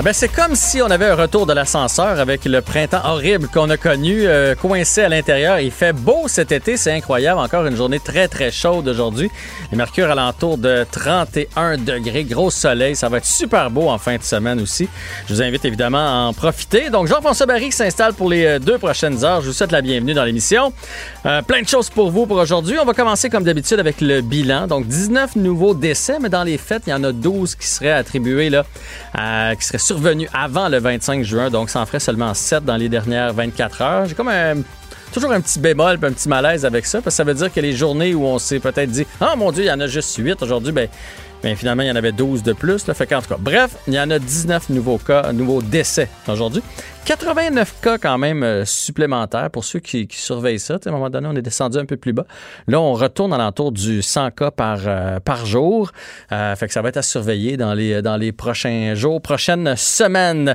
Ah ben, c'est comme si on avait un retour de l'ascenseur avec le printemps horrible qu'on a connu, euh, coincé à l'intérieur. Il fait beau cet été, c'est incroyable. Encore une journée très, très chaude aujourd'hui. Le mercure alentour de 31 degrés, gros soleil. Ça va être super beau en fin de semaine aussi. Je vous invite évidemment à en profiter. Donc, Jean-François Barry s'installe pour les euh, deux prochaines heures. Je vous souhaite la bienvenue dans l'émission. Euh, plein de choses pour vous pour aujourd'hui. On va commencer comme d'habitude avec le bilan. Donc, 19 nouveaux décès, mais dans les faits, il y en a 12 qui seraient attribués, là, qui seraient survenu avant le 25 juin, donc ça en ferait seulement 7 dans les dernières 24 heures. J'ai comme un, toujours un petit bémol, un petit malaise avec ça, parce que ça veut dire que les journées où on s'est peut-être dit « Ah, mon Dieu, il y en a juste 8 aujourd'hui », ben mais finalement, il y en avait 12 de plus. Là. Fait tout cas, bref, il y en a 19 nouveaux cas, nouveaux décès aujourd'hui. 89 cas quand même euh, supplémentaires pour ceux qui, surveillent ça. à un moment donné, on est descendu un peu plus bas. Là, on retourne à l'entour du 100 cas par, euh, par jour. Euh, fait que ça va être à surveiller dans les, dans les prochains jours, prochaines semaines.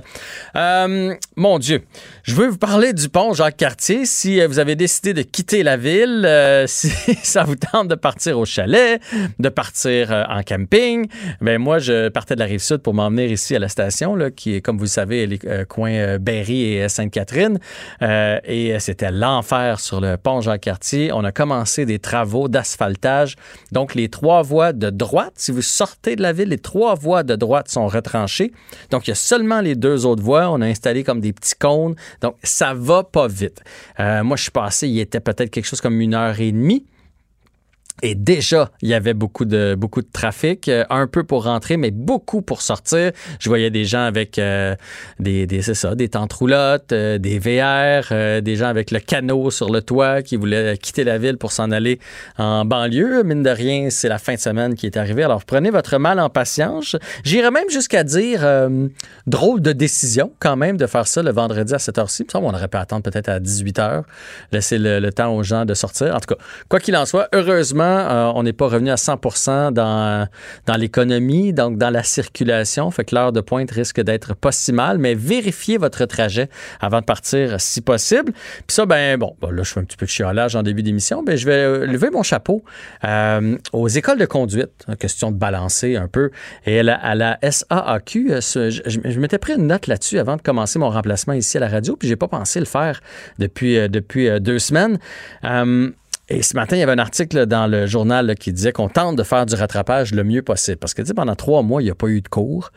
mon Dieu, je veux vous parler du pont Jacques-Cartier. Si vous avez décidé de quitter la ville, si ça vous tente de partir au chalet, de partir en camping, ben moi, je partais de la Rive-Sud pour m'emmener ici à la station, là, qui est, comme vous le savez, les coins Et Sainte-Catherine. Euh, et c'était l'enfer sur le pont Jean-Cartier. On a commencé des travaux d'asphaltage. Donc, les trois voies de droite, si vous sortez de la ville, les trois voies de droite sont retranchées. Donc, il y a seulement les deux autres voies. On a installé comme des petits cônes. Donc, ça va pas vite. Euh, moi, je suis passé, il était peut-être quelque chose comme une heure et demie. Et déjà, il y avait beaucoup de, beaucoup de trafic, euh, un peu pour rentrer, mais beaucoup pour sortir. Je voyais des gens avec euh, des, des ça, des tentes roulottes, euh, des VR, des gens avec le canot sur le toit qui voulaient quitter la ville pour s'en aller en banlieue. Mine de rien, c'est la fin de semaine qui est arrivée. Alors, prenez votre mal en patience. J'irais même jusqu'à dire drôle de décision quand même de faire ça le vendredi à cette heure-ci. On aurait pu attendre peut-être à 18 h, laisser le, le temps aux gens de sortir. En tout cas, quoi qu'il en soit, heureusement, euh, on n'est pas revenu à 100 dans, dans l'économie, donc dans la circulation. Fait que l'heure de pointe risque d'être pas si mal, mais vérifiez votre trajet avant de partir si possible. Puis ça, ben bon, là, je fais un petit peu de chiolage en début d'émission, ben je vais euh, lever mon chapeau euh, aux écoles de conduite. Question de balancer un peu. Et à la, SAAQ, je, m'étais pris une note là-dessus avant de commencer mon remplacement ici à la radio, puis j'ai pas pensé le faire depuis, depuis deux semaines. Et ce matin, il y avait un article dans le journal qui disait qu'on tente de faire du rattrapage le mieux possible. Parce que, tu pendant trois mois, il n'y a pas eu de cours.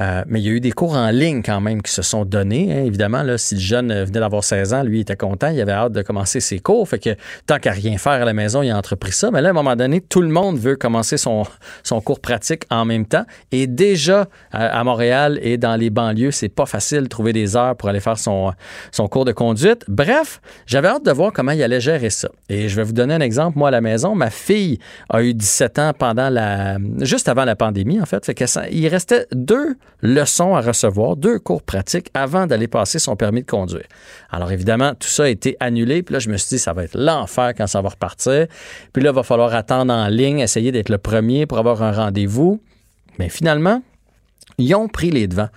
Euh, mais il y a eu des cours en ligne quand même qui se sont donnés. Hein. Évidemment, si le jeune venait d'avoir 16 ans, lui, il était content, il avait hâte de commencer ses cours. Fait que tant qu'à rien faire à la maison, il a entrepris ça. Mais là, à un moment donné, tout le monde veut commencer son, son cours pratique en même temps. Et déjà, à, Montréal et dans les banlieues, c'est pas facile de trouver des heures pour aller faire son, son cours de conduite. Bref, j'avais hâte de voir comment il allait gérer ça. Et je vais vous donner un exemple. Moi, à la maison, ma fille a eu 17 ans pendant la, juste avant la pandémie, en fait. Fait il restait deux leçons à recevoir, deux cours pratiques avant d'aller passer son permis de conduire. Alors évidemment, tout ça a été annulé. Puis là, je me suis dit, ça va être l'enfer quand ça va repartir. Puis là, il va falloir attendre en ligne, essayer d'être le premier pour avoir un rendez-vous. Mais finalement, ils ont pris les devants.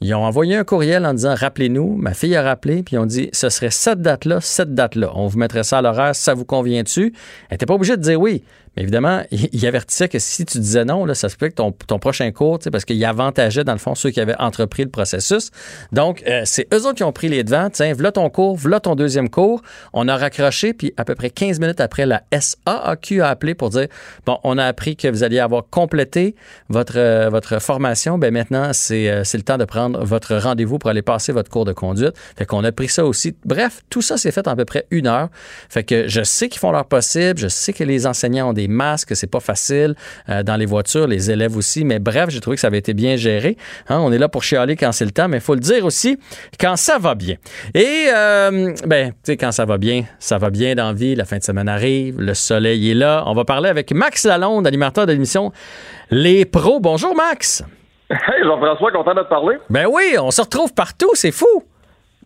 Ils ont envoyé un courriel en disant Rappelez-nous, ma fille a rappelé, puis ils ont dit Ce serait cette date-là, cette date-là. On vous mettrait ça à l'horaire, ça vous convient-tu? Elle n'était pas obligée de dire oui. Mais évidemment, il avertissait que si tu disais non, ça se peut que ton, ton prochain cours, parce qu'il avantageait, dans le fond, ceux qui avaient entrepris le processus. Donc, euh, c'est eux autres qui ont pris les devants. Tiens, voilà ton cours, voilà ton deuxième cours. On a raccroché, puis à peu près 15 minutes après, la SAAQ a appelé pour dire Bon, on a appris que vous alliez avoir complété votre, euh, votre formation. Ben maintenant, c'est euh, le temps de prendre votre rendez-vous pour aller passer votre cours de conduite. Fait qu'on a pris ça aussi. Bref, tout ça s'est fait en à peu près une heure. Fait que je sais qu'ils font leur possible. Je sais que les enseignants ont des masques, c'est pas facile euh, dans les voitures, les élèves aussi. Mais bref, j'ai trouvé que ça avait été bien géré. Hein. on est là pour chialer quand c'est le temps, mais il faut le dire aussi quand ça va bien. Et euh, ben, tu sais, quand ça va bien, ça va bien dans la vie. La fin de semaine arrive, le soleil est là. On va parler avec Max Lalonde, animateur de l'émission Les Pros. Bonjour Max. Hey Jean-François, content de te parler. Ben oui, on se retrouve partout, c'est fou.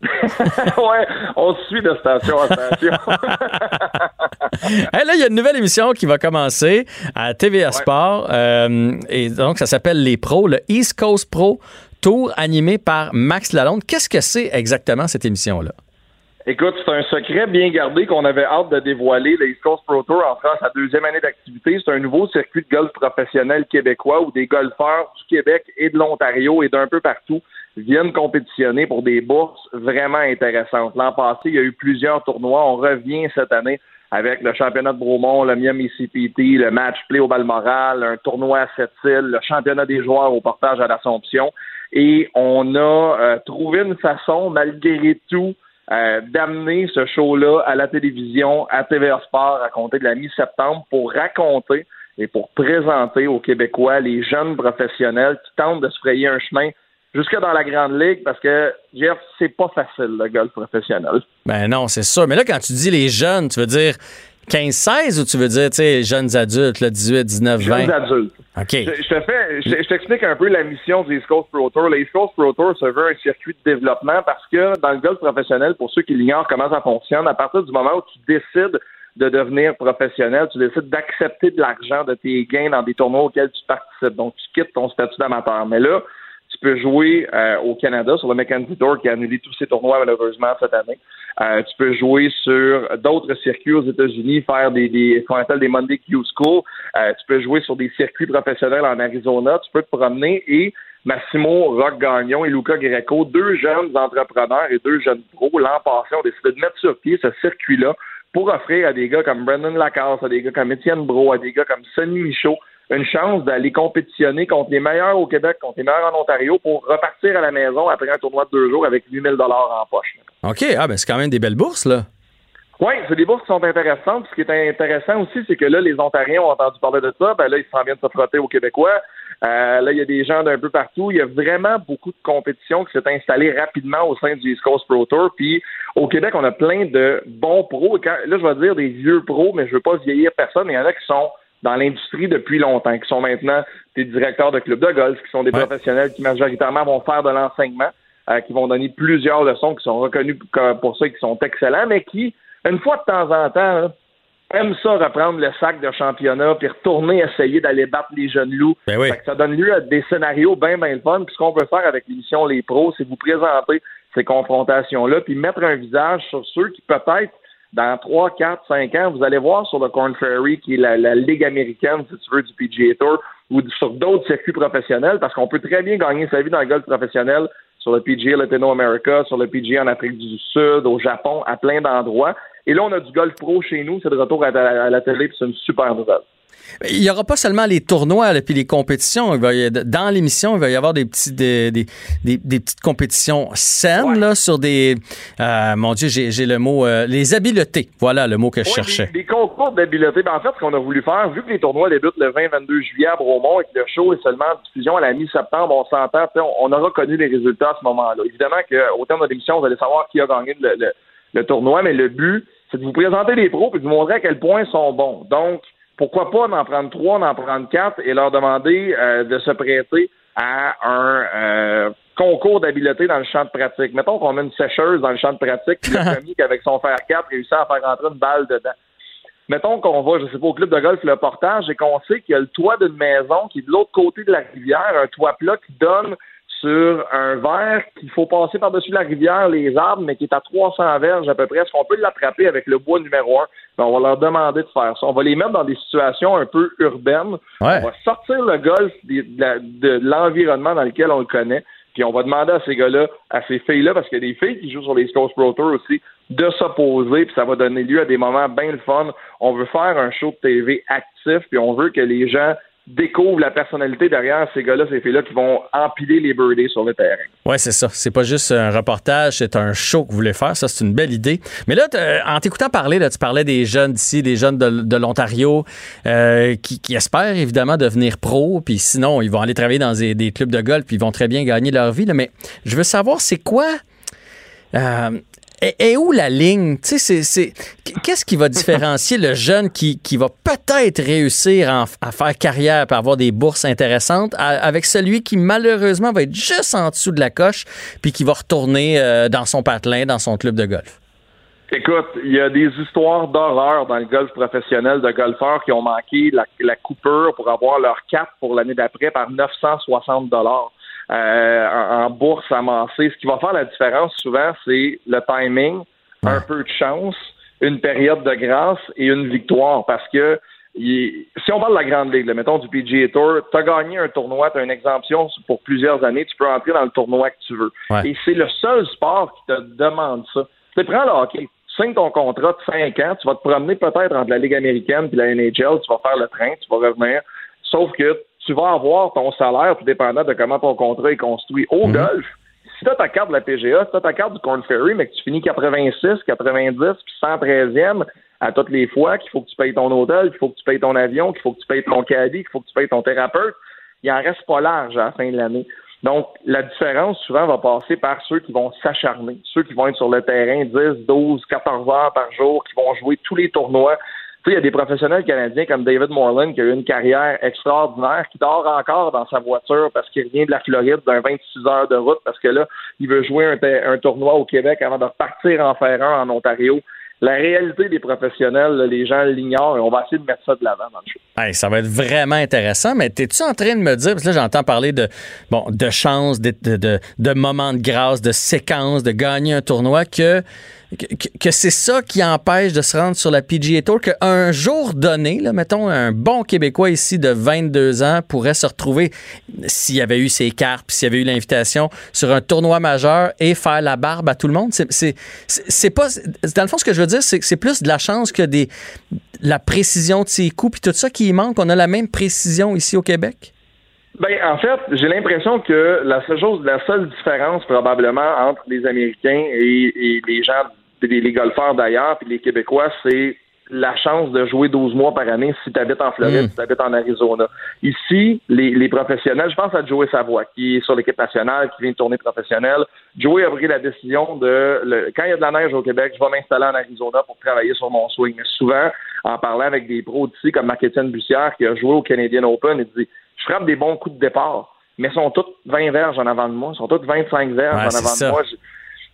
ouais, on suit de station à station. là, il y a une nouvelle émission qui va commencer à TVA Sport. Euh, et donc, ça s'appelle Les Pros, le East Coast Pro Tour animé par Max Lalonde. Qu'est-ce que c'est exactement cette émission-là? Écoute, c'est un secret bien gardé qu'on avait hâte de dévoiler. Le East Coast Pro Tour en France, sa deuxième année d'activité, c'est un nouveau circuit de golf professionnel québécois où des golfeurs du Québec et de l'Ontario et d'un peu partout viennent compétitionner pour des bourses vraiment intéressantes. L'an passé, il y a eu plusieurs tournois. On revient cette année avec le championnat de Bromont, le Miami CPT, le match play au Balmoral, un tournoi à Sept-Îles, le championnat des joueurs au portage à l'Assomption. Et on a euh, trouvé une façon, malgré tout, euh, d'amener ce show-là à la télévision, à TVA Sport à compter de la mi-septembre pour raconter et pour présenter aux Québécois les jeunes professionnels qui tentent de se frayer un chemin jusque dans la grande ligue parce que Jeff, c'est pas facile le golf professionnel. Ben non, c'est sûr. Mais là, quand tu dis les jeunes, tu veux dire 15-16 ou tu veux dire, tu sais, jeunes adultes, là, 18, 19, 20? Jeunes adultes. OK. Je, te fais, je, t'explique un peu la mission du East Coast Pro Tour. Le East Coast Pro Tour se veut un circuit de développement parce que dans le golf professionnel, pour ceux qui l'ignorent comment ça fonctionne, à partir du moment où tu décides de devenir professionnel, tu décides d'accepter de l'argent de tes gains dans des tournois auxquels tu participes. Donc, tu quittes ton statut d'amateur. Mais là, tu peux jouer euh, au Canada sur le Mackenzie Tour qui a annulé tous ses tournois malheureusement cette année. Euh, tu peux jouer sur d'autres circuits aux États-Unis, faire des, des qu'on appelle des Monday Q School. Euh, tu peux jouer sur des circuits professionnels en Arizona. Tu peux te promener et Massimo Rock Gagnon et Luca Greco, deux jeunes entrepreneurs et deux jeunes pros, l'an passé, ont décidé de mettre sur pied ce circuit-là pour offrir à des gars comme Brendan Lacasse, à des gars comme Étienne Bro, à des gars comme Sonny Michaud, une chance d'aller compétitionner contre les meilleurs au Québec, contre les meilleurs en Ontario pour repartir à la maison après un tournoi de deux jours avec 8000 dollars en poche. OK, ah ben c'est quand même des belles bourses, là. Oui, c'est des bourses qui sont intéressantes. Ce qui est intéressant aussi, c'est que là, les Ontariens ont entendu parler de ça. Ben là, ils s'en viennent se frotter aux Québécois. Euh, là, il y a des gens d'un peu partout. Il y a vraiment beaucoup de compétitions qui s'est installée rapidement au sein du East Coast Pro Tour. Puis au Québec, on a plein de bons pros. là, je vais dire des vieux pros, mais je veux pas vieillir personne. Il y en a qui sont dans l'industrie depuis longtemps, qui sont maintenant des directeurs de clubs de golf, qui sont des professionnels qui majoritairement vont faire de l'enseignement, euh, qui vont donner plusieurs leçons, qui sont reconnus pour ça, qui sont excellents, mais qui, une fois de temps en temps, aiment ça reprendre le sac de championnat puis retourner essayer d'aller battre les jeunes loups. Ben oui. ça donne lieu à des scénarios bien, bien fun. Puis ce qu'on peut faire avec l'émission Les Pros, c'est vous présenter ces confrontations-là, puis mettre un visage sur ceux qui peut-être dans 3, 4, 5 ans, vous allez voir sur le Corn Ferry, qui est la, ligue américaine, si tu veux, du PGA Tour, ou sur d'autres circuits professionnels, parce qu'on peut très bien gagner sa vie dans le golf professionnel sur le PGA Latino America, sur le PGA en Afrique du Sud, au Japon, à plein d'endroits. Et là, on a du golf pro chez nous, c'est de retour à, à la télé, puis c'est une super nouvelle. Il n'y aura pas seulement les tournois et puis les compétitions. dans l'émission, il va y avoir des, petits, des, des, des, petites compétitions saines là, sur des. Euh, mon Dieu, j'ai le mot. Euh, les habiletés. Voilà le mot que je cherchais. Des, concours d'habileté. Ben, en fait, ce qu'on a voulu faire, vu que les tournois débutent le 20-22 juillet à Bromont et que le show est seulement en diffusion à la mi-septembre, on s'entend, on, aura connu les résultats à ce moment-là. Évidemment qu'au terme de l'émission, vous allez savoir qui a gagné le, le, le tournoi, mais le but, c'est de vous présenter les pros et de vous montrer à quel point ils sont bons. Donc, pourquoi pas d'en prendre trois, d'en prendre quatre et leur demander euh, de se prêter à un euh, concours d'habileté dans le champ de pratique. Mettons qu'on a une sécheuse dans le champ de pratique, qui a qui avec son fer 4 réussit à faire rentrer une balle dedans. Mettons qu'on va, je sais pas, au club de golf le portage et qu'on sait qu'il y a le toit d'une maison qui est de l'autre côté de la rivière, un toit plat qui donne sur un verre qu'il faut passer par-dessus la rivière, les arbres, mais qui est à 300 verges à peu près. Est-ce qu'on peut l'attraper avec le bois numéro un? Ben, on va leur demander de faire ça. On va les mettre dans des situations un peu urbaines. On va sortir le golf de, l'environnement dans lequel on le connaît. Puis on va demander à ces gars-là, à ces filles-là, parce qu'il y a des filles qui jouent sur les Coast Pro Tour aussi, de s'opposer, puis ça va donner lieu à des moments bien le fun. On veut faire un show de TV actif, puis on veut que les gens découvre la personnalité derrière ces gars-là, ces filles-là qui vont empiler les birdies sur le terrain. Oui, c'est ça. C'est pas juste un reportage, c'est un show que vous voulez faire. Ça, c'est une belle idée. Mais là, en t'écoutant parler, là, tu parlais des jeunes d'ici, des jeunes de, l'Ontario euh, qui, espèrent évidemment devenir pro, puis sinon, ils vont aller travailler dans des, clubs de golf, puis ils vont très bien gagner leur vie. Mais je veux savoir, c'est quoi... Euh, Et, où la ligne? Qu'est-ce qui va différencier le jeune qui, qui va peut-être réussir à, faire carrière et avoir des bourses intéressantes avec celui qui, malheureusement, va être juste en dessous de la coche puis qui va retourner euh, dans son patelin, dans son club de golf? Écoute, il y a des histoires d'horreur dans le golf professionnel de golfeurs qui ont manqué la, la coupure pour avoir leur cap pour l'année d'après par 960 dollars. Euh, en, bourse amassée. Ce qui va faire la différence souvent, c'est le timing, un peu de chance, une période de grâce et une victoire. Parce que si on parle de la Grande Ligue, mettons du PGA Tour, tu as gagné un tournoi, tu as une exemption pour plusieurs années, tu peux entrer dans le tournoi que tu veux. Et c'est le seul sport qui te demande ça. Tu prends le hockey, tu signes ton contrat de 5 ans, tu vas te promener peut-être entre la Ligue américaine et la NHL, tu vas faire le train, tu vas revenir. Sauf que tu vas avoir ton salaire, tout dépendant de comment ton contrat est construit. Au mhm. golf, si tu as ta carte de la PGA, si tu as ta carte du Corn Ferry, mais que tu finis 86, 90, puis 113e à toutes les fois, qu'il faut que tu payes ton hôtel, qu'il faut que tu payes ton avion, qu'il faut que tu payes ton caddie, qu'il faut que tu payes ton thérapeute, il en reste pas large à la fin de l'année. Donc, la différence, souvent, va passer par ceux qui vont s'acharner, ceux qui vont être sur le terrain 10, 12, 14 heures par jour, qui vont jouer tous les tournois, il y a des professionnels canadiens comme David Moreland qui a eu une carrière extraordinaire, qui dort encore dans sa voiture parce qu'il revient de la Floride d'un 26 heures de route parce que là, il veut jouer un, tournoi au Québec avant de repartir en faire un en Ontario la réalité des professionnels, les gens l'ignorent et on va essayer de mettre ça de l'avant dans le show. ça va être vraiment intéressant, mais es-tu en train de me dire, parce que là j'entends parler de bon de chance, de, de, de moments de grâce, de séquences, de gagner un tournoi, que que, c'est ça qui empêche de se rendre sur la PGA Tour, qu'un jour donné, mettons, un bon Québécois ici de 22 ans pourrait se retrouver, s'il y avait eu ses cartes, s'il y avait eu l'invitation, sur un tournoi majeur et faire la barbe à tout le monde. C'est pas. Dans le fond, ce que je veux dire, c'est que c'est plus de la chance que des la précision de ses coups, puis tout ça qui manque. On a la même précision ici au Québec? Ben, en fait, j'ai l'impression que la seule chose, la seule différence probablement entre les Américains et, les gens, les, golfeurs d'ailleurs, puis les Québécois, c'est la chance de jouer 12 mois par année si tu habites en Floride, mm. si tu habites en Arizona. Ici, les, professionnels, je pense à Joey Savoie, qui est sur l'équipe nationale, qui vient de tourner professionnel. Joey a pris la décision de, quand il y a de la neige au Québec, je vais m'installer en Arizona pour travailler sur mon swing. Mais souvent, en parlant avec des pros d'ici, comme Marc-Étienne Bussière, qui a joué au Canadian Open, il dit je frappe des bons coups de départ, mais ils sont toutes 20 verges en avant de moi, ils sont toutes 25 verges en avant de moi.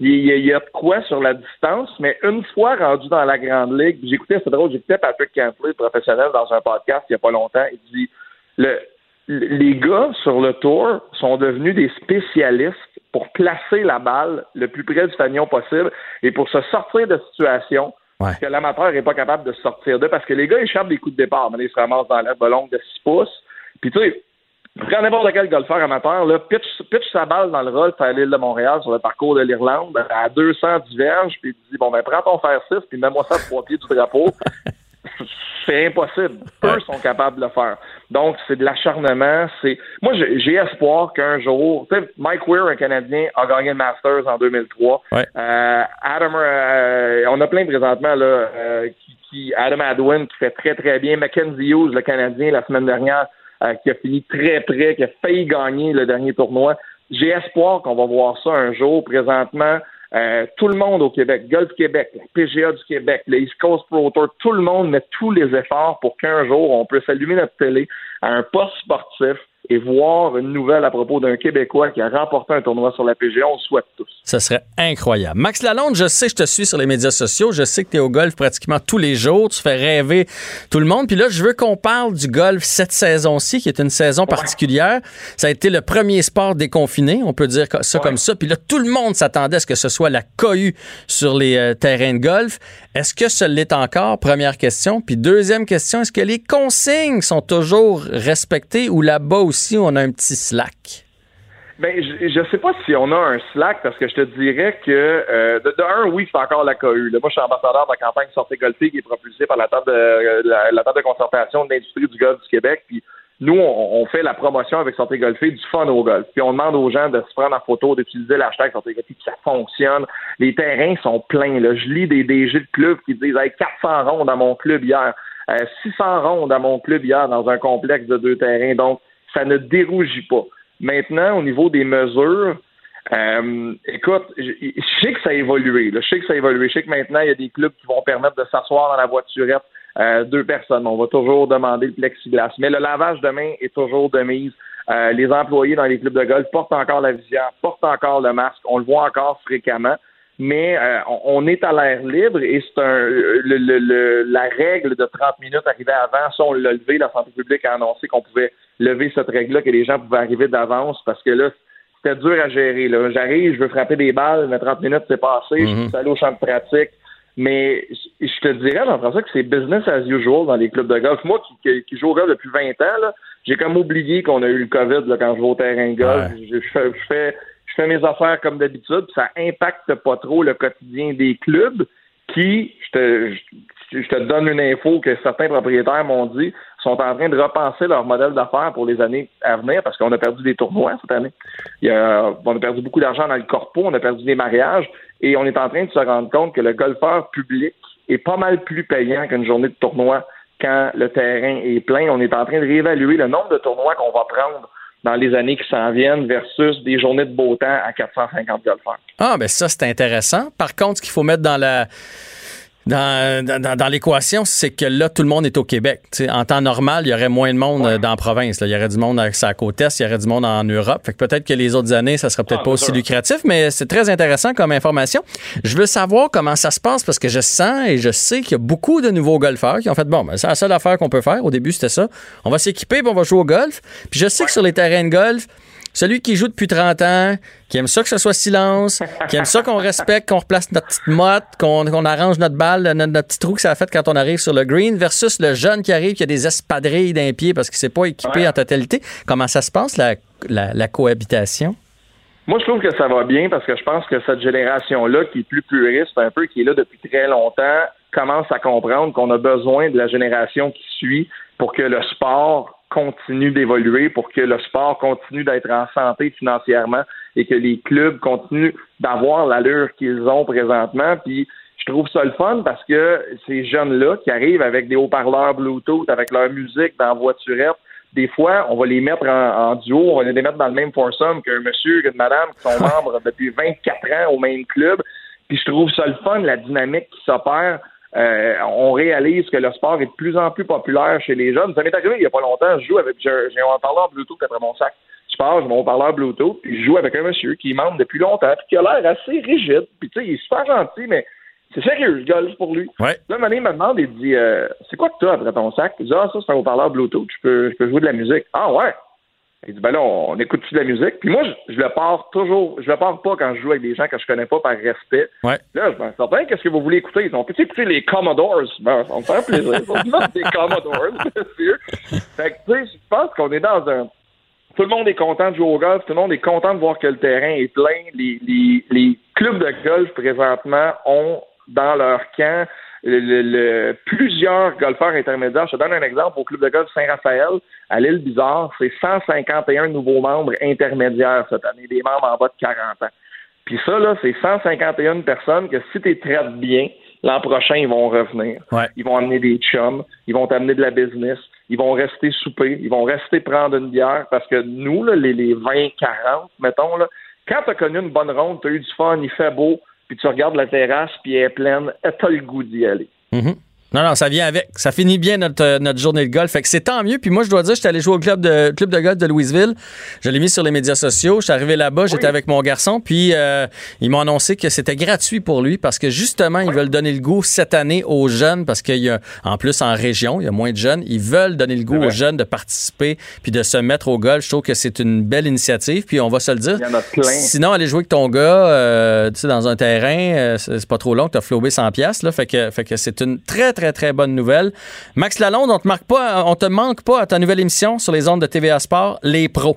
Il y, a, de quoi sur la distance, mais une fois rendu dans la grande ligue, j'écoutais, c'est drôle, j'écoutais Patrick Cantley, professionnel, dans un podcast il n'y a pas longtemps, il dit le, les gars sur le tour sont devenus des spécialistes pour placer la balle le plus près du fanion possible et pour se sortir de situation que l'amateur n'est pas capable de sortir de parce que les gars échappent des coups de départ, mais ils se ramassent dans la longue de 6 pouces. Puis tu sais, prends n'importe quel golfeur amateur, là, pitch, pitch sa balle dans le rôle à l'île de Montréal sur le parcours de l'Irlande à 200 diverges, puis il dit bon ben prends ton fer 6 puis mets-moi ça à trois pieds du drapeau. c'est impossible. Eux sont capables de le faire. Donc, c'est de l'acharnement. C'est Moi, j'ai espoir qu'un jour, tu sais, Mike Weir, un Canadien, a gagné le Masters en 2003. Euh, Adam, euh, on a plein présentement là, euh, qui, qui, Adam Adwin qui fait très très bien. Mackenzie Hughes, le Canadien, la semaine dernière, euh, qui a fini très près, qui a failli gagner le dernier tournoi. J'ai espoir qu'on va voir ça un jour. Présentement, euh, tout le monde au Québec, Golf Québec, PGA du Québec, le East Coast Pro Tour, tout le monde met tous les efforts pour qu'un jour on puisse allumer notre télé à un poste sportif et voir une nouvelle à propos d'un Québécois qui a remporté un tournoi sur la PGA, on le souhaite tous. Ce serait incroyable. Max Lalonde, je sais, je te suis sur les médias sociaux, je sais que tu es au golf pratiquement tous les jours, tu fais rêver tout le monde. Puis là, je veux qu'on parle du golf cette saison-ci, qui est une saison particulière. Ça a été le premier sport déconfiné, on peut dire ça comme ça. Puis là, tout le monde s'attendait à ce que ce soit la cohue sur les euh, terrains de golf. Est-ce que ce l'est encore? Première question. Puis deuxième question, est-ce que les consignes sont toujours respectées ou là-bas aussi, on a un petit slack? Ben, je ne sais pas si on a un slack parce que je te dirais que euh, de, un, oui, c'est encore la cohue. moi, je suis ambassadeur de la campagne Sortez Golfée qui est propulsée par la table de la, table de concertation de l'industrie du golf du Québec. Puis nous, on, fait la promotion avec Sortez Golfée du fun au golf. Puis on demande aux gens de se prendre en photo, d'utiliser l'hashtag Sortez Golfée, puis ça fonctionne. Les terrains sont pleins. Là. Je lis des DG de club qui disent hey, 400 ronds dans mon club hier, 600 euh, ronds dans mon club hier dans un complexe de deux terrains. Donc, ça ne dérougit pas. Maintenant, au niveau des mesures, Euh, écoute, je, sais que ça a évolué. Je sais que ça a évolué. Je sais que maintenant, il y a des clubs qui vont permettre de s'asseoir dans la voiturette euh, deux personnes. On va toujours demander le plexiglas. Mais le lavage de main est toujours de mise. Euh, les employés dans les clubs de golf portent encore la visière, portent encore le masque. On le voit encore fréquemment. Mais euh, on est à l'air libre et c'est un le, le, la règle de 30 minutes arrivée avant, ça on l'a levé, la santé publique a annoncé qu'on pouvait lever cette règle-là, que les gens pouvaient arriver d'avance parce que là, c'était dur à gérer. J'arrive, je veux frapper des balles, mais 30 minutes c'est passé, je suis allé au champ de pratique. Mais je te dirais, Jean-François, que c'est business as usual dans les clubs de golf. Moi, qui, qui joue au golf depuis 20 ans, j'ai comme oublié qu'on a eu le COVID là, quand je vais au terrain de golf. Je, fais, je, fais, mes affaires comme d'habitude, ça impacte pas trop le quotidien des clubs qui, je te, je te donne une info que certains propriétaires m'ont dit, sont en train de repenser leur modèle d'affaires pour les années à venir parce qu'on a perdu des tournois cette année. Il y a, on a perdu beaucoup d'argent dans le corpo, on a perdu des mariages et on est en train de se rendre compte que le golfeur public est pas mal plus payant qu'une journée de tournoi quand le terrain est plein. On est en train de réévaluer le nombre de tournois qu'on va prendre dans les années qui s'en viennent versus des journées de beau temps à 450 golfeurs. Ah, ben ça, c'est intéressant. Par contre, ce qu'il faut mettre dans la dans, dans, dans l'équation, c'est que là, tout le monde est au Québec. en temps normal, il y aurait moins de monde euh, dans la province. Il y aurait du monde à sa côte est, il y aurait du monde en Europe. Fait que peut-être que les autres années, ça sera peut-être ah, pas aussi lucratif, mais c'est très intéressant comme information. Je veux savoir comment ça se passe parce que je sens et je sais qu'il y a beaucoup de nouveaux golfeurs qui ont fait bon, ben, c'est la seule affaire qu'on peut faire. Au début, c'était ça. On va s'équiper, on va jouer au golf. Puis je sais que sur les terrains de golf, celui qui joue depuis 30 ans, qui aime ça que ce soit silence, qui aime ça qu'on respecte, qu'on replace notre petite motte, qu'on arrange notre balle, notre, petit trou que ça a fait quand on arrive sur le green, versus le jeune qui arrive, qui a des espadrilles d'un pied parce qu'il ne s'est pas équipé en totalité. Comment ça se passe, la, la, cohabitation? Moi, je trouve que ça va bien parce que je pense que cette génération-là, qui est plus puriste, un peu, qui est là depuis très longtemps, commence à comprendre qu'on a besoin de la génération qui suit pour que le sport continue d'évoluer, pour que le sport continue d'être en santé financièrement et que les clubs continuent d'avoir l'allure qu'ils ont présentement. Puis je trouve ça le fun parce que ces jeunes-là qui arrivent avec des haut-parleurs Bluetooth, avec leur musique dans la voiturette, des fois, on va les mettre en, duo, on va les mettre dans le même foursome qu'un monsieur, qu'une madame qui sont membres depuis 24 ans au même club. Puis je trouve ça le fun, la dynamique qui s'opère euh, on réalise que le sport est de plus en plus populaire chez les jeunes. Ça m'est arrivé il n'y a pas longtemps, je joue avec, j'ai un haut-parleur Bluetooth après mon sac. Je pars, j'ai mon haut-parleur Bluetooth, puis je joue avec un monsieur qui est membre depuis longtemps, puis qui a l'air assez rigide. Puis tu sais, il est super gentil, mais c'est sérieux, je golf pour lui. Ouais. Là, un il me demande, il dit, euh, c'est quoi que tu as après ton sac? Il dit, ah, ça, c'est un haut-parleur Bluetooth, je peux, je peux jouer de la musique. Ah, ouais. Il dit, ben là, on, écoute-tu de la musique? Puis moi, je, le pars toujours, je le pars pas quand je joue avec des gens que je connais pas par respect. Ouais. Là, je me certain, qu'est-ce que vous voulez écouter? Ils ont peut écouter les Commodores. Ben, ça me fait plaisir. Des Commodores, sûr. Fait que, tu sais, je pense qu'on est dans un, tout le monde est content de jouer au golf, tout le monde est content de voir que le terrain est plein. Les, les, les clubs de golf, présentement, ont dans leur camp le, plusieurs golfeurs intermédiaires. Je te donne un exemple. Au club de golf Saint-Raphaël, à l'île Bizarre, c'est 151 nouveaux membres intermédiaires cette année, des membres en bas de 40 ans. Puis ça, là, c'est 151 personnes que si tu traites bien, l'an prochain, ils vont revenir. Ils vont amener des chums, ils vont t'amener de la business, ils vont rester souper, ils vont rester prendre une bière parce que nous, là, les, les 20-40, mettons, là, quand tu as connu une bonne ronde, tu as eu du fun, il fait beau, puis tu regardes la terrasse, puis elle est pleine, t'as le goût d'y aller. Mm-hmm. Non, non, ça vient avec. Ça finit bien notre, euh, notre journée de golf. Fait que c'est tant mieux. Puis moi, je dois dire, j'étais allé jouer au club de, club de golf de Louisville. Je l'ai mis sur les médias sociaux. Je suis arrivé là-bas, j'étais avec mon garçon. Puis euh, ils m'ont annoncé que c'était gratuit pour lui parce que justement, ils veulent donner le goût cette année aux jeunes parce qu'il y a, en plus, en région, il y a moins de jeunes. Ils veulent donner le goût aux jeunes de participer puis de se mettre au golf. Je trouve que c'est une belle initiative. Puis on va se le dire. Sinon, aller jouer avec ton gars, euh, tu sais, dans un terrain, c'est pas trop long. Tu as flobé 100 pièces là. Fait que, fait que c'est une très, très, très bonne nouvelle. Max Lalonde, on te marque pas, on te manque pas à ta nouvelle émission sur les ondes de TVA Sport, Les Pros.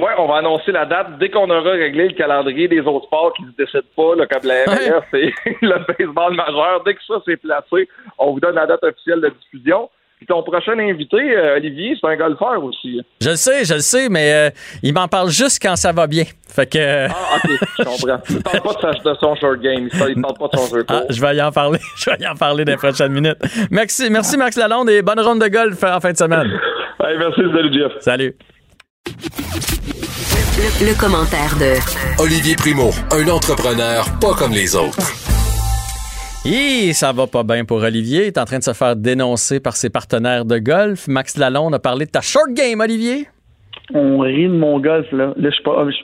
Oui, on va annoncer la date dès qu'on aura réglé le calendrier des autres sports qui ne se décident pas, là, comme la MLS et le baseball majeur. Dès que ça s'est placé, on vous donne la date officielle de diffusion. Puis ton prochain invité, euh, Olivier, c'est un golfeur aussi. Je le sais, je le sais, mais euh, il m'en parle juste quand ça va bien. Fait que. Euh, ah, ok, je comprends. Il parle pas de, son short game. Il parle pas de son jeu ah, je vais y en parler. Je vais y en parler dans les prochaines minutes. Merci, merci Max Lalonde et bonne ronde de golf en fin de semaine. merci, salut Jeff. Salut. Le, commentaire de Olivier Primo, un entrepreneur pas comme les autres. Et ça va pas bien pour Olivier. Il est en train de se faire dénoncer par ses partenaires de golf. Max Lalonde a parlé de ta short game, Olivier. On rit de mon golf, là.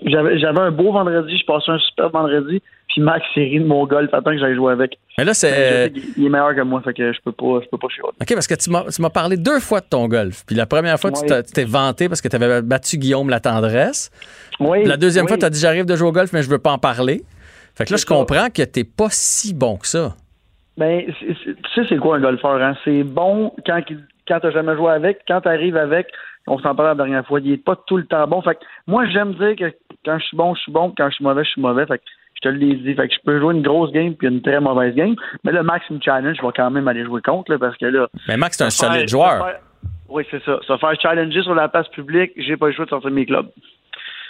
j'avais, j'avais un beau vendredi, je passais un super vendredi, puis Max s'est ri de mon golf. Attends que j'aille jouer avec. Mais là, c'est. Il est meilleur que moi, fait que je peux pas, je peux pas chier. OK, parce que tu m'as, parlé deux fois de ton golf. Puis la première fois, tu, t'es vanté parce que tu avais battu Guillaume la tendresse. Oui. la deuxième fois, tu as dit j'arrive de jouer au golf, mais je veux pas en parler. Fait que là, je comprends que t'es pas si bon que ça. Ben, tu sais, c'est quoi un golfeur, hein? C'est bon quand, quand t'as jamais joué avec, quand t'arrives avec, on s'en parlait la dernière fois, il est pas tout le temps bon. Fait que moi, j'aime dire que quand je suis bon, je suis bon, quand je suis mauvais, je suis mauvais. Fait que je te l'ai dit. Fait que je peux jouer une grosse game puis une très mauvaise game. Mais le Max me challenge, je vais quand même aller jouer contre, là, parce que là. Mais Max, c'est un solide joueur. oui, c'est ça. Se faire challenger sur la place publique, j'ai pas le choix de sortir de mes clubs.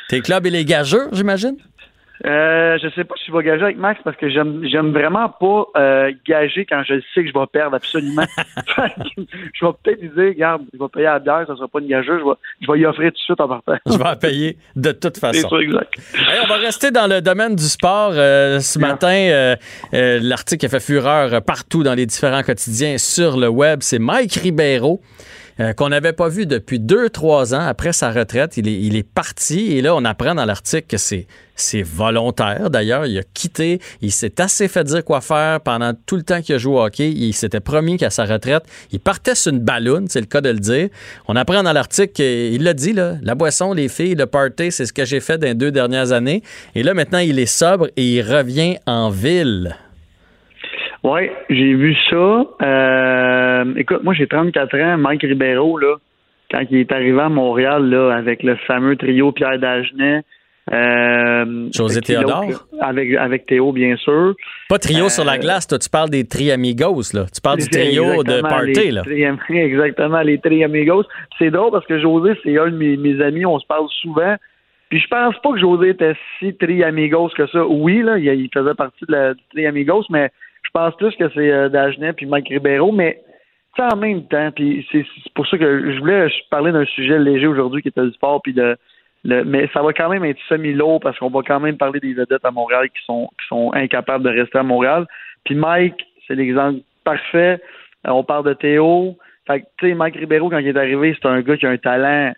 Tes clubs et les gageurs, j'imagine? Euh, je sais pas si je vais gager avec Max parce que j'aime j'aime vraiment pas euh, gager quand je sais que je vais perdre absolument. je vais peut-être lui dire, regarde, je vais payer à la bière, ça sera pas une gageuse, je vais, je vais y offrir tout de suite en partant. je vais payer de toute façon. C'est exact. on va rester dans le domaine du sport. Euh, ce matin, euh, l'article a fait fureur partout dans les différents quotidiens sur le web. C'est Mike Ribeiro euh, qu'on n'avait pas vu depuis deux, trois ans après sa retraite. Il est, il est parti et là, on apprend dans l'article que c'est, c'est volontaire. D'ailleurs, il a quitté. Il s'est assez fait dire quoi faire pendant tout le temps qu'il a joué au hockey. Il s'était promis qu'à sa retraite, il partait sur une balloune, c'est le cas de le dire. On apprend dans l'article qu'il l'a dit, là, la boisson, les filles, le party, c'est ce que j'ai fait dans les deux dernières années. Et là, maintenant, il est sobre et il revient en ville. Oui, j'ai vu ça. Euh, écoute, moi j'ai 34 ans. Mike Ribeiro, là, quand il est arrivé à Montréal là, avec le fameux trio Pierre Dagenet. Euh, José Théodore? Avec, avec Théo, bien sûr. Pas trio sur la euh, glace, toi, tu parles des Triamigos, là. Tu parles du trio de party, là. exactement, les Triamigos. C'est drôle parce que José, c'est un de mes, mes, amis, on se parle souvent. Puis je pense pas que José était si Triamigos que ça. Oui, là, il, faisait partie de la, du Triamigos, mais je pense plus que c'est euh, Dagenet puis Mike Ribeiro, mais en même temps, puis c'est pour ça que je voulais parler d'un sujet léger aujourd'hui qui était le sport, puis de, le, mais ça va quand même être semi-lourd parce qu'on va quand même parler des vedettes à Montréal qui sont, qui sont incapables de rester à Montréal. Puis Mike, c'est l'exemple parfait. Euh, on parle de Théo. Fait tu sais, Mike Ribeiro, quand il est arrivé, c'est un gars qui a un talent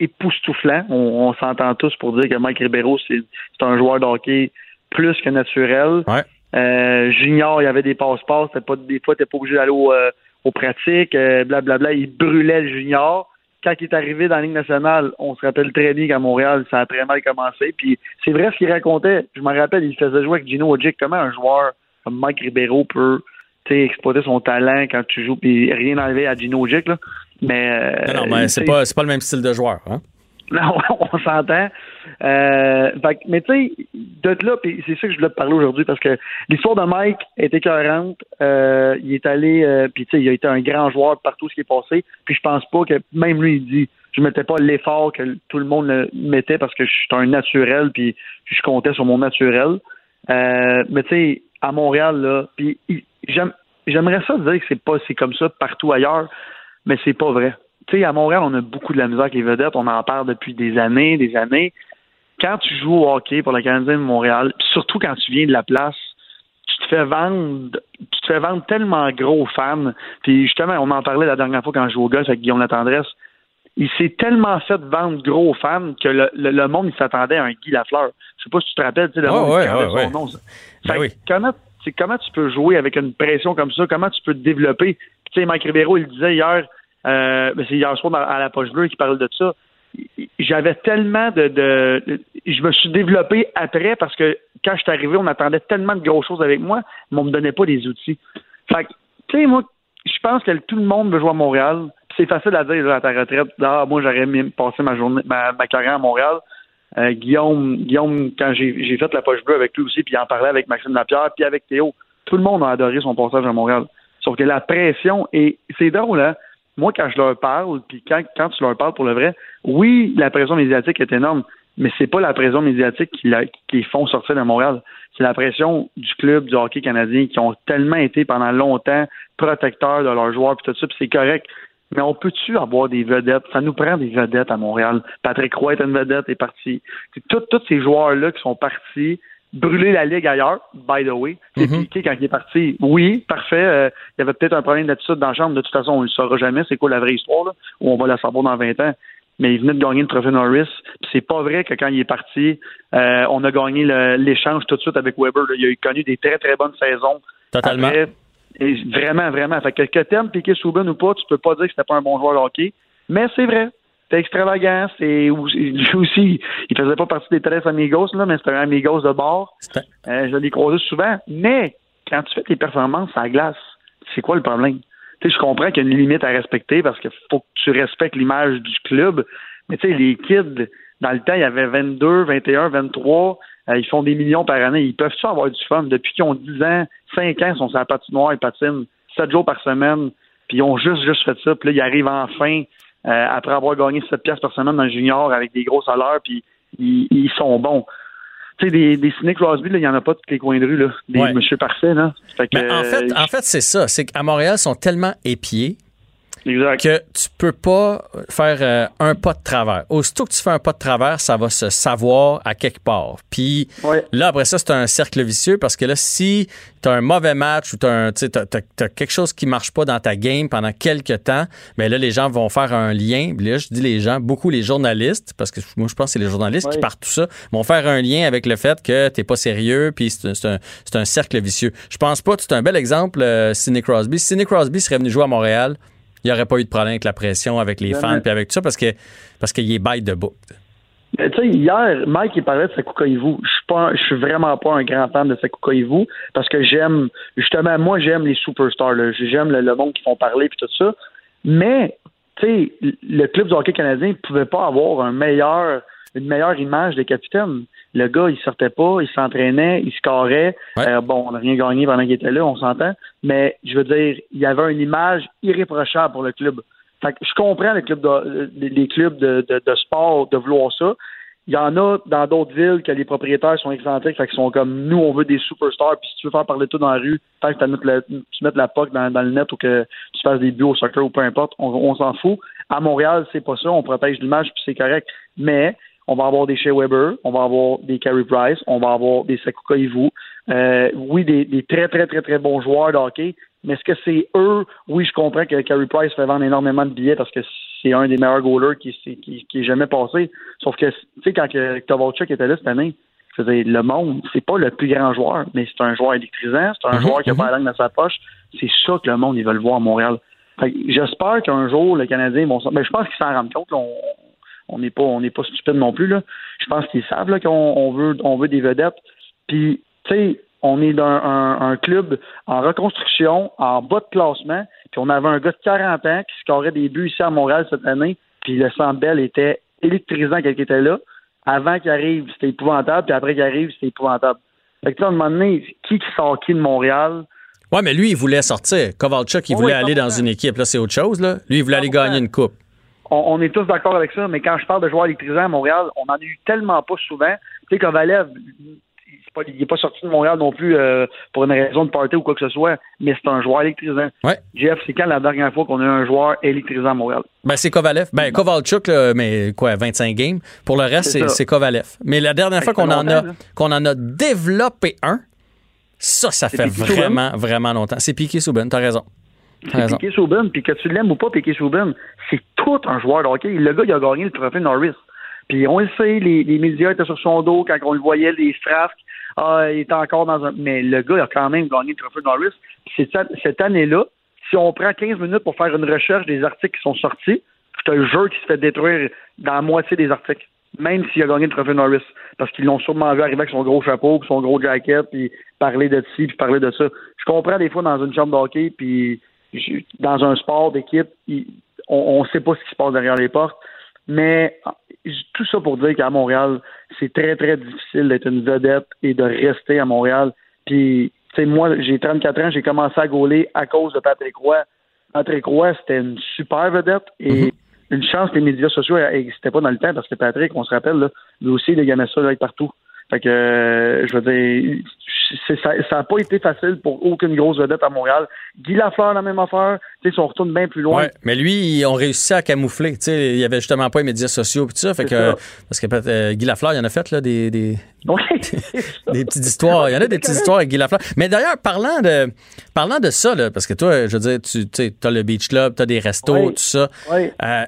époustouflant. On, on s'entend tous pour dire que Mike Ribeiro, c'est un joueur de hockey plus que naturel. Ouais. Euh, junior, il y avait des passeports, pas des fois, t'es pas obligé d'aller euh, aux pratiques, blablabla. Euh, il brûlait le junior. Quand il est arrivé dans la Ligue nationale, on se rappelle très bien qu'à Montréal, ça a très mal commencé. Puis c'est vrai ce qu'il racontait. Je me rappelle, il faisait jouer avec Gino Ojic. Comment un joueur comme Mike Ribeiro peut exploiter son talent quand tu joues, puis rien enlever à Gino Ojic, là? Mais, non, mais c'est pas, pas le même style de joueur, hein? Non, on s'entend. Euh, mais tu sais, de là, puis c'est ça que je voulais te parler aujourd'hui parce que l'histoire de Mike est écœurante. Euh, il est allé, euh, puis tu sais, il a été un grand joueur partout ce qui est passé. Puis je pense pas que même lui il dit, je mettais pas l'effort que tout le monde mettait parce que je suis un naturel, puis je comptais sur mon naturel. Euh, mais tu sais, à Montréal là, puis j'aimerais ça dire que c'est pas c'est comme ça partout ailleurs, mais c'est pas vrai tu sais, à Montréal, on a beaucoup de la misère avec les vedettes. On en parle depuis des années, des années. Quand tu joues au hockey pour la Canadienne de Montréal, surtout quand tu viens de la place, tu te fais vendre, tu te fais vendre tellement gros fans. Puis justement, on en parlait la dernière fois quand je jouais au golf avec Guillaume Latendresse. Il s'est tellement fait vendre gros fans que le, monde il s'attendait à un Guy Lafleur. Je sais pas si tu te rappelles, tu sais, le monde ouais, ouais, son nom. Ben oui. comment, comment tu peux jouer avec une pression comme ça? Comment tu peux te développer? Tu sais, Mike Ribeiro, il disait hier, euh, c'est hier soir à la poche bleue qui parle de ça. J'avais tellement de, Je me suis développé après parce que quand je suis arrivé, on attendait tellement de grosses choses avec moi, mais on me donnait pas des outils. Fait que, tu sais, moi, je pense que tout le monde veut jouer à Montréal. C'est facile à dire à ta retraite. Ah, moi, j'aurais passé ma journée, ma, carrière à Montréal. Euh, Guillaume, Guillaume, quand j'ai fait la poche bleue avec lui aussi, puis il en parlait avec Maxime Lapierre, puis avec Théo, tout le monde a adoré son passage à Montréal. Sauf que la pression, et c'est drôle, hein? Moi, quand je leur parle, puis quand, quand tu leur parles pour le vrai, oui, la pression médiatique est énorme, mais c'est pas la pression médiatique qui, les font sortir de Montréal. C'est la pression du club du hockey canadien qui ont tellement été pendant longtemps protecteurs de leurs joueurs puis tout ça, puis c'est correct. Mais on peut-tu avoir des vedettes? Ça nous prend des vedettes à Montréal. Patrick Roy est une vedette, est parti. Tous ces joueurs-là qui sont partis, brûler la ligue ailleurs, by the way. C'est Mhm. Piqué quand il est parti. Oui, parfait. euh, il y avait peut-être un problème d'attitude dans la chambre. De toute façon, on ne le saura jamais. C'est quoi la vraie histoire, là, ou on va la savoir dans 20 ans. Mais il venait de gagner le trophée Norris. C'est pas vrai que quand il est parti, euh, on a gagné l'échange tout de suite avec Weber. là. Il a connu des très, très bonnes saisons. Totalement. Après, et vraiment, vraiment. Fait que, que t'aimes Piqué Souben ou pas, tu peux pas dire que c'était pas un bon joueur de hockey. Mais c'est vrai. C'était extravagant. C'est aussi, lui aussi, il faisait pas partie des très amigos, là, mais c'était un amigos de bord. Euh, je l'ai croisé souvent. Mais quand tu fais tes performances à la glace, c'est quoi le problème? Tu sais, je comprends qu'il y a une limite à respecter parce qu'il faut que tu respectes l'image du club. Mais tu sais, les kids, dans le temps, il y avait 22, 21, 23. euh, ils font des millions par année. Ils peuvent-tu avoir du fun? Depuis qu'ils ont 10 ans, 5 ans, ils sont sur la patinoire, ils patinent 7 jours par semaine. Puis ils ont juste, juste fait ça. Puis là, ils arrivent enfin, euh, après avoir gagné 7 piastres par semaine dans le junior avec des gros salaires, puis ils, sont bons. Tu sais, des, des Sidney Crosby, il n'y en a pas de tous les coins de rue, là. Des Ouais. monsieur parfaits, là. Fait que, Mais en fait, euh, en fait c'est ça. C'est qu'à Montréal, ils sont tellement épiés exact. que tu peux pas faire euh, un pas de travers. Aussitôt que tu fais un pas de travers, ça va se savoir à quelque part. Puis Ouais. là, après ça, c'est un cercle vicieux parce que là, si tu as un mauvais match ou tu as, quelque chose qui marche pas dans ta game pendant quelques temps, mais là, les gens vont faire un lien. Là, je dis les gens, beaucoup les journalistes, parce que moi, je pense que c'est les journalistes qui partent tout ça, vont faire un lien avec le fait que t'es pas sérieux, puis c'est un, cercle vicieux. Je pense pas, c'est un bel exemple, euh, Sidney Crosby. Si Sidney Crosby serait venu jouer à Montréal, il n'y aurait pas eu de problème avec la pression, avec les fans, puis avec tout ça, parce que parce qu'il est bête de book. Mais Tu sais, hier, Mike, il parlait de Sakuka-Ivu. Je suis pas, je suis vraiment pas un grand fan de Sakuka-Ivu parce que j'aime, justement, moi, j'aime les superstars. J'aime le, le monde qui font parler puis tout ça. Mais, tu sais, le club du hockey canadien ne pouvait pas avoir un meilleur, une meilleure image de capitaine. Le gars, il sortait pas, il s'entraînait, il scorait. Ouais. Euh, bon, on n'a rien gagné pendant qu'il était là, on s'entend. Mais, je veux dire, il y avait une image irréprochable pour le club. Fait que je comprends les clubs de, les- clubs de, de, de sport de vouloir ça. Il y en a dans d'autres villes que les propriétaires sont excentriques, fait qu'ils sont comme nous, on veut des superstars, puis si tu veux faire parler de tout dans la rue, tant que tu mettes la POC dans, dans le net ou que tu fasses des buts au soccer ou peu importe, on, on s'en fout. À Montréal, c'est pas ça, on protège l'image puis c'est correct. Mais on va avoir des Shea Weber, on va avoir des Carey Price, on va avoir des Sakuka Ivu. Euh, oui, des, des très, très, très, très bons joueurs de hockey, mais est-ce que c'est eux? Oui, je comprends que Carey Price fait vendre énormément de billets parce que c'est un des meilleurs goalers qui, qui, qui est jamais passé. Sauf que, tu sais, quand que Kovalchuk était là cette année, le monde, c'est pas le plus grand joueur, mais c'est un joueur électrisant, c'est un Mhm, joueur qui a mhm. pas la langue dans sa poche. C'est ça que le monde, ils veulent voir à Montréal. Fait que J'espère qu'un jour, le Canadien vont s'en- ben, je pense qu'ils s'en rendent compte. là. on on n'est pas on n'est pas stupide non plus. Là. Je pense qu'ils savent là, qu'on on veut, on veut des vedettes. Puis, tu sais, on est dans un, un club en reconstruction, en bas de classement. Puis on avait un gars de 40 ans qui scorait des buts ici à Montréal cette année. Puis le Centre Bell était électrisant quand il était là. Avant qu'il arrive, c'était épouvantable. Puis après qu'il arrive, c'était épouvantable. Fait que là, à un moment donné, qui qui sort qui de Montréal? Ouais, mais lui, il voulait sortir. Kovalchuk, il Oui, voulait oui, aller dans 100%. une équipe. Là, c'est autre chose. Là. Lui, il voulait aller 100%. gagner une coupe. On, on est tous d'accord avec ça, mais quand je parle de joueurs électrisants à Montréal, on en a eu tellement pas souvent. Tu sais, Kovalev, il n'est pas sorti de Montréal non plus euh, pour une raison de party ou quoi que ce soit, mais c'est un joueur électrisant. Ouais. Jeff, c'est quand la dernière fois qu'on a eu un joueur électrisant à Montréal? Ben, c'est Kovalev. Ben, Kovalchuk, là, mais quoi, 25 games? Pour le reste, C'est Kovalev. Mais la dernière fois qu'on en, a, qu'on en a développé un, ça, ça fait vraiment, vraiment longtemps. C'est Piqué Souben, t'as raison. Piqué Souben, puis que tu l'aimes ou pas, Piqué Souben, c'est tout un joueur de hockey. Le gars, il a gagné le trophée Norris. Puis on le sait, les, médias étaient sur son dos quand on le voyait, les strafs. Ah, il était encore dans un. Mais le gars, il a quand même gagné le trophée Norris. Cette, cette année-là, si on prend 15 minutes pour faire une recherche des articles qui sont sortis, c'est un jeu qui se fait détruire dans la moitié des articles. Même s'il a gagné le trophée Norris. Parce qu'ils l'ont sûrement vu arriver avec son gros chapeau, puis son gros jacket, puis parler de ci, puis parler de ça. Je comprends des fois dans une chambre de hockey, puis dans un sport d'équipe, on ne sait pas ce qui se passe derrière les portes. Mais tout ça pour dire qu'à Montréal, c'est très, très difficile d'être une vedette et de rester à Montréal. Puis, tu sais, moi, j'ai 34 ans, j'ai commencé à gauler à cause de Patrick Roy. Patrick Roy, c'était une super vedette et une chance que les médias sociaux n'existaient pas dans le temps parce que Patrick, on se rappelle, là, lui aussi, il aimait ça là, partout. Fait que, euh, je veux dire, ça n'a pas été facile pour aucune grosse vedette à Montréal. Guy Lafleur, la même affaire. Tu sais, si on retourne bien plus loin. Ouais, mais lui, ils ont réussi à camoufler. Tu sais, il y avait justement pas les médias sociaux et tout ça. Fait que, parce que euh, Guy Lafleur, il en a fait là, des, des, des petites histoires. Il y en a des petites histoires avec Guy Lafleur. Mais d'ailleurs, parlant de, parlant de ça, là, parce que toi, je veux dire, tu as le Beach Club, tu as des restos, tout ça. Euh,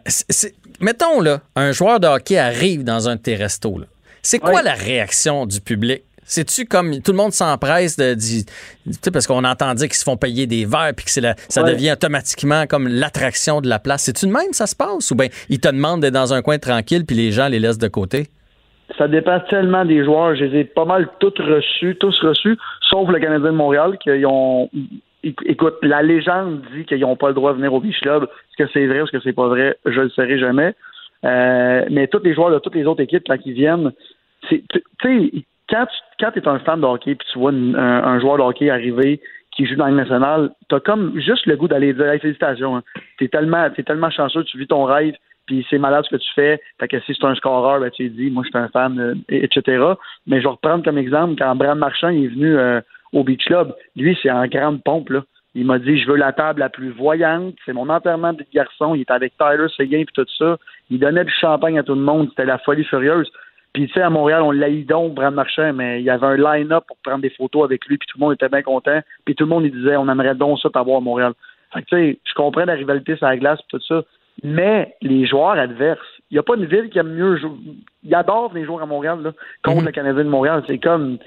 mettons, là, un joueur de hockey arrive dans un de tes restos. Là. C'est quoi la réaction du public? C'est-tu comme tout le monde s'empresse de dire, parce qu'on entend dire qu'ils se font payer des verres puis que c'est ça devient automatiquement comme l'attraction de la place. C'est-tu de même ça se passe? Ou bien ils te demandent d'être dans un coin tranquille puis les gens les laissent de côté? Ça dépend tellement des joueurs. Je les ai pas mal tous reçus, tous reçus, sauf le Canadien de Montréal qui ont écoute, la légende dit qu'ils n'ont pas le droit de venir au Beach Club. Est-ce que c'est vrai ou est-ce que c'est pas vrai? Je ne le saurai jamais. Euh, mais tous les joueurs de toutes les autres équipes là, qui viennent, tu sais, quand tu es un fan de hockey puis tu vois un, joueur de hockey arriver qui joue dans le national, tu as comme juste le goût d'aller dire félicitations. Hein. Tu es tellement, es tellement chanceux, tu vis ton rêve, puis c'est malade ce que tu fais. Fait que si c'est un scoreur, ben, tu dis, moi je suis un fan, euh, etc. Mais je vais reprendre comme exemple quand Brad Marchand est venu euh, au Beach Club. Lui, c'est en grande pompe, là. Il m'a dit, je veux la table la plus voyante. C'est mon enterrement de garçon. Il était avec Tyler Seguin et tout ça. Il donnait du champagne à tout le monde. C'était la folie furieuse. Puis, tu sais, à Montréal, on l'a donc, Brad Marchand, mais il y avait un line-up pour prendre des photos avec lui, puis tout le monde était bien content. Puis tout le monde, il disait, on aimerait donc ça t'avoir à Montréal. Fait que, tu sais, je comprends la rivalité sur la glace, tout ça. Mais les joueurs adverses, il n'y a pas une ville qui aime mieux jouer. Ils adorent les joueurs à Montréal, là, contre mhm. le Canadien de Montréal. C'est comme,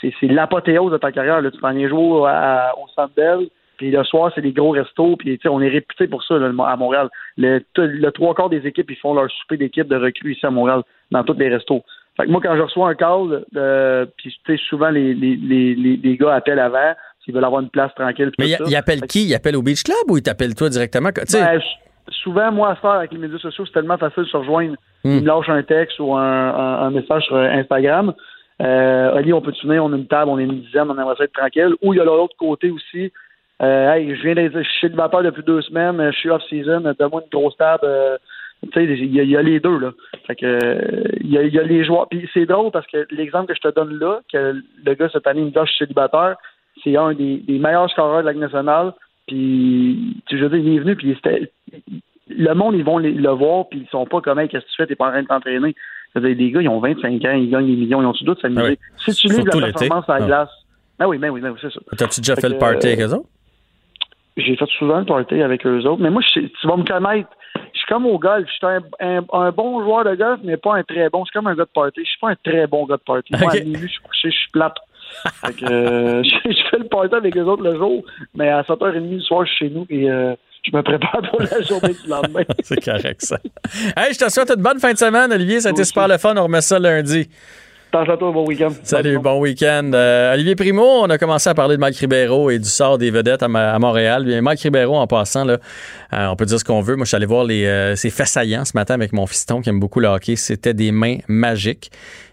c'est l'apothéose de ta carrière. Là. Tu prends les joueurs au Sandel, puis le soir, c'est des gros restos, puis on est réputé pour ça à Montréal. Le, le, trois quarts des équipes, ils font leur souper d'équipe de recrues ici à Montréal, dans tous les restos. Fait que moi, quand je reçois un call, euh, puis souvent les, les, les, les, gars appellent avant s'ils veulent avoir une place tranquille. Mais il appelle qui? Il appelle au Beach Club ou il t'appelle toi directement? Ben, souvent, moi, à faire avec les médias sociaux, c'est tellement facile de se rejoindre. Hmm. Ils me lâchent un texte ou un, un, message sur Instagram. Euh, Ali, on peut te on a une table, on est une dizaine, on aimerait ça être tranquille. Ou il y a l'autre côté aussi. Euh, hey, je viens d'être, je suis célibataire depuis deux semaines, je suis off-season, donne-moi une grosse table. Euh, tu sais, il y, a les deux, là. Fait que, il y a, y a, les joueurs. Puis c'est drôle parce que l'exemple que je te donne là, que le gars cette année me dit, je suis célibataire, c'est un des, des, meilleurs scoreurs de la Ligue nationale. Puis, tu veux dire, il est venu, puis c'était, le monde, ils vont le voir, puis ils sont pas comme, hey, qu'est-ce que tu fais, t'es pas en train de t'entraîner. Des gars, ils ont 25 ans, ils gagnent des millions, ils ont tout doute s'amuser? Ah si tu livres la performance à la ah. glace, ben oui, ben oui, ben oui, c'est ça. T'as-tu déjà fait, le party avec eux autres? J'ai fait souvent le party avec eux autres, mais moi, je, tu vas me connaître. Je suis comme au golf. Je suis un, un, bon joueur de golf, mais pas un très bon. Je suis comme un gars de party. Je suis pas un très bon gars de party. Moi, à minuit, je suis couché, je suis plate. fait que, euh, je, fais le party avec eux autres le jour, mais à 7h30 le soir, je suis chez nous et euh, je me prépare pour la journée du lendemain. C'est correct, ça. Hey, je te souhaite une bonne fin de semaine, Olivier. Ça a été super le fun. On remet ça lundi. Salut, bon week-end. Euh, Olivier Primo, on a commencé à parler de Mike Ribeiro et du sort des vedettes à, Montréal. Bien, Mike Ribeiro, en passant, là, euh, on peut dire ce qu'on veut. Moi, je suis allé voir les, euh, ses faits ce matin avec mon fiston qui aime beaucoup le hockey. C'était des mains magiques.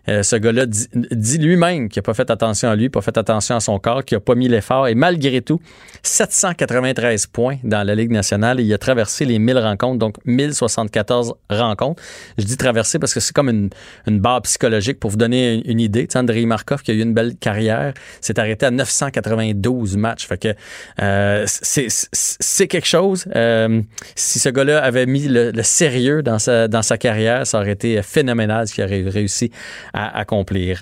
Euh, ce gars-là dit, lui-même qu'il n'a pas fait attention à lui, pas fait attention à son corps, qu'il n'a pas mis l'effort. Et malgré tout, 793 points dans la Ligue nationale. il a traversé les 1000 rencontres, donc 1074 rencontres. Je dis traverser parce que c'est comme une, une, barre psychologique pour vous donner une, idée. Tu Andrei Markov, qui a eu une belle carrière, s'est arrêté à 992 matchs. Fait que euh, c'est quelque chose. Euh, si ce gars-là avait mis le, le, sérieux dans sa, dans sa carrière, ça aurait été phénoménal ce qu'il aurait réussi à accomplir.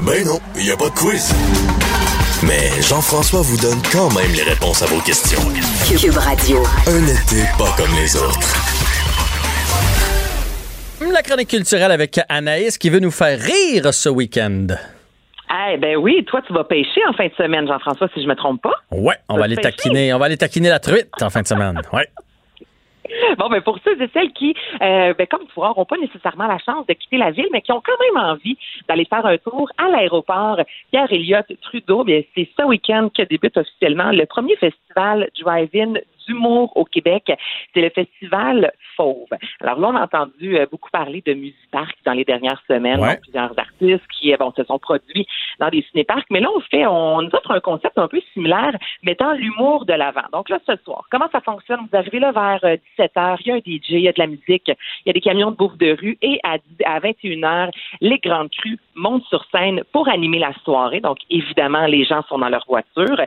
Ben non, il n'y a pas de quiz. Mais Jean-François vous donne quand même les réponses à vos questions. Cube Radio. Un été pas comme les autres. La chronique culturelle avec Anaïs qui veut nous faire rire ce week-end. Eh ben oui, toi tu vas pêcher en fin de semaine, Jean-François, si je me trompe pas. Ouais, on va aller taquiner, on va aller taquiner la truite en fin de semaine. Ouais. Bon, ben pour ceux et celles qui, euh, ben, comme toi, n'auront pas nécessairement la chance de quitter la ville, mais qui ont quand même envie d'aller faire un tour à l'aéroport Pierre-Éliott Trudeau, bien, c'est ce week-end que débute officiellement le premier festival drive-in d'humour au Québec. C'est le festival Fauve. Alors là, on a entendu euh, beaucoup parler de Musipark dans les dernières semaines. Ouais. plusieurs artistes qui euh, bon, se sont produits dans des cinéparks. Mais là, on fait, on nous offre un concept un peu similaire, mettant l'humour de l'avant. Donc là, ce soir, comment ça fonctionne? Vous arrivez là vers euh, 17h, il y a un DJ, il y a de la musique, il y a des camions de bouffe de rue et à, à 21h, les grandes crues montent sur scène pour animer la soirée. Donc, évidemment, les gens sont dans leur voiture.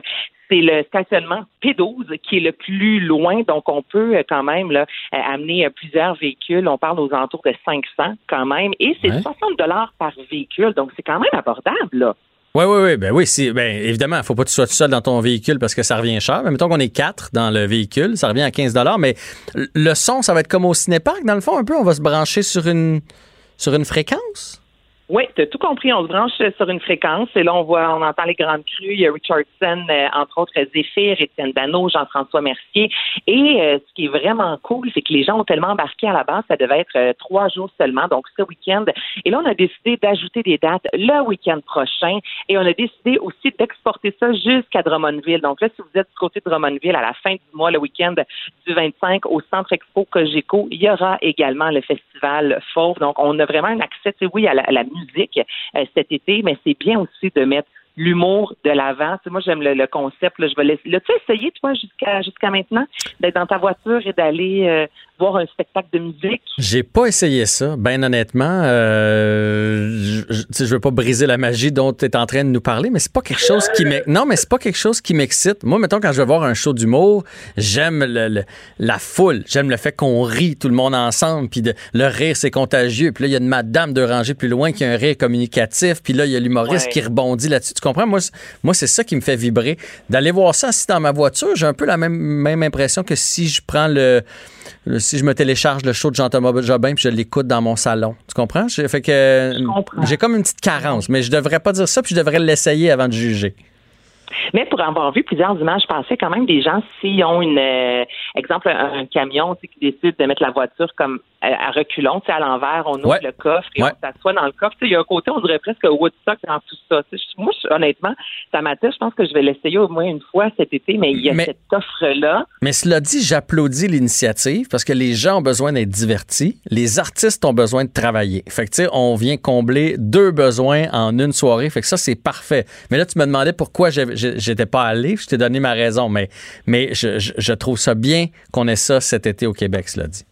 C'est le stationnement P12 qui est le plus loin, donc on peut euh, quand même là, euh, amener euh, plusieurs véhicules. On parle aux alentours de 500 quand même, et c'est Ouais. 60 dollars par véhicule, donc c'est quand même abordable là. Oui, oui, oui. Ben oui, si, ben, évidemment, il faut pas que tu sois tout seul dans ton véhicule parce que ça revient cher. Mais mettons qu'on est quatre dans le véhicule, ça revient à 15 Mais le son, ça va être comme au cinépark, dans le fond, un peu. On va se brancher sur une, sur une fréquence. Oui, tu as tout compris. On se branche euh, sur une fréquence et là, on voit, on entend les grandes crues. Il y a Richardson, euh, entre autres Zéphyr, Étienne Dano, Jean-François Mercier. Et euh, ce qui est vraiment cool, c'est que les gens ont tellement embarqué à la base, ça devait être euh, trois jours seulement, donc ce week-end. Et là, on a décidé d'ajouter des dates le week-end prochain et on a décidé aussi d'exporter ça jusqu'à Drummondville. Donc là, si vous êtes du côté de Drummondville, à la fin du mois, le week-end du 25 au Centre Expo Cogeco, il y aura également le festival Fauve. Donc, on a vraiment un accès, oui, à la, à la musique euh, cet été, mais c'est bien aussi de mettre l'humour de l'avant. Tu sais, moi, j'aime le, le concept. Là, je vais laisser. L'as-tu essayé, toi, jusqu'à jusqu'à maintenant, d'être dans ta voiture et d'aller euh, voir un spectacle de musique? J'ai pas essayé ça, ben honnêtement. Euh, je, je, tu sais, je veux pas briser la magie dont tu es en train de nous parler, mais c'est pas quelque chose qui m'ex- non, mais c'est pas quelque chose qui m'excite. Moi, mettons quand je vais voir un show d'humour, j'aime le- le- la foule, j'aime le fait qu'on rit tout le monde ensemble, puis de- le rire c'est contagieux. Puis là, il y a une madame de rangée plus loin qui a un rire communicatif, puis là il y a l'humoriste Ouais. qui rebondit là-dessus. Tu comprends? Moi, c'est- moi c'est ça qui me fait vibrer. D'aller voir ça assis dans ma voiture, j'ai un peu la même même impression que si je prends le le- si je me télécharge le show de Jean-Thomas Jobin puis je l'écoute dans mon salon. Tu comprends? J'ai fait que j'ai comme une petite carence, mais je devrais pas dire ça puis je devrais l'essayer avant de juger. Mais pour avoir vu plusieurs images passer, quand même, des gens, s'ils ont une, euh, exemple, un, un camion, qui décide de mettre la voiture comme euh, à reculons, à l'envers, on ouvre Ouais. le coffre et Ouais. on s'assoit dans le coffre. Il y a un côté, on dirait presque Woodstock dans tout ça. Moi, honnêtement, ça m'attire. Je pense que je vais l'essayer au moins une fois cet été, mais il y a Mais- cette offre-là. Mais cela dit, j'applaudis l'initiative parce que les gens ont besoin d'être divertis, les artistes ont besoin de travailler. Fait que tu sais, on vient combler deux besoins en une soirée. Fait que ça c'est parfait. Mais là tu me demandais pourquoi j'ai- j'étais pas allé, je t'ai donné ma raison, mais mais je, je- je trouve ça bien qu'on ait ça cet été au Québec, cela dit.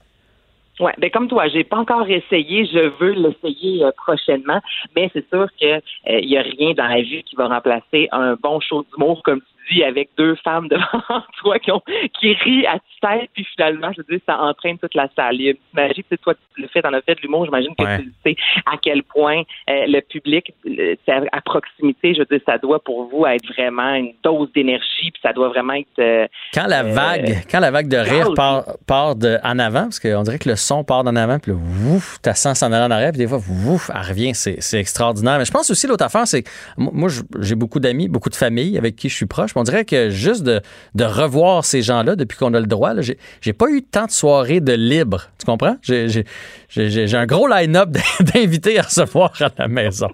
Ouais, ben comme toi, j'ai pas encore essayé, je veux l'essayer euh, prochainement, mais c'est sûr que euh, il y a rien dans la vie qui va remplacer un bon show d'humour comme dis avec deux femmes devant toi qui ont qui rient à tue-tête puis finalement je veux dire ça entraîne toute la salle. Imagine que toi tu le fais dans le fait de l'humour, j'imagine que Ouais. tu sais à quel point euh, le public le- c'est à, proximité, je veux dire ça doit pour vous être vraiment une dose d'énergie puis ça doit vraiment être euh, Quand la Euh, vague, quand la vague de rire part, part de, en avant, parce qu'on dirait que le son part d'en avant, puis là, ouf, ta sens s'en aller en arrière, puis des fois, ouf, elle revient, c'est extraordinaire. Mais je pense aussi l'autre affaire, c'est que moi, j'ai beaucoup d'amis, beaucoup de familles avec qui je suis proche, on dirait que juste de, de revoir ces gens-là depuis qu'on a le droit, j'ai j'ai pas eu tant de soirées de libre. Tu comprends? J'ai- J'ai j'ai- j'ai un gros line-up d'invités à recevoir à la maison.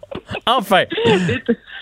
Enfin!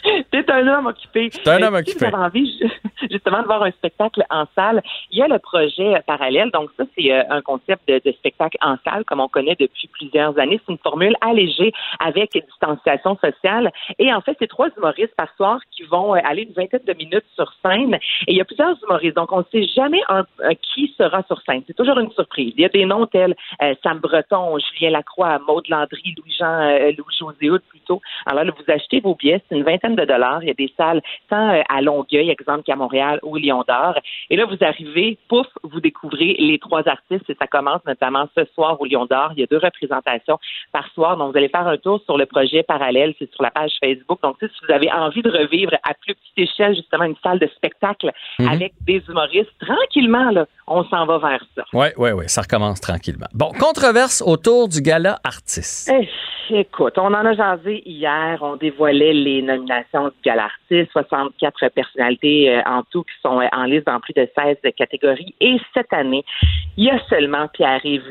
T'es un homme occupé. T'es un homme si occupé. vous avez envie ju- justement de voir un spectacle en salle, il y a le projet euh, parallèle. Donc ça, c'est euh, un concept de, de spectacle en salle comme on connaît depuis plusieurs années. C'est une formule allégée avec distanciation sociale. Et en fait, c'est trois humoristes par soir qui vont euh, aller une vingtaine de minutes sur scène. Et il y a plusieurs humoristes. Donc on ne sait jamais un- un qui sera sur scène. C'est toujours une surprise. Il y a des noms tels euh, Sam Breton, Julien Lacroix, Maude Landry, Louis-Jean, euh, Louis-José plutôt. Alors là, vous achetez vos billets, c'est une vingtaine de dollars. Il y a des salles tant euh, à Longueuil, exemple qu'à Montréal ou Lyon d'Or. Et là, vous arrivez, pouf, vous découvrez les trois artistes et ça commence notamment ce soir au Lyon d'Or. Il y a deux représentations par soir. Donc, vous allez faire un tour sur le projet parallèle. C'est sur la page Facebook. Donc, si vous avez envie de revivre à plus petite échelle, justement, une salle de spectacle Mhm. avec des humoristes, tranquillement, là, on s'en va vers ça. Oui, oui, oui, ça recommence tranquillement. Bon, controverse autour du gala artiste. Eh, Écoute, on en a jasé hier. On dévoilait les nominations du Gala Artiste, 64 personnalités euh, en tout qui sont euh, en liste dans plus de 16 catégories. Et cette année, il y a seulement Pierre-Yves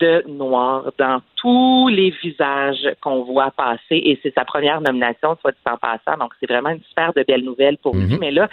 de Noir dans tous les visages qu'on voit passer. Et c'est sa première nomination, soit dit en passant. Donc, c'est vraiment une super de belle nouvelle pour lui. Mhm. Mais là,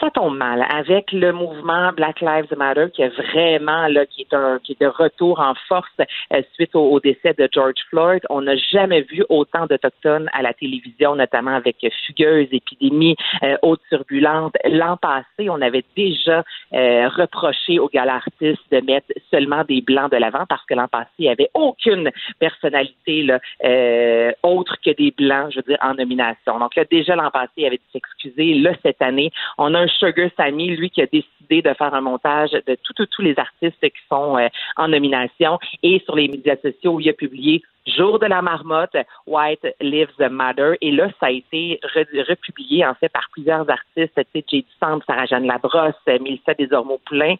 ça tombe mal avec le mouvement Black Lives Matter qui est vraiment là qui est un qui est de retour en force euh, suite au, décès de George Floyd. On n'a jamais vu autant d'autochtones à la télévision, notamment avec Fugueuse, épidémie, euh, haute turbulente. L'an passé, on avait déjà euh, reproché aux galartistes de mettre seulement des blancs de l'avant parce que l'an passé, il n'y avait aucune personnalité là, euh, autre que des blancs, je veux dire, en nomination. Donc là, déjà l'an passé, il avait dû s'excuser. Là, cette année, on a un Sugar Sammy, lui, qui a décidé de faire un montage de tous les artistes qui sont euh, en nomination et sur les médias sociaux il a publié Jour de la marmotte, White Lives Matter. Et là, ça a été republié, en fait, par plusieurs artistes, tu sais, J.D. Sand, Sarah-Jeanne Labrosse, Mélissa Desormeaux-Poulain.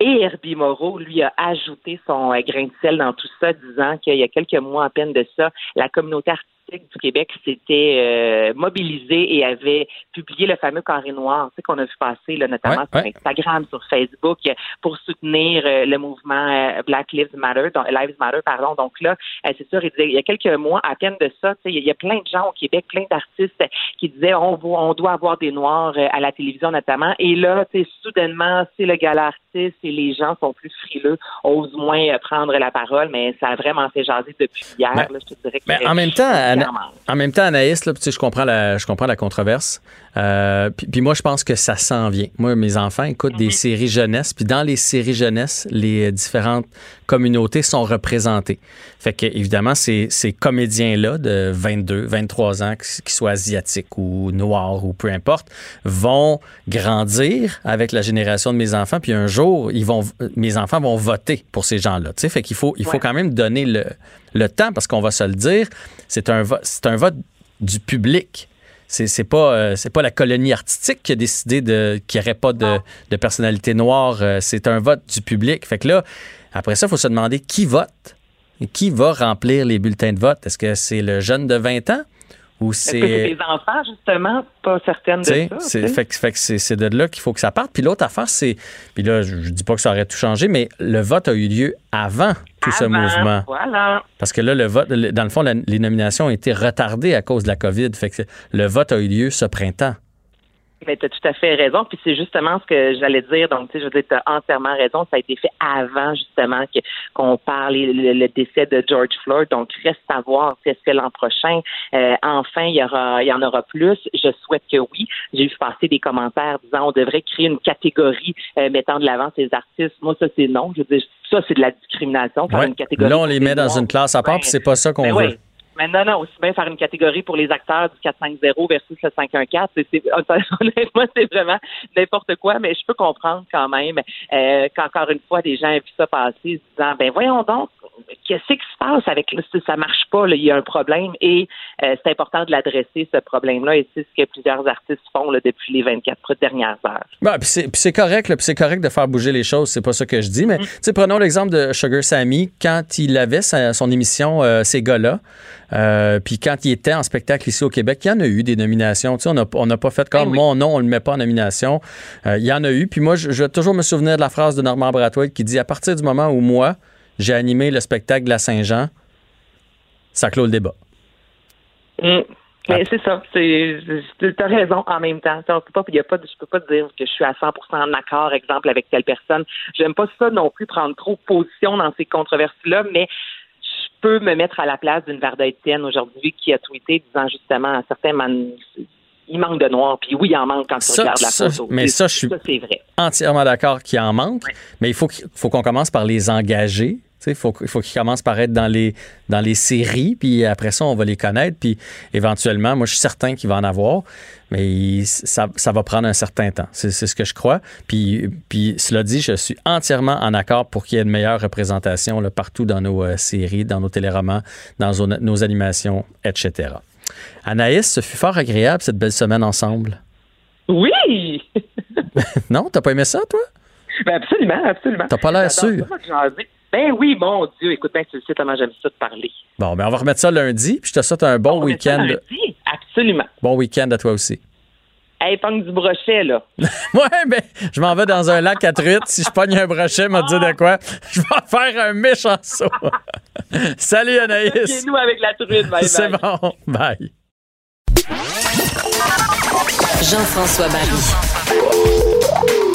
Et Herbie Moreau, lui, a ajouté son euh, grain de sel dans tout ça, disant qu'il y a quelques mois à peine de ça, la communauté artistique du Québec s'était euh, mobilisé et avait publié le fameux carré noir, tu sais, qu'on a vu passer là, notamment sur Instagram, sur Facebook, pour soutenir euh, le mouvement euh, Black Lives Matter, donc, Lives Matter, pardon. Donc là, c'est sûr, il, disait, il y a quelques mois, à peine de ça, tu sais, il y a plein de gens au Québec, plein d'artistes qui disaient on, on doit avoir des noirs à la télévision notamment. Et là, tu sais, soudainement, c'est le gala artiste et les gens sont plus frileux, osent moins prendre la parole, mais ça a vraiment fait jaser depuis hier. là, je te dirais que, en même temps, en même temps, Anaïs, là, je comprends la, je comprends la controverse. Euh, puis, moi, je pense que ça s'en vient. Moi, mes enfants écoutent des mhm. séries jeunesse, puis dans les séries jeunesse, les différentes communautés sont représentées. Fait que, évidemment, ces, ces comédiens-là de 22, 23 ans, qu'ils soient asiatiques ou noirs ou peu importe, vont grandir avec la génération de mes enfants, puis un jour, ils vont, mes enfants vont voter pour ces gens-là. Fait qu'il faut, il faut quand même donner le, le temps, parce qu'on va se le dire, c'est un, c'est un vote du public. C'est, c'est pas euh, c'est pas la colonie artistique qui a décidé de qu'il n'y aurait pas de, de personnalité noire. Euh, c'est un vote du public. Fait que là, après ça, il faut se demander qui vote. Qui va remplir les bulletins de vote? Est-ce que c'est le jeune de 20 ans? Ou c'est. des enfants, justement, pas certaines de ça. C'est, fait, que c'est, de là qu'il faut que ça parte. Puis l'autre affaire, c'est. Puis là, je, dis pas que ça aurait tout changé, mais le vote a eu lieu avant tout ce mouvement. Voilà. Parce que là, le vote, dans le fond, les nominations ont été retardées à cause de la COVID. Fait que le vote a eu lieu ce printemps. Mais tu as tout à fait raison. Puis c'est justement ce que j'allais dire. Donc, tu sais, je veux dire, tu as entièrement raison. Ça a été fait avant, justement, qu'on parle le, décès de George Floyd. Donc, reste à voir si est-ce que l'an prochain, euh, enfin, il y aura, il y en aura plus. Je souhaite que oui. J'ai vu passer des commentaires disant on devrait créer une catégorie euh, mettant de l'avant ces artistes. Moi, ça, c'est non. Je veux dire, ça, c'est de la discrimination. Faire une catégorie Là, on les met dans une classe à part, puis c'est pas ça qu'on ben veut. Mais non, non, aussi bien faire une catégorie pour les acteurs du 4-5-0 versus le 5-1-4. C'est, honnêtement, c'est vraiment n'importe quoi, mais je peux comprendre quand même euh, qu'encore une fois, des gens aient vu ça passer, se disant, ben voyons donc, qu'est-ce qui se passe avec ça? Ça marche pas, il y a un problème et euh, c'est important de l'adresser, ce problème-là, et c'est ce que plusieurs artistes font là, depuis les 24 dernières heures. Ben, puis c'est, correct, puis c'est correct de faire bouger les choses, c'est pas ça que je dis, mais mm. prenons l'exemple de Sugar Sammy, quand il avait son émission euh, Ces gars-là, euh, puis quand il était en spectacle ici au Québec, il y en a eu des nominations. Tu sais, on n'a pas fait comme ben mon nom, on ne le met pas en nomination. Euh, il y en a eu. Puis moi, je, vais toujours me souvenir de la phrase de Normand Brathwaite qui dit à partir du moment où moi, j'ai animé le spectacle de la Saint-Jean, ça clôt le débat. Mm. Mais c'est ça. Tu as raison en même temps. On peut pas, y a pas, je peux pas te dire que je suis à 100 en accord, exemple, avec telle personne. J'aime pas ça non plus prendre trop position dans ces controverses-là, mais peux me mettre à la place d'une Varda Étienne aujourd'hui qui a tweeté disant justement à certains man... il manque de noir, puis oui, il en manque quand tu regardes la photo. Mais ça, je suis entièrement d'accord qu'il en manque, mais il faut, faut qu'on commence par les engager il faut, faut qu'ils commencent par être dans les, dans les séries, puis après ça, on va les connaître, puis éventuellement, moi, je suis certain qu'il va en avoir, mais ça, ça va prendre un certain temps. C'est ce que je crois. Puis, puis, cela dit, je suis entièrement en accord pour qu'il y ait une meilleure représentation là, partout dans nos euh, séries, dans nos téléromans, dans nos, animations, etc. Anaïs, ce fut fort agréable, cette belle semaine ensemble. Oui! non, t'as pas aimé ça, toi? Ben absolument, absolument. T'as pas l'air sûr. Ben oui, mon Dieu, écoute, ben, tu sais comment j'aime ça de parler. Bon, ben on va remettre ça lundi, puis je te souhaite un bon week-end. Lundi, absolument. Bon week-end à toi aussi. Hey, pogne du brochet, là. ouais, ben, je m'en vais dans un lac à truites. Si je pogne un brochet, m'a dit de quoi? Je vais faire un méchant saut. Salut, Anaïs. nous avec la truite. Bye, C'est bon. Bye. Jean-François Barry.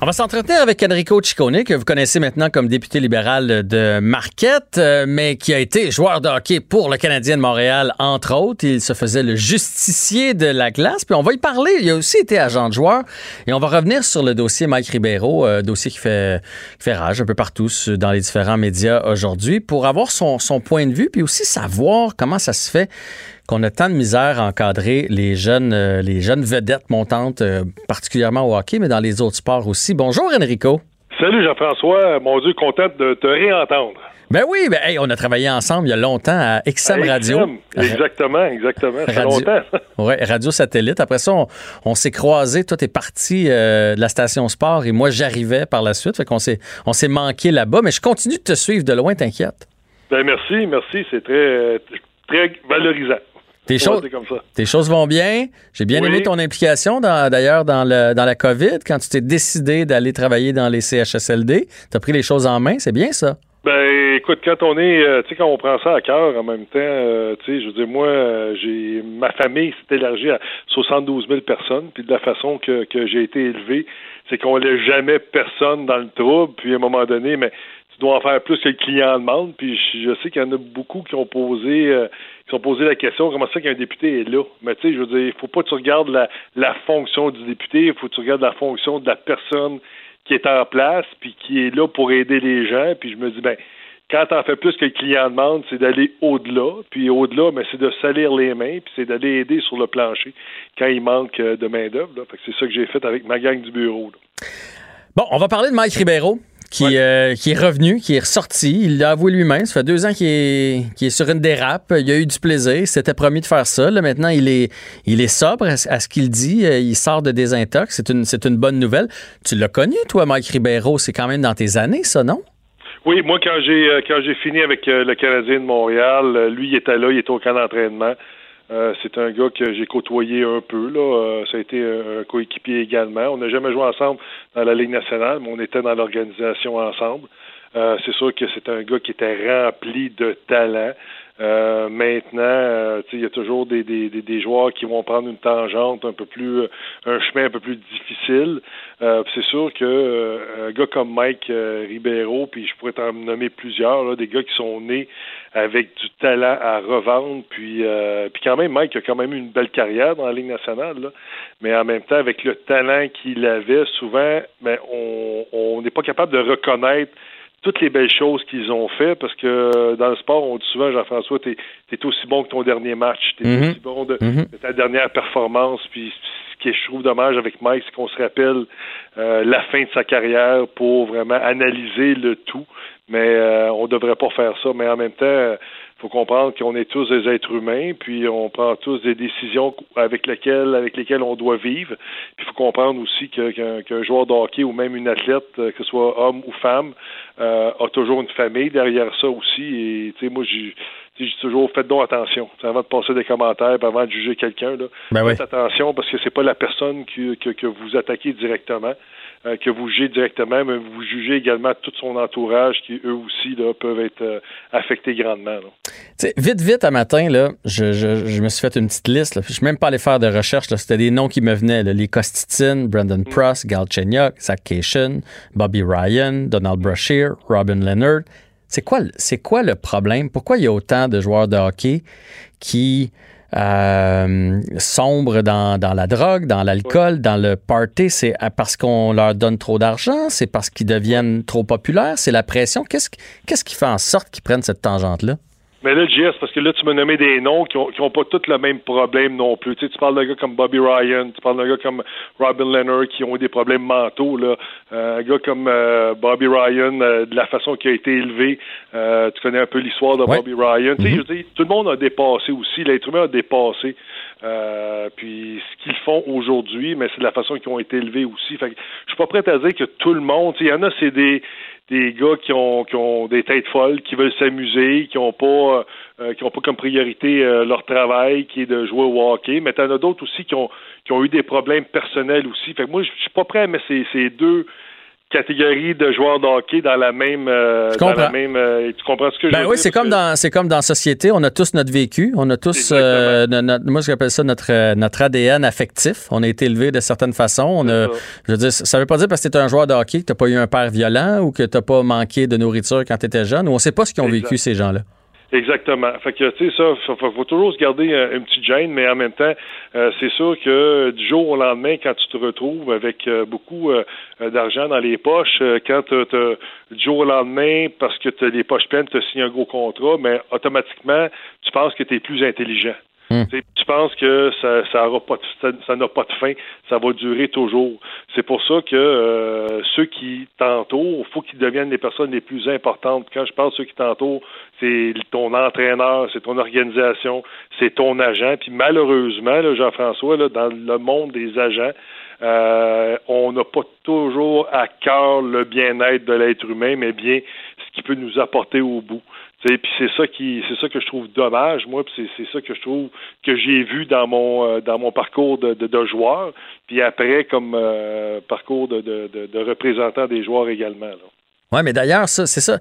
On va s'entretenir avec Enrico Ciccone, que vous connaissez maintenant comme député libéral de Marquette, euh, mais qui a été joueur de hockey pour le Canadien de Montréal, entre autres. Il se faisait le justicier de la glace. Puis on va y parler. Il a aussi été agent de joueur. Et on va revenir sur le dossier Mike Ribeiro, euh, dossier qui fait, qui fait rage un peu partout dans les différents médias aujourd'hui, pour avoir son, son point de vue, puis aussi savoir comment ça se fait qu'on a tant de misère à encadrer les jeunes, euh, les jeunes vedettes montantes, euh, particulièrement au hockey, mais dans les autres sports aussi. Bonjour Enrico. Salut Jean-François, mon Dieu, content de te réentendre. Ben oui, ben, on a travaillé ensemble il y a longtemps à XM Radio. Exactement, exactement. Ça fait longtemps. oui, Radio Satellite. Après ça, on, s'est croisés. Toi, t'es parti euh, de la station sport et moi, j'arrivais par la suite. Fait qu'on s'est, on s'est manqué là-bas. Mais je continue de te suivre de loin, t'inquiète. Ben merci, merci. C'est très, très valorisant. Tes, choses, tes choses vont bien? J'ai bien aimé ton implication d'ailleurs dans, dans la COVID, quand tu t'es décidé d'aller travailler dans les CHSLD. Tu as pris les choses en main, c'est bien ça? Ben, écoute, quand on est, euh, tu sais, quand on prend ça à cœur en même temps, euh, tu sais, je veux dire, moi, euh, j'ai, ma famille s'est élargie à 72 000 personnes, puis de la façon que, que j'ai été élevé, c'est qu'on laisse jamais personne dans le trouble, puis à un moment donné, mais tu dois en faire plus que le client demande, puis je, sais qu'il y en a beaucoup qui ont posé, qui ont posé la question comment ça qu'un député est là? Mais tu sais, je veux dire, il faut pas que tu regardes la, la fonction du député, il faut que tu regardes la fonction de la personne qui est en place, puis qui est là pour aider les gens. Puis je me dis, ben, quand tu en fais plus que le client demande, c'est d'aller au-delà. Puis au-delà, mais c'est de salir les mains, puis c'est d'aller aider sur le plancher quand il manque euh, de main-d'œuvre. C'est ça que j'ai fait avec ma gang du bureau. Bon, on va parler de Mike Ribeiro qui, euh, qui est revenu, qui est ressorti. Il l'a avoué lui-même. Ça fait deux ans qu'il est, est sur une dérape. Il a eu du plaisir. Il s'était promis de faire ça. Là, maintenant, il est, il est sobre à, ce qu'il dit. Euh, il sort de désintox. C'est une, c'est une bonne nouvelle. Tu l'as connu, toi, Mike Ribeiro. C'est quand même dans tes années, ça, non? Oui, moi, quand j'ai, euh, quand j'ai fini avec le Canadien de Montréal, lui, il était là. Il était au camp d'entraînement. Euh, c'est un gars que j'ai côtoyé un peu. Là. Euh, ça a été un, coéquipier également. On n'a jamais joué ensemble dans la Ligue nationale, mais on était dans l'organisation ensemble. Euh, c'est sûr que c'est un gars qui était rempli de talent. Euh, maintenant, euh, il y a toujours des, des, des, joueurs qui vont prendre une tangente un peu plus, euh, un chemin un peu plus difficile. Euh, c'est sûr que un gars comme Mike Ribeiro, puis je pourrais t'en nommer plusieurs, là, des gars qui sont nés avec du talent à revendre, puis, puis quand même, Mike a quand même eu une belle carrière dans la Ligue nationale, là, mais en même temps, avec le talent qu'il avait, souvent, ben, on n'est pas capable de reconnaître toutes les belles choses qu'ils ont fait parce que euh, dans le sport, on dit souvent, Jean-François, t'es es aussi bon que ton dernier match, t'es mm aussi bon mhm. de, ta dernière performance. Puis ce qui est, je trouve dommage avec Mike, c'est qu'on se rappelle euh, la fin de sa carrière pour vraiment analyser le tout. Mais euh, on devrait pas faire ça. Mais en même temps, faut comprendre qu'on est tous des êtres humains, puis on prend tous des décisions avec lesquelles, avec lesquelles on doit vivre. Il faut comprendre aussi qu'un joueur de hockey ou même une athlète, euh, que ce soit homme ou femme, euh, a toujours une famille derrière ça aussi. Et moi, j'ai j'ai toujours fait donc attention. Avant de passer des commentaires, avant de juger quelqu'un, ben faites attention parce que c'est pas la personne que, que vous attaquez directement. Euh, que vous jugez directement, mais vous jugez également tout son entourage qui, eux aussi, là, peuvent être euh, affectés grandement. Vite, vite, à matin, là, je, je, me suis fait une petite liste. Là. Je suis même pas allé faire de recherche. C'était des noms qui me venaient. Les Costitine, Brandon mm. Pross, Gal Chenyok, Zach Cation, Bobby Ryan, Donald Brashear, Robin Leonard. C'est quoi, c'est quoi le problème? Pourquoi il y a autant de joueurs de hockey qui euh, sombres dans, dans, la drogue, dans l'alcool, dans le party, c'est parce qu'on leur donne trop d'argent, c'est parce qu'ils deviennent trop populaires, c'est la pression? Qu'est-ce, qu'est-ce qui fait en sorte qu'ils prennent cette tangente-là? Mais là, JS, parce que là, tu m'as nommé des noms qui n'ont ont pas tous le même problème non plus. Tu, sais, tu parles d'un gars comme Bobby Ryan, tu parles d'un gars comme Robin Leonard qui ont eu des problèmes mentaux. Là. Euh, un gars comme euh, Bobby Ryan, euh, de la façon qu'il a été élevé, tu connais un peu l'histoire de Bobby Ryan. Tu sais, mm-hmm. je dis, tout le monde a dépassé aussi, l'être humain a dépassé. puis ce qu'ils font aujourd'hui, mais c'est de la façon qu'ils ont été élevés aussi. Fait que, je suis pas prêt à dire que tout le monde, il y en a, c'est des des gars qui ont, qui ont des têtes folles, qui veulent s'amuser, qui ont pas euh, qui ont pas comme priorité euh, leur travail, qui est de jouer au hockey. Mais t'en as d'autres aussi qui ont qui ont eu des problèmes personnels aussi. Fait que moi, je suis pas prêt à mettre ces, ces deux catégorie de joueurs de hockey dans la même. Euh, dans la même euh, tu comprends ce que je ben veux oui, c'est comme dans c'est comme dans société, on a tous notre vécu, on a tous euh, no- no- moi j'appelle ça notre euh, notre ADN affectif. On a été élevé de certaines façons. On a, ça. je veux dire, ça veut pas dire parce que t'es un joueur de hockey que t'as pas eu un père violent ou que t'as pas manqué de nourriture quand t'étais jeune. Ou on sait pas ce qu'ils ont vécu ces gens-là. Exactement. Fait que, tu sais, ça, faut, faut- toujours se garder euh, une petite gêne, mais en même temps, euh, c'est sûr que du jour au lendemain, quand tu te retrouves avec euh, beaucoup euh, euh, d'argent dans les poches, euh, quand du jour au lendemain, parce que as les poches pleines, tu signes un gros contrat, mais automatiquement, tu penses que tu es plus intelligent. Hmm. Tu penses que ça ça aura pas n'a pas de fin, ça va durer toujours. C'est pour ça que euh, ceux qui t'entourent, faut qu'ils deviennent les personnes les plus importantes. Quand je parle de ceux qui t'entourent, c'est ton entraîneur, c'est ton organisation, c'est ton agent. Puis malheureusement, Jean-François, dans le monde des agents, euh, on n'a pas toujours à cœur le bien-être de l'être humain, mais bien ce qui peut nous apporter au bout. Puis c'est ça qui c'est ça que je trouve dommage, moi, puis c'est ça que je trouve que j'ai vu dans mon euh, dans mon parcours de, de, joueur, puis après comme euh, parcours de, de, représentant des joueurs également. Ouais, mais d'ailleurs, ça, c'est ça.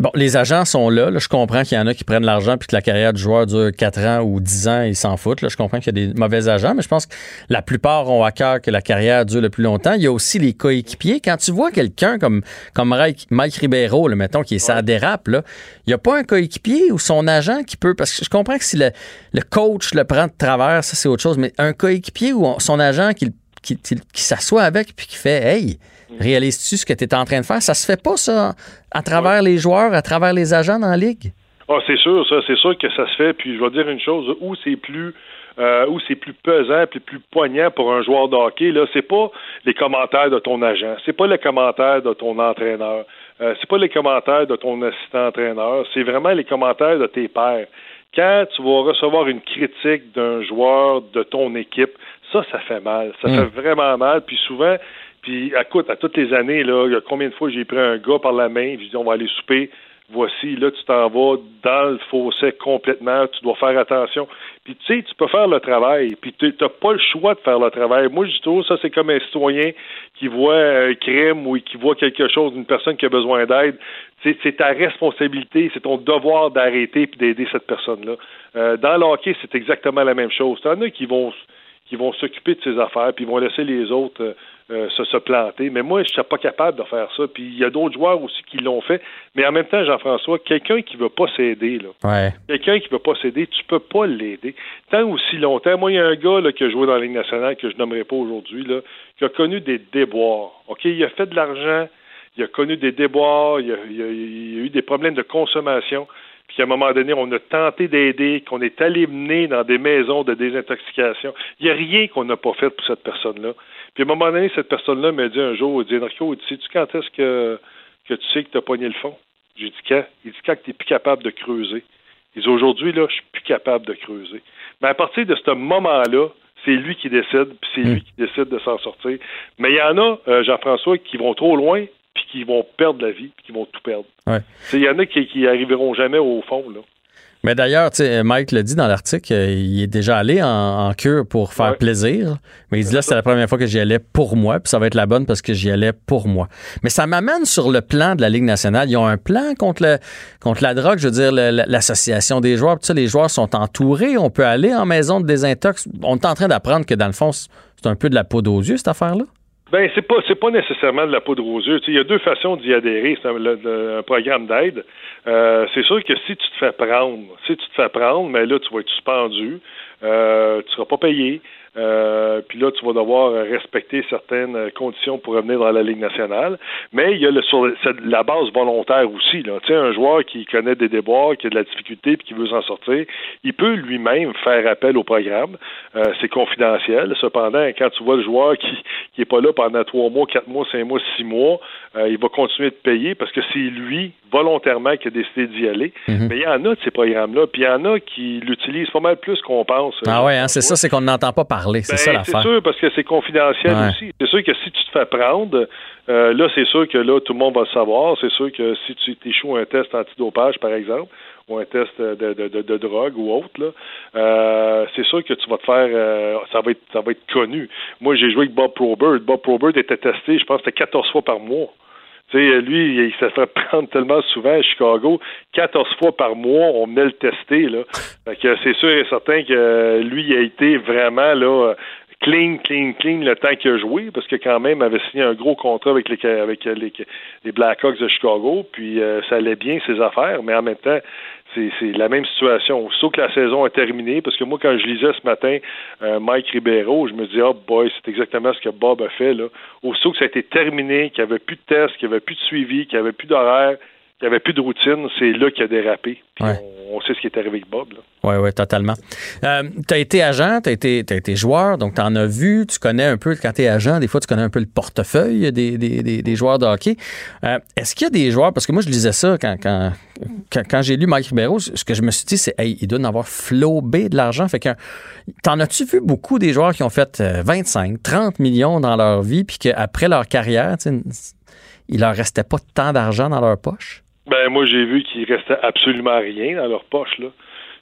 Bon, les agents sont là. là. Je comprends qu'il y en a qui prennent l'argent puis que la carrière du joueur dure 4 ans ou 10 ans, ils s'en foutent. Là. Je comprends qu'il y a des mauvais agents, mais je pense que la plupart ont à cœur que la carrière dure le plus longtemps. Il y a aussi les coéquipiers. Quand tu vois quelqu'un comme, comme Mike, Ribeiro, là, mettons, qui est ça dérape, là, il n'y a pas un coéquipier ou son agent qui peut. Parce que je comprends que si le, le coach le prend de travers, ça c'est autre chose, mais un coéquipier ou son agent qui, qui, qui, qui s'assoit avec puis qui fait Hey, réalises-tu ce que tu es en train de faire? Ça se fait pas, ça, à travers les joueurs, à travers les agents dans la ligue? Ah, c'est sûr, ça, c'est sûr que ça se fait. Puis je vais dire une chose, où c'est plus euh, où c'est plus pesant puis plus poignant pour un joueur de hockey, là, c'est pas les commentaires de ton agent, c'est pas les commentaires de ton entraîneur, euh, c'est pas les commentaires de ton assistant entraîneur, c'est vraiment les commentaires de tes pairs. Quand tu vas recevoir une critique d'un joueur de ton équipe, ça, ça fait mal. Ça Mm. fait vraiment mal. Puis souvent, puis écoute, à toutes les années, il y a combien de fois j'ai pris un gars par la main, je dis on va aller souper. Voici, là, tu t'en vas dans le fossé complètement, tu dois faire attention. Puis tu sais, tu peux faire le travail, puis tu n'as pas le choix de faire le travail. Moi, je dis toujours, ça, c'est comme un citoyen qui voit un crime ou qui voit quelque chose, une personne qui a besoin d'aide. C'est ta responsabilité, c'est ton devoir d'arrêter puis d'aider cette personne-là. Euh, dans le hockey, c'est exactement la même chose. T'en as qui vont qui vont s'occuper de ces affaires, puis ils vont laisser les autres euh, euh, se, se planter. Mais moi, je suis pas capable de faire ça. Puis il y a d'autres joueurs aussi qui l'ont fait. Mais en même temps, Jean-François, quelqu'un qui veut pas s'aider, là, Ouais. quelqu'un qui veut pas s'aider, tu peux pas l'aider. Tant aussi longtemps. Moi, il y a un gars là, qui a joué dans la Ligue nationale, que je nommerai pas aujourd'hui, qui a connu des déboires. OK, il a fait de l'argent, il a connu des déboires, il a, il a- il a eu des problèmes de consommation. Puis à un moment donné, on a tenté d'aider, qu'on est allé mener dans des maisons de désintoxication. Il n'y a rien qu'on n'a pas fait pour cette personne-là. Puis à un moment donné, cette personne-là m'a dit un jour, il dit, Enrico, sais-tu quand est-ce que, que tu sais que tu as pogné le fond? J'ai dit quand? Il dit quand tu n'es plus capable de creuser? Il dit aujourd'hui, là, je suis plus capable de creuser. Mais à partir de ce moment-là, c'est lui qui décide, puis c'est lui qui décide de s'en sortir. Mais il y en a, euh, Jean-François, qui vont trop loin, puis qui vont perdre la vie, puis qui vont tout perdre. Ouais. Il y en a qui, qui arriveront jamais au fond, là. Mais d'ailleurs, Mike l'a dit dans l'article, euh, il est déjà allé en, en cure pour faire Ouais. plaisir. Mais il dit là, c'était la première fois que j'y allais pour moi, puis ça va être la bonne parce que j'y allais pour moi. Mais ça m'amène sur le plan de la Ligue nationale. Ils ont un plan contre, le, contre la drogue, je veux dire, le- le- l'association des joueurs. Tout ça, les joueurs sont entourés. On peut aller en maison de désintox. On est en train d'apprendre que dans le fond, c'est c'est un peu de la peau aux yeux, cette affaire-là. Ben, c'est pas c'est pas nécessairement de la poudre aux yeux. Il y a deux façons d'y adhérer. C'est un, un programme d'aide. Euh, c'est sûr que si tu te fais prendre, si tu te fais prendre, mais là, tu vas être suspendu, euh, tu seras pas payé. Euh, puis là, tu vas devoir respecter certaines conditions pour revenir dans la Ligue nationale. Mais il y a le, sur la base volontaire aussi. Là. Tu sais, un joueur qui connaît des déboires, qui a de la difficulté puis qui veut s'en sortir, il peut lui-même faire appel au programme. Euh, c'est confidentiel. Cependant, quand tu vois le joueur qui qui est pas là pendant trois mois, quatre mois, cinq mois, six mois, euh, il va continuer de payer parce que c'est lui volontairement qui a décidé d'y aller. Mhm. Mais il y en a de ces programmes-là, puis il y en a qui l'utilisent pas mal plus qu'on pense. Ah ouais, hein, c'est ça, c'est qu'on n'entend pas parler. Parler. C'est Ben, ça l'affaire. C'est sûr, parce que c'est confidentiel Ouais. aussi. C'est sûr que si tu te fais prendre, euh, là, c'est sûr que là, tout le monde va le savoir. C'est sûr que si tu échoues un test antidopage, par exemple, ou un test de, de, de, de drogue ou autre, là, euh, c'est sûr que tu vas te faire, euh, ça va être, ça va être connu. Moi, j'ai joué avec Bob Probert. Bob Probert était testé, je pense, c'était 14 fois par mois. Sais, lui, il s'est fait prendre tellement souvent à Chicago, 14 fois par mois, on venait le tester, là. Fait que c'est sûr et certain que lui, il a été vraiment, là, clean, clean, clean le temps qu'il a joué, parce que quand même, avait signé un gros contrat avec les, avec les, les Blackhawks de Chicago, puis euh, ça allait bien ses affaires, mais en même temps, c'est, la même situation. Sauf que la saison est terminée, parce que moi, quand je lisais ce matin euh, Mike Ribeiro, je me dis, oh boy, c'est exactement ce que Bob a fait. Là. Aussitôt que ça a été terminé, qu'il n'y avait plus de tests, qu'il n'y avait plus de suivi, qu'il n'y avait plus d'horaire, qu'il n'y avait plus de routine, c'est là qu'il a dérapé. Puis Ouais. on, on sait ce qui est arrivé avec Bob. Oui, oui, totalement. Euh, tu as été agent, tu as été, t'as été joueur, donc tu en as vu, tu connais un peu, quand tu es agent, des fois, tu connais un peu le portefeuille des, des, des, des joueurs de hockey. Euh, Est-ce qu'il y a des joueurs, parce que moi, je lisais ça quand, quand, quand, quand j'ai lu Mike Ribeiro, ce que je me suis dit, c'est, hey, il doit en avoir flobé de l'argent. Fait que, t'en as-tu vu beaucoup des joueurs qui ont fait euh, 25, 30 millions dans leur vie, puis qu'après leur carrière, il leur restait pas tant d'argent dans leur poche? Ben moi j'ai vu qu'il restait absolument rien dans leur poche là.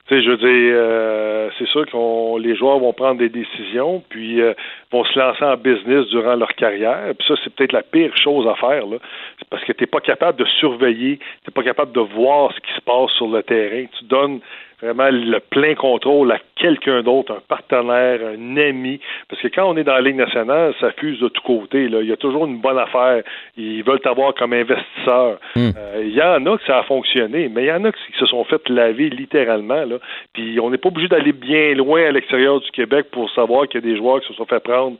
Tu sais, je veux dire, euh, c'est sûr que les joueurs vont prendre des décisions, puis euh, vont se lancer en business durant leur carrière. Puis ça, c'est peut-être la pire chose à faire, là. C'est parce que tu n'es pas capable de surveiller, tu n'es pas capable de voir ce qui se passe sur le terrain. Tu donnes vraiment le plein contrôle à quelqu'un d'autre, un partenaire, un ami. Parce que quand on est dans la Ligue nationale, ça fuse de tous côtés. Là. Il y a toujours une bonne affaire. Ils veulent t'avoir comme investisseur. Mm. Euh, il y en a que ça a fonctionné, mais il y en a qui se sont fait laver littéralement. Là. Puis on n'est pas obligé d'aller bien loin à l'extérieur du Québec pour savoir qu'il y a des joueurs qui se sont fait prendre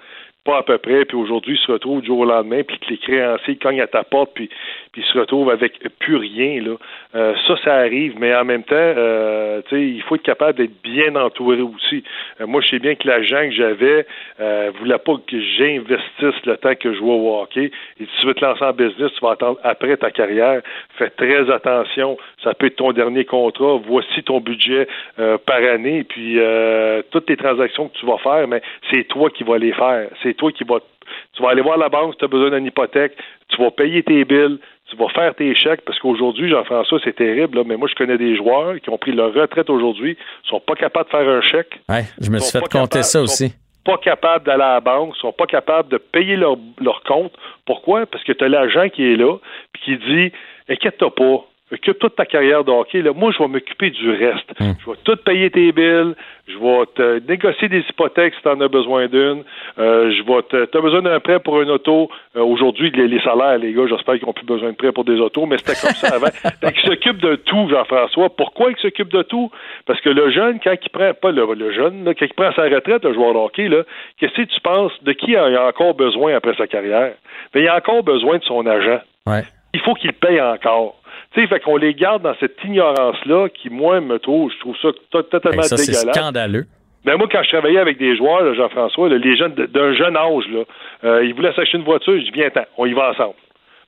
pas à peu près, puis aujourd'hui, se retrouvent du jour au lendemain, puis que les créanciers cognent à ta porte, puis, puis se retrouvent avec plus rien. Là. Euh, ça, ça arrive, mais en même temps, euh, il faut être capable d'être bien entouré aussi. Euh, moi, je sais bien que l'agent que j'avais euh, voulait pas que j'investisse le temps que je jouais au hockey. Et si tu veux te lancer en business, tu vas attendre après ta carrière. Fais très attention. Ça peut être ton dernier contrat. Voici ton budget euh, par année, puis euh, toutes les transactions que tu vas faire, mais c'est toi qui vas les faire. C'est toi qui vas tu vas aller voir la banque si tu as besoin d'une hypothèque, tu vas payer tes billes, tu vas faire tes chèques, parce qu'aujourd'hui, Jean-François, c'est terrible, là, mais moi, je connais des joueurs qui ont pris leur retraite aujourd'hui, sont pas capables de faire un chèque. Ouais, je me suis Sont fait compter capables, ça sont aussi. Pas capables d'aller à la banque, sont pas capables de payer leur, leur compte. Pourquoi? Parce que tu as l'agent qui est là, puis qui dit Inquiète-toi pas, occupe toute ta carrière de hockey. Là, moi, je vais m'occuper du reste. Hmm. Je vais tout payer tes billes. Je vais te négocier des hypothèques si tu en as besoin d'une. Euh, je vais te. Tu as besoin d'un prêt pour une auto. Euh, Aujourd'hui, les, les salaires, les gars, j'espère qu'ils n'ont plus besoin de prêt pour des autos, mais c'était comme ça avant. Fait qu'ils s'occupent de tout, Jean-François. Pourquoi ils s'occupent de tout? Parce que le jeune, quand il prend, pas le, le jeune, là, quand il prend sa retraite, le joueur de hockey, qu'est-ce que tu penses? De qui il a encore besoin après sa carrière? Ben, il a encore besoin de son agent. Ouais. Il faut qu'il paye encore. Tu sais, fait qu'on les garde dans cette ignorance-là qui, moi, me trouve, je trouve ça to- totalement Hey, ça, c'est dégueulasse. scandaleux. Ben moi, quand je travaillais avec des joueurs, Jean-François, les jeunes d'un jeune âge, là, euh, ils voulaient s'acheter une voiture, je dis viens ten on y va ensemble.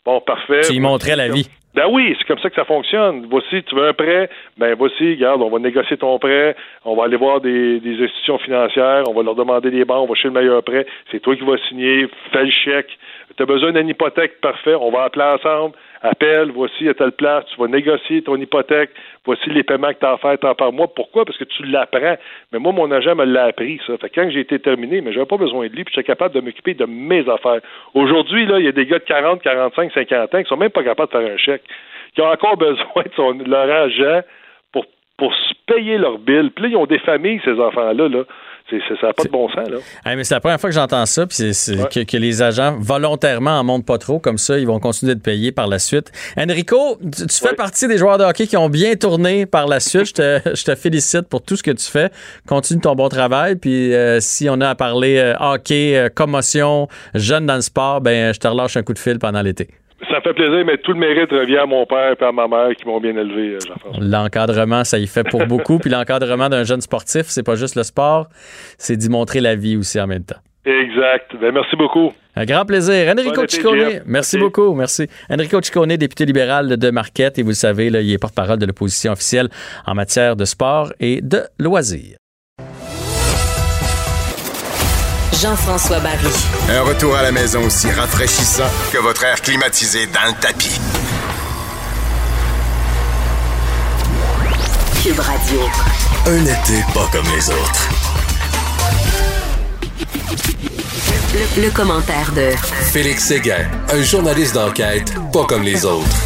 Bon, parfait. Tu y montrais la vie. Ben oui, c'est comme ça que ça fonctionne. Voici, tu veux un prêt, ben voici, regarde, on va négocier ton prêt, on va aller voir des, institutions financières, on va leur demander des banques, on va chercher le meilleur prêt, c'est toi qui vas signer, fais le chèque. Tu as besoin d'une hypothèque, parfait, on va appeler ensemble, appelle, voici à telle place, tu vas négocier ton hypothèque, voici les paiements que tu as à faire tant par mois. Pourquoi? Parce que tu l'apprends. Mais moi, mon agent me l'a appris, ça. Fait que quand j'ai été terminé, mais j'avais pas besoin de lui, puis j'étais capable de m'occuper de mes affaires. Aujourd'hui, là, il y a des gars de 40, 45, 50 ans qui sont même pas capables de faire un chèque, qui ont encore besoin de son, leur agent pour, pour se payer leur bill. Puis là, ils ont des familles, ces enfants-là, là. Ça n'a pas de bon sens, là. Hey, mais c'est la première fois que j'entends ça, puis Ouais. que, que les agents volontairement en montent pas trop, comme ça, ils vont continuer de payer par la suite. Enrico, tu, tu fais partie des joueurs de hockey qui ont bien tourné par la suite. Je te, je te félicite pour tout ce que tu fais. Continue ton bon travail, puis euh, si on a à parler euh, hockey, euh, commotion, jeunes dans le sport, ben je te relâche un coup de fil pendant l'été. Ça fait plaisir, mais tout le mérite revient à mon père et à ma mère qui m'ont bien élevé, euh, Jean-François. L'encadrement, ça y fait pour beaucoup. Puis l'encadrement d'un jeune sportif, c'est pas juste le sport, c'est d'y montrer la vie aussi en même temps. Exact. Ben, merci beaucoup. Un grand plaisir. Enrico Bon Ciccone, merci Merci. beaucoup, merci. Enrico Ciccone, député libéral de Marquette, et vous le savez, là, il est porte-parole de l'opposition officielle en matière de sport et de loisirs. Jean-François Barry. Un retour à la maison aussi rafraîchissant que votre air climatisé dans le tapis. Cube Radio. Un été pas comme les autres. Le, le commentaire de Félix Séguin, un journaliste d'enquête pas comme les autres.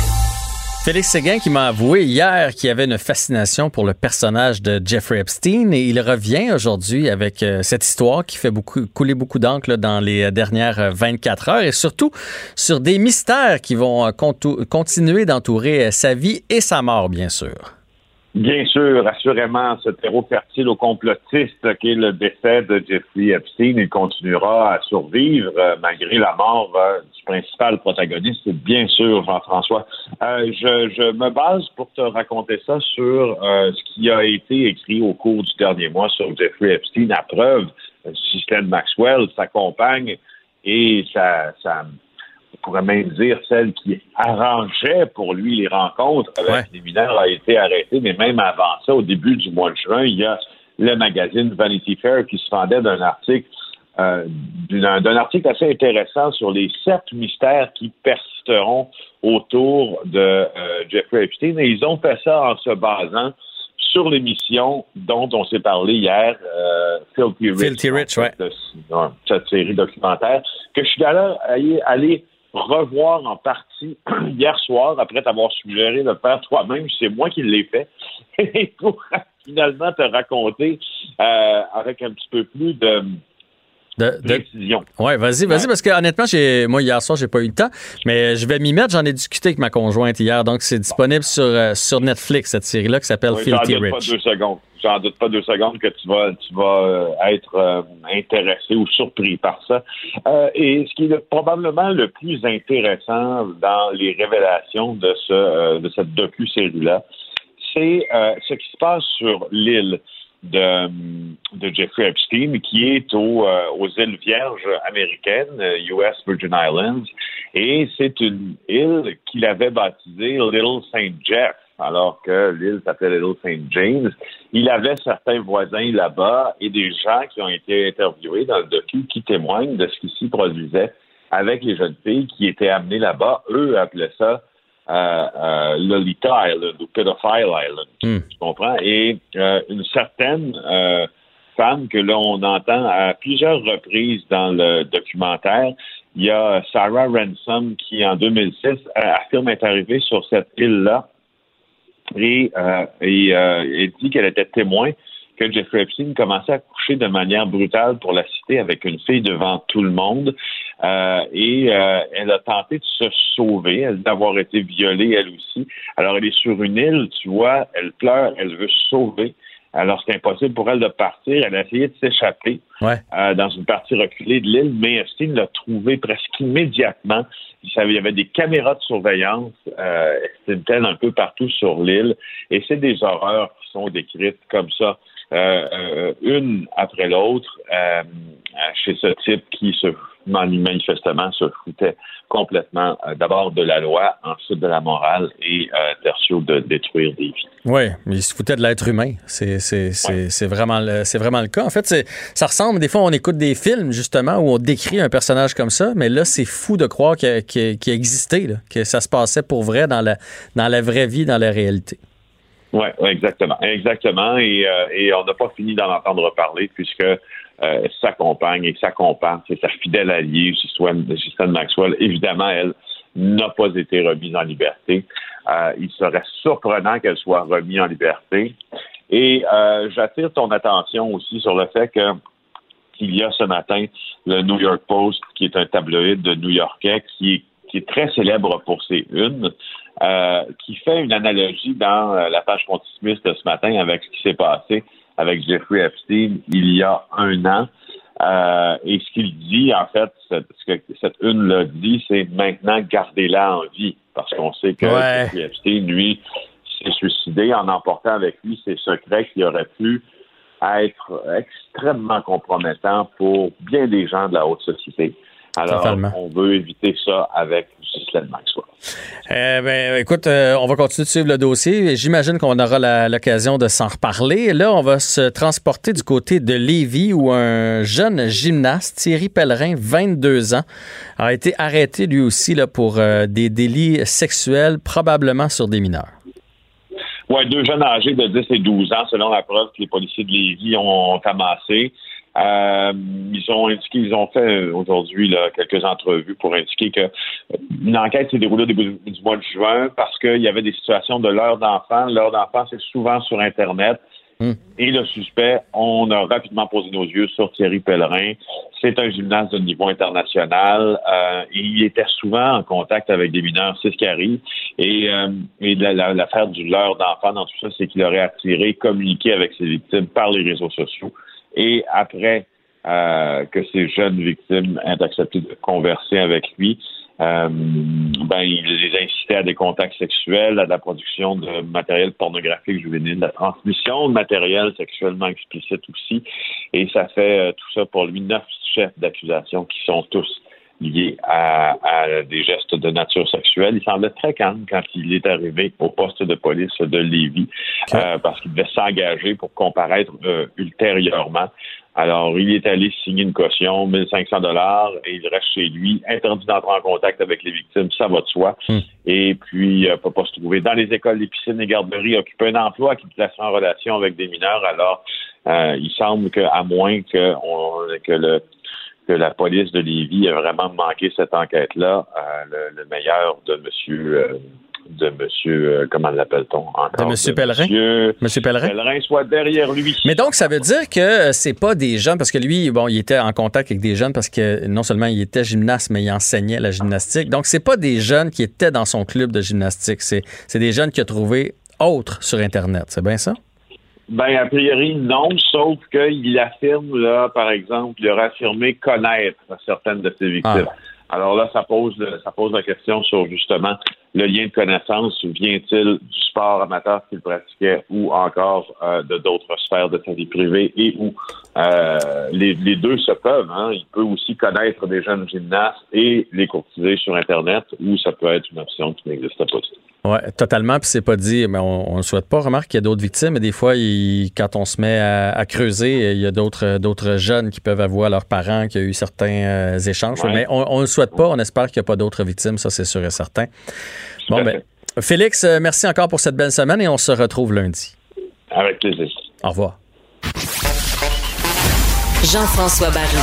Félix Séguin qui m'a avoué hier qu'il avait une fascination pour le personnage de Jeffrey Epstein et il revient aujourd'hui avec euh, cette histoire qui fait beaucoup, couler beaucoup d'encre dans les euh, dernières 24 heures et surtout sur des mystères qui vont euh, continuer d'entourer sa vie et sa mort, bien sûr. Bien sûr, assurément, ce terreau fertile aux complotistes qui est le décès de Jeffrey Epstein, il continuera à survivre euh, malgré la mort euh, du principal protagoniste, bien sûr, Jean-François. Euh, je, je me base pour te raconter ça sur ce qui a été écrit au cours du dernier mois sur Jeffrey Epstein. À preuve, système Maxwell, sa compagne et sa, sa pourrait même dire celle qui arrangeait pour lui les rencontres avec Ouais. les mineurs a été arrêtée, mais même avant ça, au début du mois de juin, il y a le magazine Vanity Fair qui se fendait d'un article euh, d'un article assez intéressant sur les sept mystères qui persisteront autour de euh, Jeffrey Epstein. Et ils ont fait ça en se basant sur l'émission dont on s'est parlé hier, euh, Filthy Rich. Filthy Rich, ouais. de- cette série documentaire, que je suis allé, allé revoir en partie hier soir, après t'avoir suggéré de le faire toi-même. C'est moi qui l'ai fait. Et pour finalement te raconter euh, avec un petit peu plus de De, de-. Ouais, vas-y, vas-y, parce que honnêtement, j'ai, moi hier soir, j'ai pas eu le temps, mais je vais m'y mettre. J'en ai discuté avec ma conjointe hier, donc c'est disponible sur euh, sur Netflix cette série-là qui s'appelle Oui, J'en Filthy doute pas deux secondes. J'en doute pas deux secondes que tu vas, tu vas euh, être euh, intéressé ou surpris par ça. Euh, et ce qui est le- probablement le plus intéressant dans les révélations de ce de cette docu-série-là, c'est ce qui se passe sur l'île de, de Jeffrey Epstein, qui est au, euh, aux îles Vierges américaines, euh, US Virgin Islands, et c'est une île qu'il avait baptisée Little Saint Jeff, alors que l'île s'appelait Little Saint James. Il avait certains voisins là-bas et des gens qui ont été interviewés dans le docu qui témoignent de ce qui s'y produisait avec les jeunes filles qui étaient amenées là-bas. Eux appelaient ça euh, Lolita Island ou Pedophile Island. Hmm. Tu comprends? Et euh, une certaine euh, femme que là, on entend à plusieurs reprises dans le documentaire, il y a Sarah Ransom qui, en 2006, euh, affirme être arrivée sur cette île-là et, euh, et euh, elle dit qu'elle était témoin que Jeffrey Epstein commençait à coucher de manière brutale pour la citer avec une fille devant tout le monde. Euh, et euh, elle a tenté de se sauver, elle d'avoir été violée elle aussi. Alors elle est sur une île, tu vois, elle pleure, elle veut se sauver. Alors c'est impossible pour elle de partir. Elle a essayé de s'échapper Ouais. euh, dans une partie reculée de l'île, mais Epstein l'a trouvé presque immédiatement. Il savait- il y avait des caméras de surveillance, euh, un peu partout sur l'île, et c'est des horreurs qui sont décrites comme ça, euh, euh, une après l'autre, euh, chez ce type qui se manifestement se foutait complètement euh, d'abord de la loi, ensuite de la morale et tertio de détruire des vies. Oui, mais il se foutait de l'être humain. C'est, c'est vraiment, le, vraiment le cas. En fait, ça ressemble, des fois, on écoute des films, justement, où on décrit un personnage comme ça, mais là, c'est fou de croire qu'il, existait, là, que ça se passait pour vrai dans la, dans la vraie vie, dans la réalité. Oui, exactement. Exactement. Et, euh, et on n'a pas fini d'en entendre parler puisque euh, sa compagne et sa comparse et sa fidèle alliée, Ghislaine Maxwell, évidemment, elle n'a pas été remise en liberté. Euh, il serait surprenant qu'elle soit remise en liberté. Et euh, j'attire ton attention aussi sur le fait que qu'il y a ce matin le New York Post, qui est un tabloïd de New-Yorkais, qui est, qui est très célèbre pour ses unes, euh, qui fait une analogie dans euh, la page pontifiste de ce matin avec ce qui s'est passé avec Jeffrey Epstein il y a un an. Euh, et ce qu'il dit, en fait, cette- ce que cette une-là dit, c'est maintenant gardez-la en vie. Parce qu'on sait que Ouais. Jeffrey Epstein, lui, s'est suicidé en emportant avec lui ses secrets qui auraient pu être extrêmement compromettants pour bien des gens de la haute société. Alors, on veut éviter ça avec Ghislaine Maxwell. Eh ben, écoute, euh, on va continuer de suivre le dossier. J'imagine qu'on aura l'occasion de s'en reparler. Là, on va se transporter du côté de Lévis où un jeune gymnaste, Thierry Pellerin, 22 ans, a été arrêté lui aussi là, pour euh, des délits sexuels, probablement sur des mineurs. Oui, deux jeunes âgés de 10 et 12 ans, selon la preuve que les policiers de Lévis ont amassée. Euh, ils ont indiqué, ils ont fait aujourd'hui quelques entrevues pour indiquer que une enquête s'est déroulée au début du mois de juin parce qu'il y avait des situations de l'heure d'enfant. L'heure d'enfant, c'est souvent sur Internet. Hmm. Et le suspect, on a rapidement posé nos yeux sur Thierry Pellerin. C'est un gymnaste de niveau international. Euh, il était souvent en contact avec des mineurs, c'est ce qui arrive. Et, euh, et l'affaire du leurre d'enfant dans tout ça, c'est qu'il aurait attiré, communiqué avec ses victimes par les réseaux sociaux. Et après euh, que ces jeunes victimes aient accepté de converser avec lui, euh, ben, il les incitait à des contacts sexuels, à la production de matériel pornographique juvénile, la transmission de matériel sexuellement explicite aussi. Et ça fait euh, tout ça pour lui neuf chefs d'accusation qui sont tous liés à, des gestes de nature sexuelle. Il semblait très calme quand il est arrivé au poste de police de Lévis euh, parce qu'il devait s'engager pour comparaître euh, ultérieurement. Alors, il est allé signer une caution, 1500 dollars, et il reste chez lui, interdit d'entrer en contact avec les victimes, ça va de soi. Hmm. Et puis, ne peut pas se trouver dans les écoles, les piscines, les garderies, occuper un emploi qui place en relation avec des mineurs. Alors, euh, il semble qu'à moins que, que le que la police de Lévis a vraiment manqué cette enquête-là. Euh, le, meilleur de monsieur euh, de monsieur euh, comment l'appelle-t-on encore? De monsieur Pellerin? monsieur, Pellerin? Pellerin soit derrière lui. Mais donc ça veut dire que c'est pas des jeunes parce que lui bon il était en contact avec des jeunes parce que non seulement il était gymnaste mais il enseignait la gymnastique. Donc c'est pas des jeunes qui étaient dans son club de gymnastique. C'est c'est des jeunes qu'il a trouvé autres sur internet. C'est bien ça? Ben, a priori, non, sauf qu'il affirme, là, par exemple, il aurait affirmé connaître certaines de ses victimes. Ah. Alors là, ça pose, ça pose la question sur justement le lien de connaissance. Vient-il du sport amateur qu'il pratiquait ou encore euh, de d'autres sphères de sa vie privée et où euh, les, les, deux se peuvent. Hein? Il peut aussi connaître des jeunes gymnastes et les courtiser sur Internet ou ça peut être une option qui n'existe pas. Oui, totalement. Puis c'est pas dit, mais on ne souhaite pas. Remarque qu'il y a d'autres victimes, mais des fois, quand on se met à, creuser, il y a d'autres d'autres jeunes qui peuvent avoir leurs parents qui ont eu certains euh, échanges. Mais on ne le souhaite pas. On espère qu'il n'y a pas d'autres victimes, ça c'est sûr et certain. Bon, ben, Félix, euh, merci encore pour cette belle semaine et on se retrouve lundi. Avec plaisir. Au revoir. Jean-François Barry.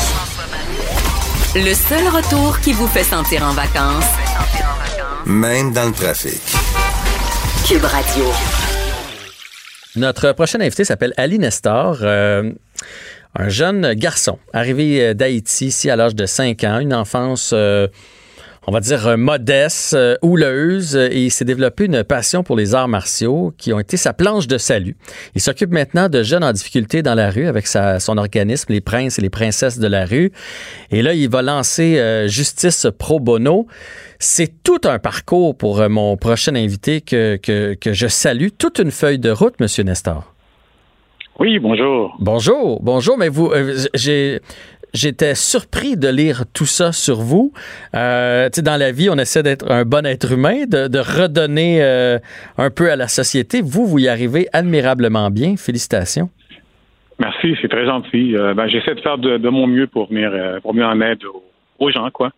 Le seul retour qui vous fait sentir en vacances, même dans le trafic. Notre prochain invité s'appelle Ali Nestor. Euh, un jeune garçon arrivé euh, d'Haïti ici à l'âge de 5 ans, une enfance euh, on va dire, modeste, houleuse, et il s'est développé une passion pour les arts martiaux qui ont été sa planche de salut. Il s'occupe maintenant de jeunes en difficulté dans la rue avec son organisme, les princes et les princesses de la rue. Et là, il va lancer Justice Pro Bono. C'est tout un parcours pour euh, mon prochain invité que, que, que je salue. Toute une feuille de route, Monsieur Nestor. Oui, bonjour. Bonjour, bonjour, mais vous, euh, j'ai, j'étais surpris de lire tout ça sur vous. Euh, dans la vie, on essaie d'être un bon être humain, de, redonner euh, un peu à la société. Vous, vous y arrivez admirablement bien. Félicitations. Merci, c'est très gentil. ben, j'essaie de faire de, mon mieux pour venir, pour venir en aide aux, aux gens, quoi.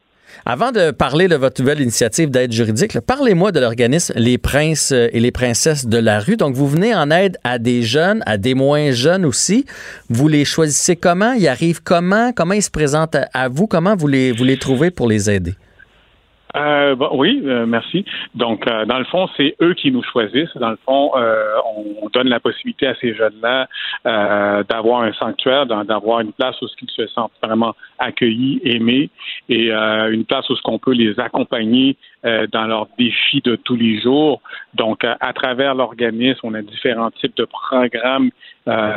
Avant de parler de votre nouvelle initiative d'aide juridique, parlez-moi de l'organisme Les Princes euh, et les Princesses de la rue. Donc, vous venez en aide à des jeunes, à des moins jeunes aussi. Vous les choisissez comment? Ils arrivent comment? Comment ils se présentent à vous? Comment vous les, trouvez pour les aider? Euh, oui, euh, merci. Donc, dans le fond, c'est eux qui nous choisissent. Dans le fond, on donne la possibilité à ces jeunes-là d'avoir un sanctuaire, d'avoir une place où ils se sentent vraiment accueillis, aimés, et une place où ce qu'on peut les accompagner dans leurs défis de tous les jours. Donc, à travers l'organisme, on a différents types de programmes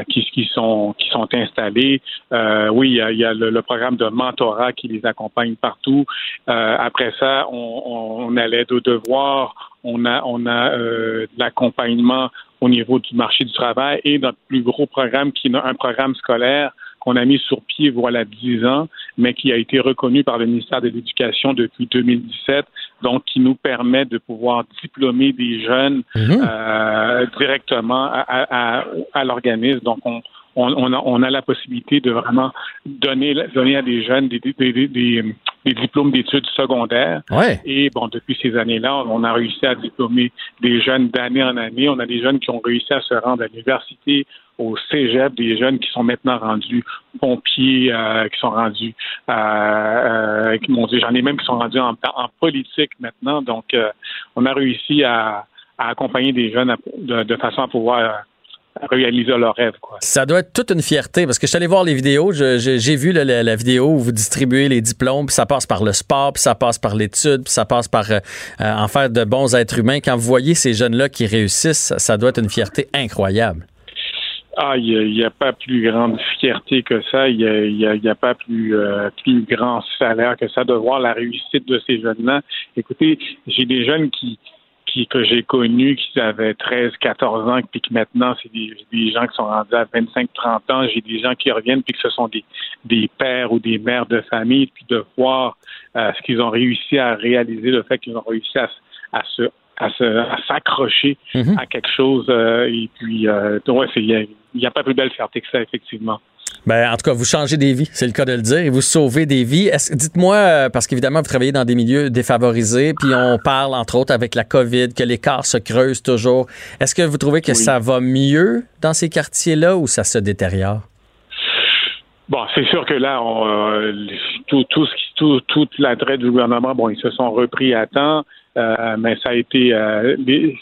qui, qui, sont qui sont installés. oui, il y a, y a le, programme de mentorat qui les accompagne partout. après ça, on, a l'aide aux devoirs, on a, on a euh, l'accompagnement au niveau du marché du travail et notre plus gros programme qui est un programme scolaire qu'on a mis sur pied voilà dix ans, mais qui a été reconnu par le ministère de l'Éducation depuis 2017, donc qui nous permet de pouvoir diplômer des jeunes Mhm. euh, directement à, à, à l'organisme. Donc, on, a, on a la possibilité de vraiment donner, donner à des jeunes des, des, des, des, des diplômes d'études secondaires. Ouais. Et bon, depuis ces années-là, on a réussi à diplômer des jeunes d'année en année. On a des jeunes qui ont réussi à se rendre à l'université, au cégep, des jeunes qui sont maintenant rendus pompiers, euh, qui sont rendus, euh, euh, m'ont dit, j'en ai même qui sont rendus en, politique maintenant. Donc, euh, on a réussi à, à accompagner des jeunes de, façon à pouvoir euh, réaliser leurs rêves. Quoi. Ça doit être toute une fierté parce que je suis allé voir les vidéos. J'ai vu la, la vidéo où vous distribuez les diplômes, puis ça passe par le sport, puis ça passe par l'étude, puis ça passe par euh, euh, en faire de bons êtres humains. Quand vous voyez ces jeunes-là qui réussissent, ça doit être une fierté incroyable. Ah, il n'y a, pas plus grande fierté que ça. Il n'y a, pas plus, euh, plus grand salaire que ça de voir la réussite de ces jeunes-là. Écoutez, j'ai des jeunes qui, qui que j'ai connus qui avaient 13, 14 ans, puis que maintenant, c'est des, des gens qui sont rendus à 25, 30 ans. J'ai des gens qui reviennent, puis que ce sont des, des pères ou des mères de famille, puis de voir euh, ce qu'ils ont réussi à réaliser, le fait qu'ils ont réussi à, à se à s'accrocher Mhm. à quelque chose euh, et puis euh, ouais, il n'y a, pas plus belle fierté que ça effectivement. Ben, en tout cas, vous changez des vies, c'est le cas de le dire, et vous sauvez des vies. Dites-moi, euh, parce qu'évidemment, vous travaillez dans des milieux défavorisés, puis on parle, entre autres, avec la COVID, que l'écart se creuse toujours. Est-ce que vous trouvez que Oui. ça va mieux dans ces quartiers-là ou ça se détériore? Bon, c'est sûr que là, on, euh, tout, tout, ce qui, tout, toute l'attrait du gouvernement, bon, ils se sont repris à temps, euh, mais ça a été, euh,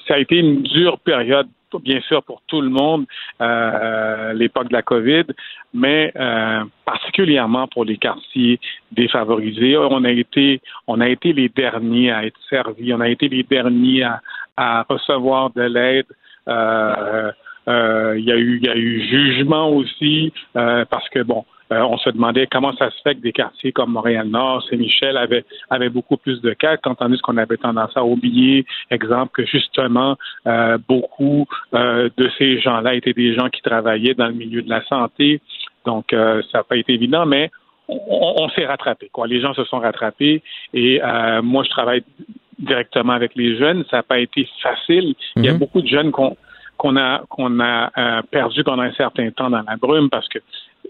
ça a été une dure période, bien sûr, pour tout le monde, euh, l'époque de la COVID, mais euh, particulièrement pour les quartiers défavorisés. On a été, on a été les derniers à être servis, on a été les derniers à, à recevoir de l'aide. Euh, euh, il y a eu, il y a eu jugement aussi euh, parce que bon, euh, on se demandait comment ça se fait que des quartiers comme Montréal-Nord, Saint-Michel avaient, avaient beaucoup plus de cas, quand tandis qu'on avait tendance à oublier, exemple, que justement, euh, beaucoup euh, de ces gens-là étaient des gens qui travaillaient dans le milieu de la santé. Donc, ça n'a pas été évident, mais on, on s'est rattrapé. Quoi. Les gens se sont rattrapés et moi, je travaille directement avec les jeunes. Ça n'a pas été facile. Il y a Mhm. beaucoup de jeunes qu'on qu'on a qu'on a perdu pendant un certain temps dans la brume parce que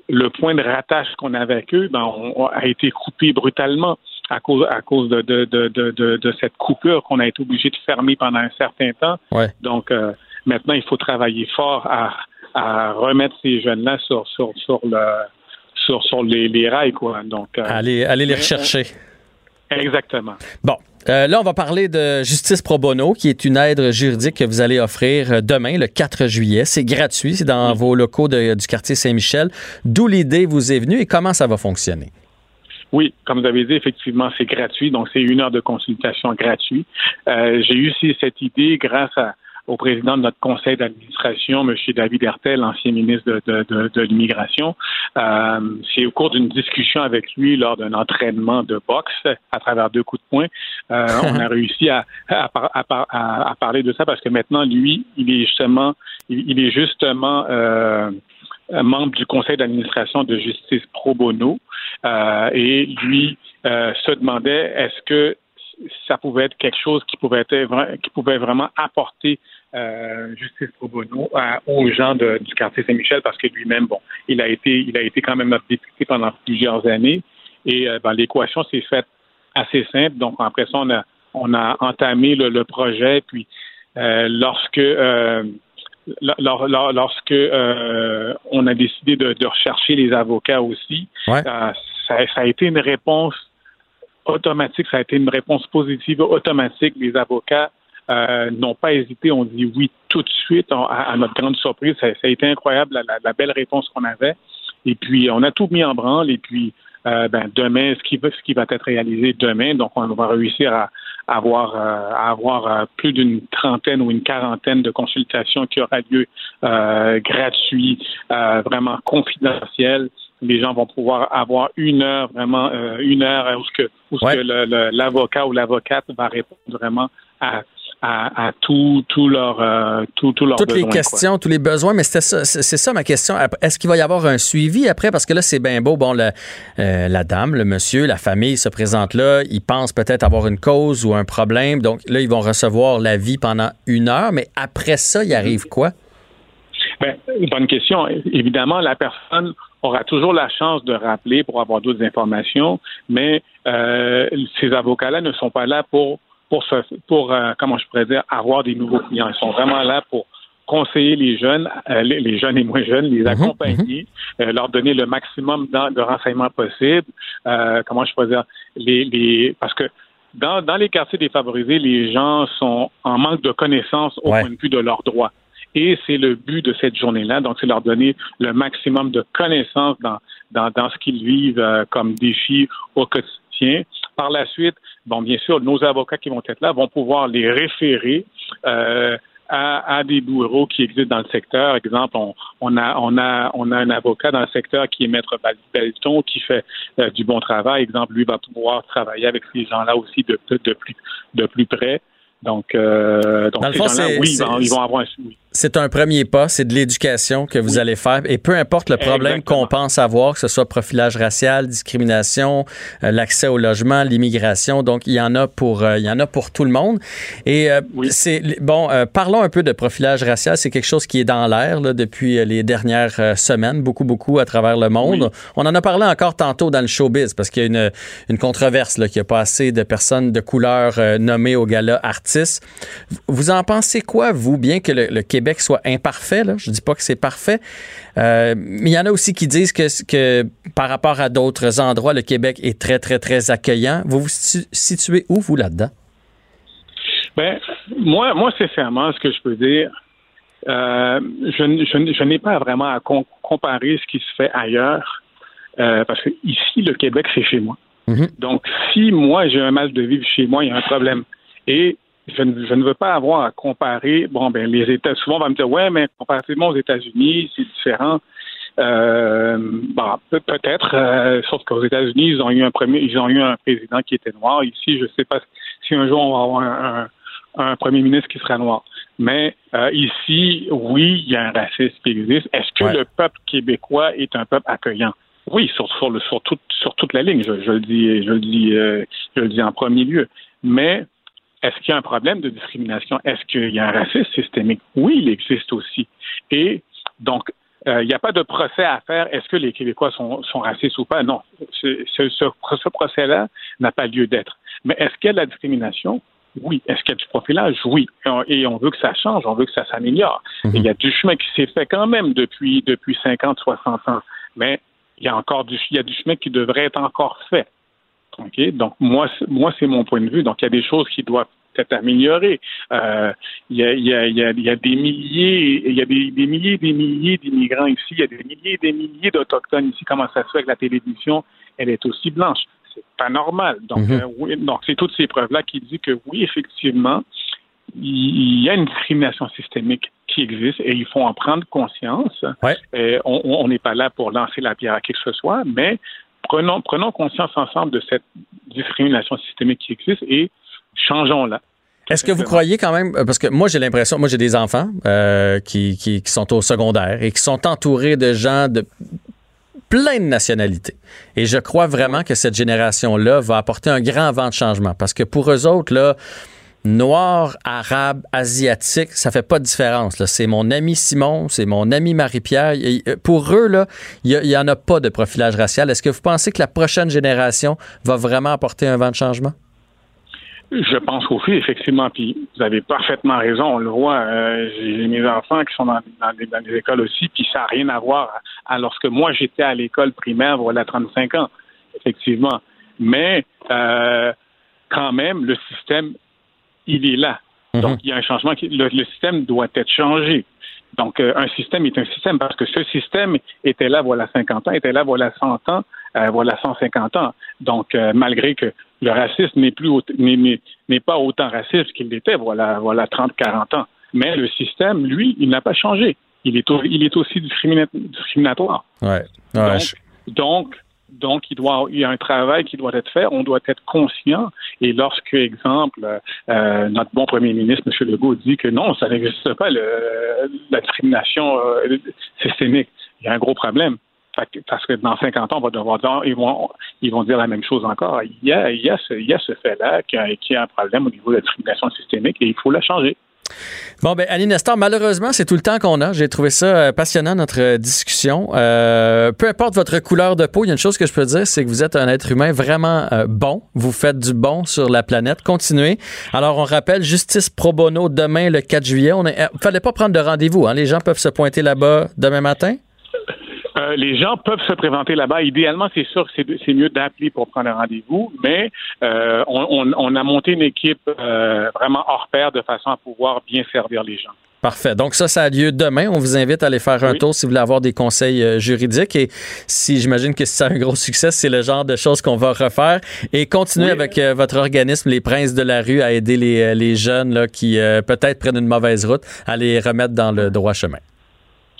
le point de rattache qu'on avait avec eux ben, on- on a été coupé brutalement à cause à cause de de, de, de, de, de cette coupure qu'on a été obligé de fermer pendant un certain temps. Ouais. Donc euh, maintenant il faut travailler fort à, à remettre ces jeunes-là sur sur sur le sur sur les, les rails quoi. Donc euh, Allez, allez les mais, rechercher. exactement. Bon. Euh, là, on va parler de Justice Pro Bono, qui est une aide juridique que vous allez offrir euh, demain, le 4 juillet. C'est gratuit, c'est dans vos locaux de- du quartier Saint-Michel. D'où l'idée vous est venue et comment ça va fonctionner? Oui, comme vous avez dit, effectivement, c'est gratuit, donc c'est une heure de consultation gratuite. Euh, J'ai eu aussi cette idée grâce à- au président de notre conseil d'administration, M. David Hertel, ancien ministre de, de, de, de l'immigration. Euh, c'est au cours d'une discussion avec lui lors d'un entraînement de boxe à travers deux coups de poing. Euh, on a réussi à, à, à à- à parler de ça parce que maintenant, lui, il est justement, il, il est justement euh, membre du conseil d'administration de Justice Pro Bono. Euh, et lui euh, se demandait est-ce que ça pouvait être quelque chose qui pouvait être qui pouvait vraiment apporter euh, justice pro bono à- aux gens de- du quartier Saint-Michel parce que lui-même bon il a été il a été quand même notre député pendant plusieurs années. Et euh, ben, l'équation s'est faite assez simple. Donc après ça on a on a entamé le, le projet. Puis euh, lorsque euh, lor- lor- lorsque euh, on a décidé de, de rechercher les avocats aussi, Ouais. euh, ça, ça a été une réponse automatique, ça a été une réponse positive automatique. Les avocats euh, n'ont pas hésité, on dit oui tout de suite, on- à, notre grande surprise. Ça, ça a été incroyable, la, la- belle réponse qu'on avait. Et puis, on a tout mis en branle. Et puis, euh, ben, demain, ce qui, va, ce qui va être réalisé demain, donc on va réussir à, avoir, euh, euh, plus d'une trentaine ou une quarantaine de consultations qui aura lieu euh, gratuit, euh, vraiment confidentiel. Les gens vont pouvoir avoir une heure, vraiment euh, une heure où, ce que, où ce Ouais. que l'avocat ou l'avocate va répondre vraiment à, à, à tout, tout leur, euh, tout, tout Toutes les questions, tous les besoins, mais c'était ça, c'est ça ma question. Est-ce qu'il va y avoir un suivi après? Parce que là, c'est bien beau. Bon, le, euh, la dame, le monsieur, la famille se présente là. Ils pensent peut-être avoir une cause ou un problème. Donc là, ils vont recevoir l'avis pendant une heure. Mais après ça, il arrive quoi? Ben, bonne question. Évidemment, la personne aura toujours la chance de rappeler pour avoir d'autres informations, mais euh, ces avocats-là ne sont pas là pour pour, pour euh, comment je pourrais dire, avoir des nouveaux clients. Ils sont vraiment là pour conseiller les jeunes, euh, les, jeunes et moins jeunes, les mhm, accompagner. Euh, leur donner le maximum de renseignements possibles. comment je pourrais dire, les, les parce que dans, dans les quartiers défavorisés, les gens sont en manque de connaissances au point de vue de leurs droits. Et c'est le but de cette journée-là. Donc, c'est leur donner le maximum de connaissances dans, dans, dans ce qu'ils vivent comme défi au quotidien. Par la suite, bon, bien sûr, nos avocats qui vont être là vont pouvoir les référer euh, à, à, des bureaux qui existent dans le secteur. Exemple, on, on, a, on, a, on a un avocat dans le secteur qui est maître Belton, qui fait euh, du bon travail. Exemple, lui va pouvoir travailler avec ces gens-là aussi de, de, plus, de plus près. Donc, euh, donc ces gens-là, oui, ils vont, avoir un suivi c'est un premier pas, c'est de l'éducation que vous allez faire. Et peu importe le problème qu'on pense avoir, que ce soit profilage racial, discrimination, euh, l'accès au logement, l'immigration, donc il y en a pour euh, il y en a pour tout le monde. Et euh, c'est bon, parlons un peu de profilage racial. C'est quelque chose qui est dans l'air depuis les dernières semaines, beaucoup beaucoup à travers le monde. On en a parlé encore tantôt dans le showbiz parce qu'il y a une, une controverse là, qu'il n'y a pas assez de personnes de couleur nommées au gala artistes. Vous en pensez quoi, vous, bien que le, le Québec Québec soit imparfait. Là. Je ne dis pas que c'est parfait. Euh, mais il y en a aussi qui disent que, que par rapport à d'autres endroits, le Québec est très, très, très accueillant. Vous vous situez où, vous, là-dedans? Ben, moi, moi, sincèrement, ce que je peux dire, euh, je, je, n'ai pas vraiment à comparer ce qui se fait ailleurs, euh, parce que ici, le Québec, c'est chez moi. Mm-hmm. Donc, si moi, j'ai un mal de vivre chez moi, il y a un problème. Et je ne, veux pas avoir à comparer. Bon, ben les États, souvent on va me dire, ouais, mais comparativement aux États-Unis, c'est différent. Euh, bon, peut-être, euh, sauf qu'aux États-Unis, ils ont eu un premier, ils ont eu un président qui était noir. Ici, je ne sais pas si un jour on va avoir un, un, premier ministre qui sera noir. Mais euh, ici, oui, il y a un racisme qui existe. Est-ce que le peuple québécois est un peuple accueillant? Oui, sur, sur, le, sur, sur toute la ligne, je, je le dis, je le dis, euh, je le dis en premier lieu. Mais est-ce qu'il y a un problème de discrimination? Est-ce qu'il y a un racisme systémique? Oui, il existe aussi. Et donc, euh, il n'y a pas de procès à faire. Est-ce que les Québécois sont, sont racistes ou pas? Non. Ce, ce, ce procès-là n'a pas lieu d'être. Mais est-ce qu'il y a de la discrimination? Oui. Est-ce qu'il y a du profilage? Oui. Et on veut que ça change, on veut que ça s'améliore. Mhm. Il y a du chemin qui s'est fait quand même depuis, depuis 50, 60 ans. Mais il y a encore du, il y a du chemin qui devrait être encore fait. Donc, moi, moi c'est mon point de vue. Donc, il y a des choses qui doivent être améliorées. Euh, il, y a, il, y a, il, y a, il y a des milliers, il y a des, des milliers des milliers d'immigrants ici, il y a des milliers des milliers d'Autochtones ici. Comment ça se fait que la télévision, elle est aussi blanche? C'est pas normal. Donc, mm-hmm. euh, oui, donc c'est toutes ces preuves-là qui disent que oui, effectivement, il y a une discrimination systémique qui existe et il faut en prendre conscience. Et on n'est pas là pour lancer la pierre à qui que ce soit, mais prenons, prenons conscience ensemble de cette discrimination systémique qui existe et changeons-la. Est-ce que vous croyez quand même, parce que moi j'ai l'impression, moi j'ai des enfants euh, qui, qui, sont au secondaire et qui sont entourés de gens de plein de nationalités. Et je crois vraiment que cette génération-là va apporter un grand vent de changement parce que pour eux autres, là, noir, arabe, asiatique, ça fait pas de différence. C'est mon ami Simon, c'est mon ami Marie-Pierre. Euh, pour eux, là, il n'y en a pas de profilage racial. Est-ce que vous pensez que la prochaine génération va vraiment apporter un vent de changement? Je pense aussi, effectivement, puis vous avez parfaitement raison, on le voit, euh, j'ai mes enfants qui sont dans, dans, des, écoles aussi, puis ça n'a rien à voir à lorsque moi j'étais à l'école primaire, voilà 35 ans, effectivement. Mais euh, quand même, le système il est là. Mhm. Donc, il y a un changement. Qui, le, système doit être changé. Donc, euh, un système est un système parce que ce système était là, voilà 50 ans, était là, voilà 100 ans, euh, voilà 150 ans. Donc, euh, malgré que le racisme n'est plus n'est pas autant raciste qu'il l'était, voilà, voilà 30, 40 ans. Mais le système, lui, il n'a pas changé. Il est, il est aussi discriminatoire. Ouais. donc, donc, Donc, il, doit, il y a un travail qui doit être fait. On doit être conscient. Et lorsque, exemple, euh, notre bon premier ministre, M. Legault, dit que non, ça n'existe pas, le, la discrimination euh, systémique, il y a un gros problème. Parce que dans 50 ans, on va devoir dire, ils vont, ils vont dire la même chose encore. Il y a, il y a ce, ce fait-là qui a, a un problème au niveau de la discrimination systémique et il faut la changer. Bon, ben, Annie Nestor, malheureusement, c'est tout le temps qu'on a. J'ai trouvé ça euh, passionnant, notre euh, discussion. Euh, peu importe votre couleur de peau, il y a une chose que je peux dire, c'est que vous êtes un être humain vraiment bon. Vous faites du bon sur la planète. Continuez. Alors, on rappelle, Justice Pro Bono demain, le 4 juillet. On est, fallait pas prendre de rendez-vous. Hein? Les gens peuvent se pointer là-bas demain matin. Euh, les gens peuvent se présenter là-bas. Idéalement, c'est sûr que c'est mieux d'appeler pour prendre un rendez-vous, mais euh, on, a monté une équipe euh, vraiment hors pair de façon à pouvoir bien servir les gens. Parfait. Donc ça, ça a lieu demain. On vous invite à aller faire un tour si vous voulez avoir des conseils juridiques. Et si j'imagine que si ça a un gros succès, c'est le genre de choses qu'on va refaire. Et continuer avec votre organisme, les Princes de la rue, à aider les, les jeunes là, qui peut-être prennent une mauvaise route, à les remettre dans le droit chemin.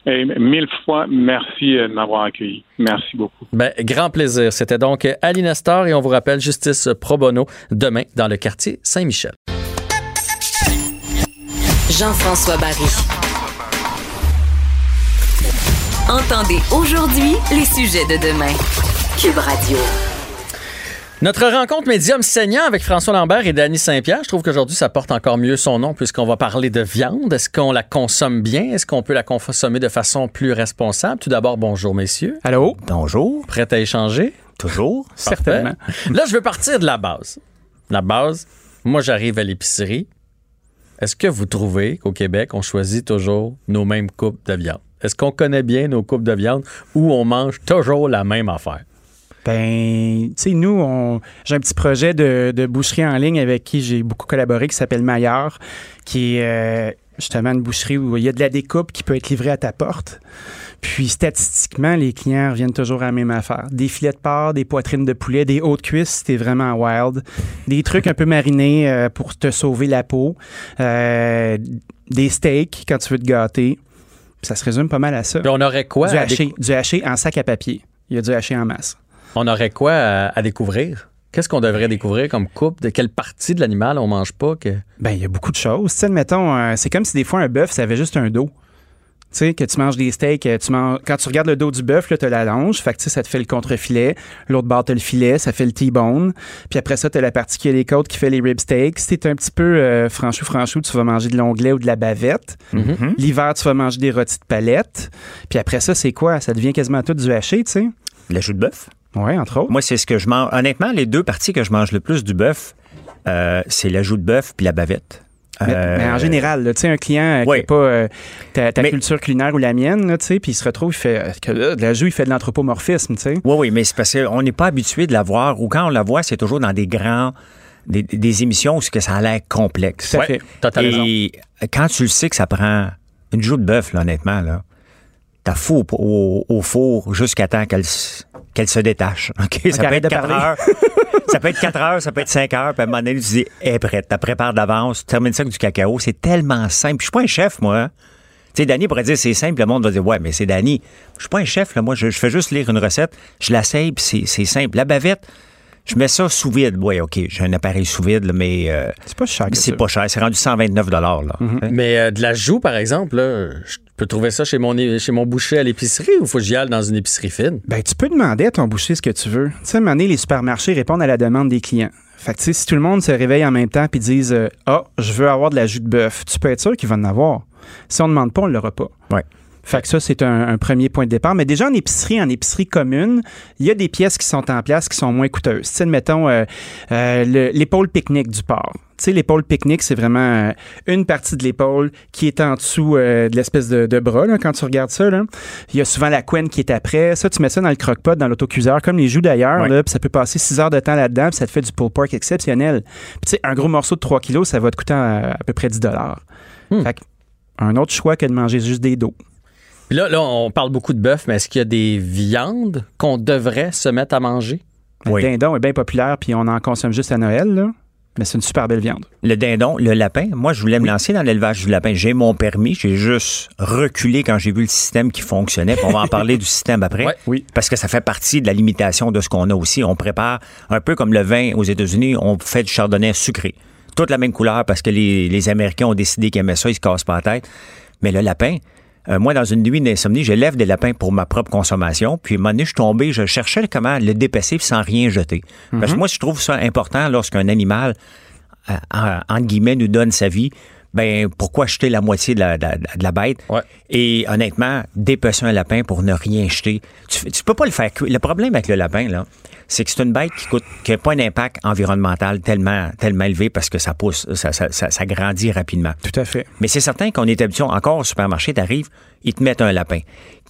Et mille fois, merci euh, de m'avoir accueilli. Merci beaucoup. Ben, grand plaisir. C'était donc Ali Nestor et on vous rappelle Justice Pro Bono demain dans le quartier Saint-Michel. Jean-François Barry. Entendez aujourd'hui les sujets de demain. Cube Radio. Notre rencontre médium saignant avec François Lambert et Danny Saint-Pierre, je trouve qu'aujourd'hui, ça porte encore mieux son nom puisqu'on va parler de viande. Est-ce qu'on la consomme bien? Est-ce qu'on peut la consommer de façon plus responsable? Tout d'abord, bonjour, messieurs. Allô? Bonjour. Prêt à échanger? Toujours? Certainement. Là, je veux partir de la base. La base, moi, j'arrive à l'épicerie. Est-ce que vous trouvez qu'au Québec, on choisit toujours nos mêmes coupes de viande? Est-ce qu'on connaît bien nos coupes de viande ou on mange toujours la même affaire? Ben, tu sais, nous, on, j'ai un petit projet de, de, boucherie en ligne avec qui j'ai beaucoup collaboré qui s'appelle Maillard, qui est euh, justement une boucherie où il y a de la découpe qui peut être livrée à ta porte. Puis statistiquement, les clients reviennent toujours à la même affaire. Des filets de porc, des poitrines de poulet, des hautes cuisses, c'était vraiment wild. Des trucs un peu marinés euh, pour te sauver la peau. Euh, des steaks quand tu veux te gâter. Ça se résume pas mal à ça. Puis on aurait quoi? Du haché, du haché en sac à papier. Il y a du haché en masse. On aurait quoi à, découvrir? Qu'est-ce qu'on devrait découvrir comme coupe? De quelle partie de l'animal on mange pas? Que... Ben, il y a beaucoup de choses. Tu mettons, euh, c'est comme si des fois un bœuf, ça avait juste un dos. Tu sais, que tu manges des steaks, euh, tu manges, quand tu regardes le dos du bœuf, tu as la longe, fait que ça te fait le contre-filet. L'autre bord, tu le filet, ça fait le T-bone. Puis après ça, tu as la partie qui a les côtes qui fait les rib steaks. Si tu un petit peu euh, franchou, franchou, tu vas manger de l'onglet ou de la bavette. Mm-hmm. L'hiver, tu vas manger des rôtis de palette. Puis après ça, c'est quoi? Ça devient quasiment tout du haché, tu sais. L'ajout de bœuf? Oui, entre autres. Moi, c'est ce que je mange. Honnêtement, les deux parties que je mange le plus du bœuf, euh, c'est l'ajout de bœuf puis la bavette. Mais, en euh, général, tu sais, un client qui n'a pas euh, ta, culture culinaire ou la mienne, tu sais, puis il se retrouve, il fait que de l'ajout, il fait de l'anthropomorphisme, tu sais. Oui, oui, mais c'est parce qu'on n'est pas habitué de la voir, ou quand on la voit, c'est toujours dans des grands, des, émissions où que ça a l'air complexe. Tout à fait. Et quand tu le sais que ça prend une joue de bœuf, là, honnêtement, là, t'as fou au, four jusqu'à temps qu'elle qu'elle se détache. ça peut être 4 heures. ça peut être 4 heures, ça peut être 5 heures, puis à un moment donné, tu dis, est prête, tu prépares d'avance, tu termines ça avec du cacao. C'est tellement simple. je suis pas un chef, moi. Tu sais, Danny pourrait dire c'est simple, le monde va dire ouais, mais c'est Danny. Je suis pas un chef, là. Moi, je, fais juste lire une recette, je l'essaye, puis c'est simple. La bavette, je mets ça sous vide. Oui, OK, j'ai un appareil sous vide, mais. Euh, c'est pas cher. C'est pas cher. C'est rendu 129 là. Mm-hmm. Mais euh, de la joue, par exemple, là, je peux trouver ça chez mon, chez mon boucher à l'épicerie ou faut que j'y aille dans une épicerie fine? Ben, tu peux demander à ton boucher ce que tu veux. Tu sais, à un moment donné, les supermarchés répondent à la demande des clients. Fait que, tu sais, si tout le monde se réveille en même temps puis disent euh, Ah, je veux avoir de la jus de bœuf, tu peux être sûr qu'ils vont en avoir. Si on ne demande pas, on ne l'aura pas. Ouais. Fait que ça, c'est un, premier point de départ. Mais déjà, en épicerie, en épicerie commune, il y a des pièces qui sont en place qui sont moins coûteuses. Tu sais, mettons, euh, euh, l'épaule pique-nique du porc. Tu sais, l'épaule pique-nique, c'est vraiment euh, une partie de l'épaule qui est en dessous de l'espèce de, bras, là, quand tu regardes ça. Là. Il y a souvent la couenne qui est après. Ça, tu mets ça dans le croque-pot, dans l'autocuiseur, comme les joues d'ailleurs. Puis ça peut passer six heures de temps là-dedans, puis ça te fait du pulled pork exceptionnel. Puis tu sais, un gros morceau de 3 kilos, ça va te coûter à, peu près 10 dollars. Hmm. Fait un autre choix que de manger juste des dos là, là, on parle beaucoup de bœuf, mais est-ce qu'il y a des viandes qu'on devrait se mettre à manger? Le dindon est bien populaire, puis on en consomme juste à Noël. Là. mais c'est une super belle viande. Le dindon, le lapin, moi, je voulais me lancer dans l'élevage du lapin. J'ai mon permis, j'ai juste reculé quand j'ai vu le système qui fonctionnait. Puis on va en parler du système après. Oui. Parce que ça fait partie de la limitation de ce qu'on a aussi. On prépare un peu comme le vin aux États-Unis, on fait du chardonnay sucré. Toute la même couleur parce que les, les Américains ont décidé qu'ils aimaient ça, ils se cassent pas la tête. Mais le lapin, euh, moi, dans une nuit d'insomnie, je lève des lapins pour ma propre consommation. Puis, à un moment donné, je suis tombé, je cherchais comment le dépasser sans rien jeter. Parce que Mhm. moi, je trouve ça important lorsqu'un animal, euh, en- entre guillemets, nous donne sa vie. Ben, pourquoi jeter la moitié de la, de la- de la bête? Et honnêtement, dépecer un lapin pour ne rien jeter, tu, tu peux pas le faire cuire. Le problème avec le lapin, là, c'est que c'est une bête qui coûte, qui n'a pas un impact environnemental tellement, tellement élevé parce que ça pousse, ça, ça, ça- ça grandit rapidement. Tout à fait. Mais c'est certain qu'on est habitué, encore au supermarché, t'arrives, ils te mettent un lapin.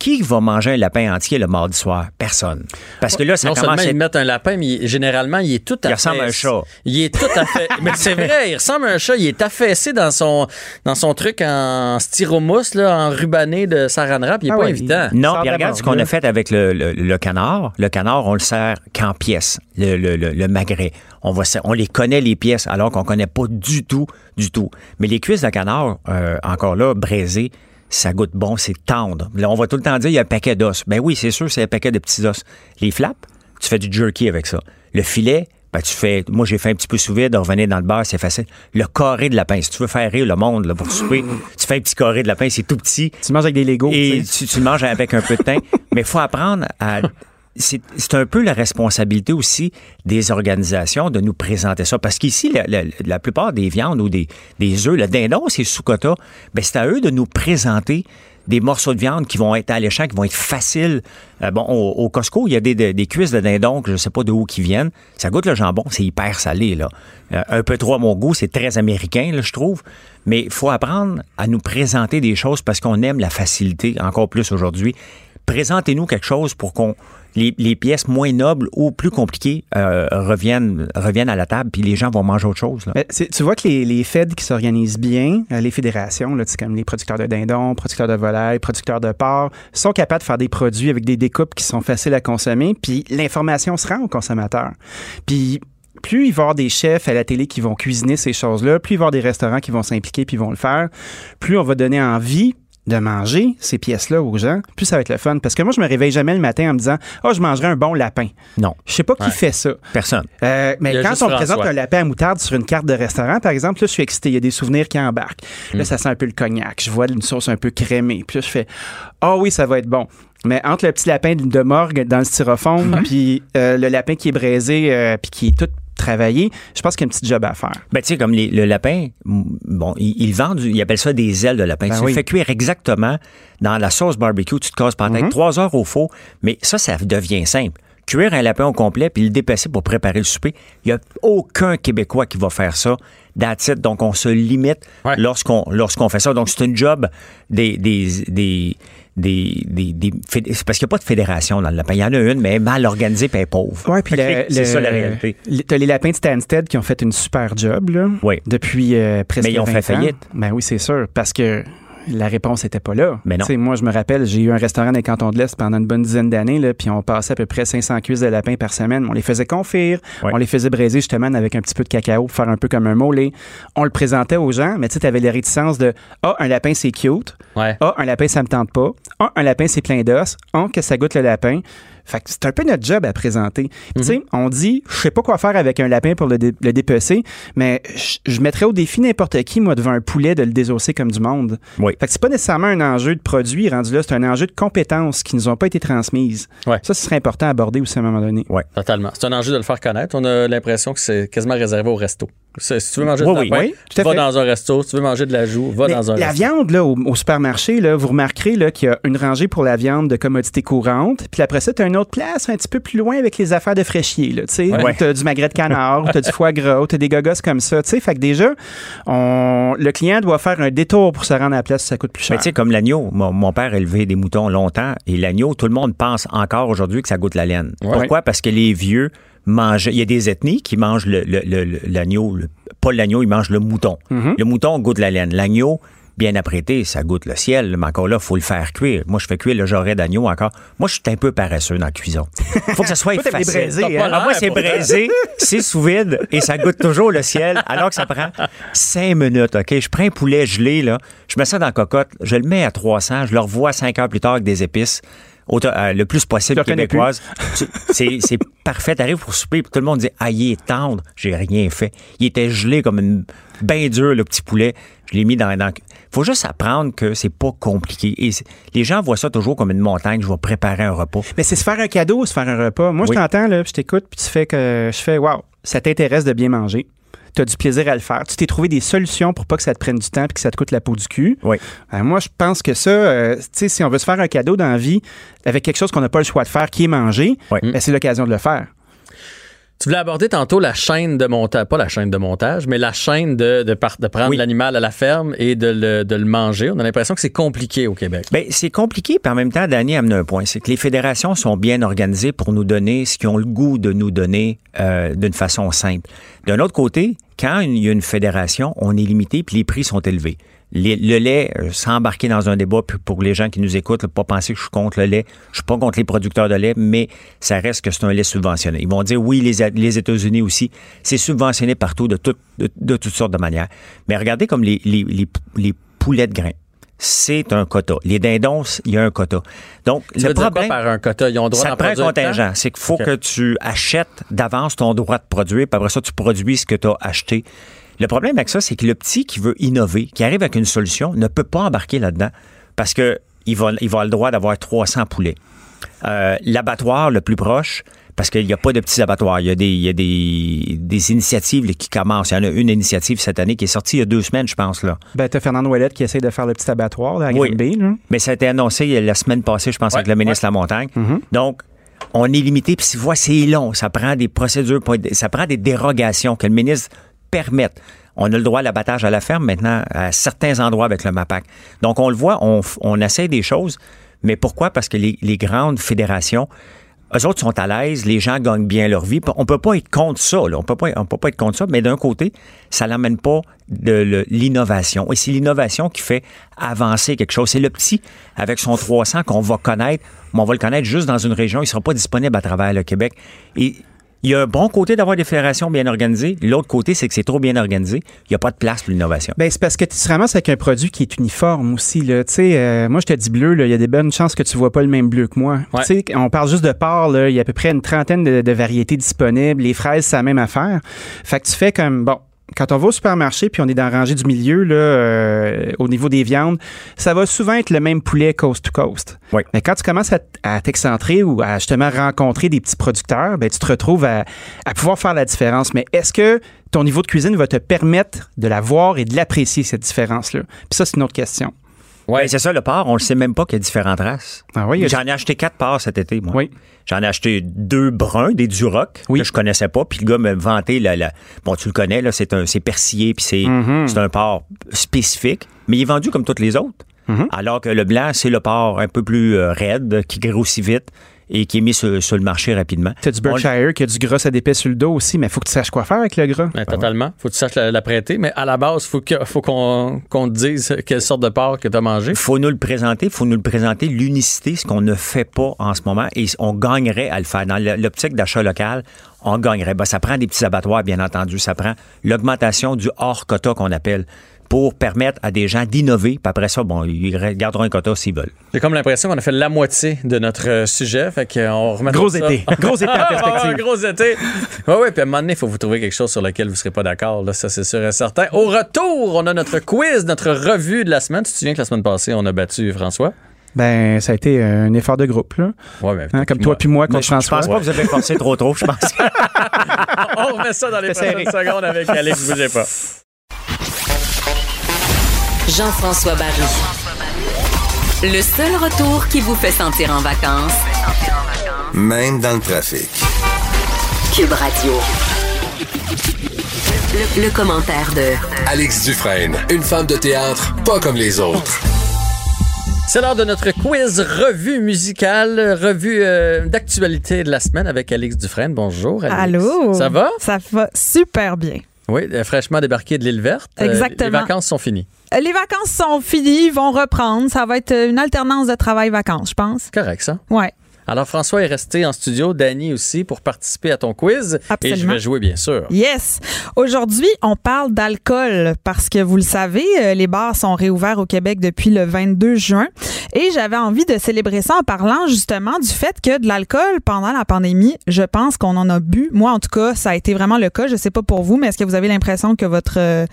Qui va manger un lapin entier le mardi soir? Personne. Parce que là, ça non commence seulement à ils mettent un lapin, mais il- généralement, il est tout Il affaissé. ressemble à un chat. Il est tout à fait. mais c'est vrai, il ressemble à un chat. Il est affaissé dans son, dans son truc en styromousse, là, en rubané de saran wrap. Il est Ah pas ouais, évident. Non, puis regarde ce qu'on a fait avec le, le- le canard. Le canard, on le sert qu'en pièces, le, le- le- le magret. On, va, on les connaît, les pièces, alors qu'on connaît pas du tout, du tout. Mais les cuisses de canard, euh, encore là, braisées, ça goûte bon, c'est tendre. Là, on va tout le temps dire, il y a un paquet d'os. Ben oui, c'est sûr, c'est un paquet de petits os. Les flaps, tu fais du jerky avec ça. Le filet, ben tu fais, moi j'ai fait un petit peu sous vide, revenir dans le beurre, c'est facile. Le carré de lapin, si tu veux faire rire le monde là, pour souper, tu fais un petit carré de lapin, c'est tout petit. Tu manges avec des Legos. Et tu tu, manges avec un peu de thym. Mais il faut apprendre à. C'est un peu la responsabilité aussi des organisations de nous présenter ça. Parce qu'ici, la, plupart des viandes ou des, œufs, le dindon, c'est sous-quota, ben c'est à eux de nous présenter des morceaux de viande qui vont être alléchants, qui vont être faciles. Euh, bon, au, Costco, il y a des cuisses de dindon que je ne sais pas de où qui viennent. Ça goûte le jambon, c'est hyper salé. Là. Euh, un peu trop à mon goût, c'est très américain, là, je trouve. Mais il faut apprendre à nous présenter des choses parce qu'on aime la facilité, encore plus aujourd'hui. Présentez-nous quelque chose pour qu'on les, les pièces moins nobles ou plus compliquées euh, reviennent, reviennent à la table, puis les gens vont manger autre chose. là. Tu vois que les, les feds qui s'organisent bien, euh, les fédérations, là, comme les producteurs de dindons, producteurs de volailles, producteurs de porc, sont capables de faire des produits avec des découpes qui sont faciles à consommer, puis l'information se rend aux consommateurs. Puis plus il va y avoir des chefs à la télé qui vont cuisiner ces choses-là, plus il va y avoir des restaurants qui vont s'impliquer puis vont le faire, plus on va donner envie de manger ces pièces-là aux gens, plus ça va être le fun. Parce que moi, je me réveille jamais le matin en me disant « Ah, je mangerai un bon lapin. » Non. Je sais pas qui Ouais. fait ça. Personne. Euh, mais quand on présente un lapin à moutarde sur une carte de restaurant, par exemple, là, je suis excité. Il y a des souvenirs qui embarquent. Mm. Là, ça sent un peu le cognac. Je vois une sauce un peu crémée. Puis là, je fais Ah oui, ça va être bon. Mais entre le petit lapin de morgue dans le styrofoam, puis euh, le lapin qui est braisé, euh, puis qui est tout travaillé, je pense qu'il y a un petit job à faire. Ben, tu sais, comme les- le lapin, bon, ils, ils vendent, du- ils appellent ça des ailes de lapin. Ben tu oui. le fais cuire exactement dans la sauce barbecue, tu te casses tête, Mhm. trois heures au four, mais ça, ça devient simple. Cuire un lapin au complet puis le dépasser pour préparer le souper, il n'y a aucun Québécois qui va faire ça. That's it. Donc, on se limite lorsqu'on lorsqu'on fait ça. Donc, c'est une job des... des, des des, des, des c'est parce qu'il n'y a pas de fédération dans le lapin. Il y en a une, mais mal organisée puis elle est pauvre. Ouais, puis c'est ça la réalité. T'as les lapins de Stansted qui ont fait une super job là, depuis euh, presque Mais ils ont 20 fait ans. faillite. Ben oui, c'est sûr, parce que la réponse n'était pas là. Mais non. Moi, je me rappelle, j'ai eu un restaurant dans les cantons de l'Est pendant une bonne dizaine d'années, puis on passait à peu près 500 cuisses de lapins par semaine. On les faisait confire, on les faisait braiser justement avec un petit peu de cacao pour faire un peu comme un mollet. On le présentait aux gens, mais tu sais, t'avais les réticences de « Ah, un lapin, c'est cute. Ouais. Ah, un lapin, ça me tente pas. Ah, un lapin, c'est plein d'os. Ah, que ça goûte le lapin. » Fait que c'est un peu notre job à présenter. Tu sais, on dit, je sais pas quoi faire avec un lapin pour le, dé- le dépecer, mais je, mettrais au défi n'importe qui, moi, devant un poulet, de le désosser comme du monde. Oui. Fait que c'est pas nécessairement un enjeu de produit rendu là, c'est un enjeu de compétences qui nous ont pas été transmises. Ouais. Ça, ce serait important à aborder aussi à un moment donné. Totalement. C'est un enjeu de le faire connaître. On a l'impression que c'est quasiment réservé au resto. Si tu veux manger Oui, de oui, lapin, oui, à va fait. dans un resto. Si tu veux manger de la joue, va Mais dans un la resto. viande, là, au, au supermarché, là, vous remarquerez là, qu'il y a une rangée pour la viande de commodité courante. Puis après ça, tu as une autre place un petit peu plus loin avec les affaires de fraîchier. Là, tu sais, Ouais. où t'as du magret de canard, tu as du foie gras, tu as des gogos comme ça. tu sais. Fait que déjà, on, le client doit faire un détour pour se rendre à la place, ça coûte plus cher. Mais tu sais, comme l'agneau, mon, mon père élevait des moutons longtemps et l'agneau, tout le monde pense encore aujourd'hui que ça goûte la laine. Ouais. Pourquoi? Parce que les vieux mangent. Il y a des ethnies qui mangent le- le- le- le- l'agneau, le- pas l'agneau, ils mangent le mouton. Mhm. Le mouton goûte la laine. L'agneau, bien apprêté, ça goûte le ciel, mais encore là, faut le faire cuire. Moi, je fais cuire le jarret d'agneau encore. Moi, je suis un peu paresseux dans la cuisson. faut que ça soit facile. hein? Ah, moi, c'est braisé, c'est sous vide et ça goûte toujours le ciel, alors que ça prend cinq minutes, OK? Je prends un poulet gelé, là, je mets ça dans la cocotte, je le mets à 300, je le revois cinq heures plus tard avec des épices. Euh, le plus possible québécoise. C'est parfait. T'arrives pour souper, puis tout le monde dit Ah, il est tendre. J'ai rien fait. Il était gelé comme une bien dur, le petit poulet. Je l'ai mis dans. dans... faut juste apprendre que c'est pas compliqué. Et les gens voient ça toujours comme une montagne. Je vais préparer un repas. Mais c'est se faire un cadeau se faire un repas. Moi, Oui. je t'entends, là, je t'écoute, puis tu fais que je fais Waouh, ça t'intéresse de bien manger. Tu as du plaisir à le faire. Tu t'es trouvé des solutions pour pas que ça te prenne du temps et que ça te coûte la peau du cul. Oui. Ben, moi, je pense que ça, euh, tu sais, si on veut se faire un cadeau dans la vie avec quelque chose qu'on n'a pas le choix de faire, qui est manger, Oui. ben, c'est l'occasion de le faire. Tu voulais aborder tantôt la chaîne de montage, pas la chaîne de montage, mais la chaîne de, de, prendre Oui. l'animal à la ferme et de le, de le manger. On a l'impression que c'est compliqué au Québec. Ben, c'est compliqué, puis en même temps, Danny amené un point. C'est que les fédérations sont bien organisées pour nous donner ce qu'ils ont le goût de nous donner euh, d'une façon simple. D'un autre côté, quand il y a une fédération, on est limité, puis les prix sont élevés. Les- le lait, euh, sans embarquer dans un débat, pour les gens qui nous écoutent, là, pas penser que je suis contre le lait. Je suis pas contre les producteurs de lait, mais ça reste que c'est un lait subventionné. Ils vont dire oui, les, les États-Unis aussi, c'est subventionné partout de, tout- de, de toutes sortes de manières. Mais regardez comme les, les, les, les poulets de grains c'est un quota. Les dindons, il y a un quota. Donc, Tu le problème, quoi par un quota? Ils ont le droit ça prend un contingent. C'est qu'il faut que tu achètes d'avance ton droit de produire, puis après ça, tu produis ce que tu as acheté. Le problème avec ça, c'est que le petit qui veut innover, qui arrive avec une solution, ne peut pas embarquer là-dedans parce que il va, il va avoir le droit d'avoir 300 poulets. Euh, L'abattoir le plus proche, parce qu'il n'y a pas de petits abattoirs. Il y a des, il y a des, des initiatives qui commencent. Il y en a une initiative cette année qui est sortie il y a deux semaines, je pense. Là. Ben, t'as Fernand Ouellette qui essaie de faire le petit abattoir là, à Oui. Là. Mais ça a été annoncé la semaine passée, je pense, avec le ministre de la Montagne. Donc, on est limité. Puis, si vous voyez, c'est long. Ça prend des procédures, ça prend des dérogations que le ministre On a le droit à l'abattage à la ferme maintenant à certains endroits avec le MAPAC. Donc, on le voit, on, essaie des choses. Mais pourquoi? Parce que les, grandes fédérations, eux autres sont à l'aise, les gens gagnent bien leur vie. On peut pas être contre ça, là. On peut pas, peut pas être contre ça, mais d'un côté, ça n'amène pas de l'innovation. Et c'est l'innovation qui fait avancer quelque chose. C'est le petit, avec son 300, qu'on va connaître, mais on va le connaître juste dans une région. Il sera pas disponible à travers le Québec. Et il y a un bon côté d'avoir des fédérations bien organisées. L'autre côté, c'est que c'est trop bien organisé. Il n'y a pas de place pour l'innovation. Ben, c'est parce que tu te ramasses avec un produit qui est uniforme aussi. Là. Tu sais, euh, moi, je te dis bleu, là, il y a des bonnes chances que tu vois pas le même bleu que moi. Ouais. Tu sais, on parle juste de porc, là, il y a à peu près une trentaine de, de variétés disponibles. Les fraises, c'est la même affaire. Fait que tu fais comme, bon, quand on va au supermarché puis on est dans la rangée du milieu, là, euh, au niveau des viandes, ça va souvent être le même poulet coast to coast. Oui. Mais quand tu commences à, t'excentrer ou à justement rencontrer des petits producteurs, ben, tu te retrouves à, à pouvoir faire la différence. Mais est-ce que ton niveau de cuisine va te permettre de la voir et de l'apprécier, cette différence-là? Puis ça, c'est une autre question. Ouais, c'est ça, le porc, on ne sait même pas qu'il y a différentes races. Ah oui, J'en ai acheté quatre porcs cet été, moi. Oui. J'en ai acheté deux bruns, des Duroc, Oui. que je connaissais pas. Puis le gars m'a vanté, la, la- bon, tu le connais, là, c'est un, c'est persillé, puis c'est, Mhm. c'est un porc spécifique, mais il est vendu comme tous les autres. Mhm. Alors que le blanc, c'est le porc un peu plus euh, raide, qui grossit vite et qui est mis sur, sur le marché rapidement. Tu as du On- Berkshire qui a du gras à d'épais sur le dos aussi, mais il faut que tu saches quoi faire avec le gras. Ben, totalement. Faut que tu saches la, la prêter, mais à la base, faut que, faut qu'on te dise quelle sorte de porc que tu as mangé. faut nous le présenter, faut nous le présenter, l'unicité, ce qu'on ne fait pas en ce moment, et on gagnerait à le faire. Dans l'optique d'achat local, on gagnerait. Ben, ça prend des petits abattoirs, bien entendu. Ça prend l'augmentation du hors quota qu'on appelle pour permettre à des gens d'innover. Puis après ça, bon, ils garderont un quota s'ils veulent. J'ai comme l'impression qu'on a fait la moitié de notre euh, sujet. Fait qu'on remet Gros ça. été. Gros été en Ah, perspective. gros été. Oui, oui. Puis à un moment donné, il faut vous trouver quelque chose sur lequel vous ne serez pas d'accord. Là, ça, c'est sûr et certain. Au retour, on a notre quiz, notre revue de la semaine. Tu te souviens que la semaine passée, on a battu François? Ben, ça a été un effort de groupe, là. Ouais, mais Hein, comme toi puis moi contre je, je François. pense pas que vous avez forcé trop trop, je pense. on remet ça dans les prochaines secondes avec Alex. Bougez pas. Jean-François Barry. Le seul retour qui vous fait sentir en vacances. Même dans le trafic. Cube Radio. Le, le commentaire de Alex Dufresne, une femme de théâtre pas comme les autres. C'est l'heure de notre quiz revue musicale, revue euh, d'actualité de la semaine avec Alex Dufresne. Bonjour, Alex. Allô? Ça va? Ça va super bien. Oui, euh, fraîchement débarqué de l'île verte. Euh, Exactement. les vacances sont finies. Euh, Les vacances sont finies, vont reprendre. Ça va être une alternance de travail-vacances, je pense. Correct, ça. Ouais. Alors, François est resté en studio, Danny aussi, pour participer à ton quiz. Et je Absolument. vais jouer, bien sûr. Yes. Aujourd'hui, on parle d'alcool parce que vous le savez, euh, les bars sont réouverts au Québec depuis le 22 juin. Et j'avais envie de célébrer ça en parlant justement du fait que de l'alcool pendant la pandémie, je pense qu'on en a bu. Moi, en tout cas, ça a été vraiment le cas. Je sais pas pour vous, mais est-ce que vous avez l'impression que votre euh,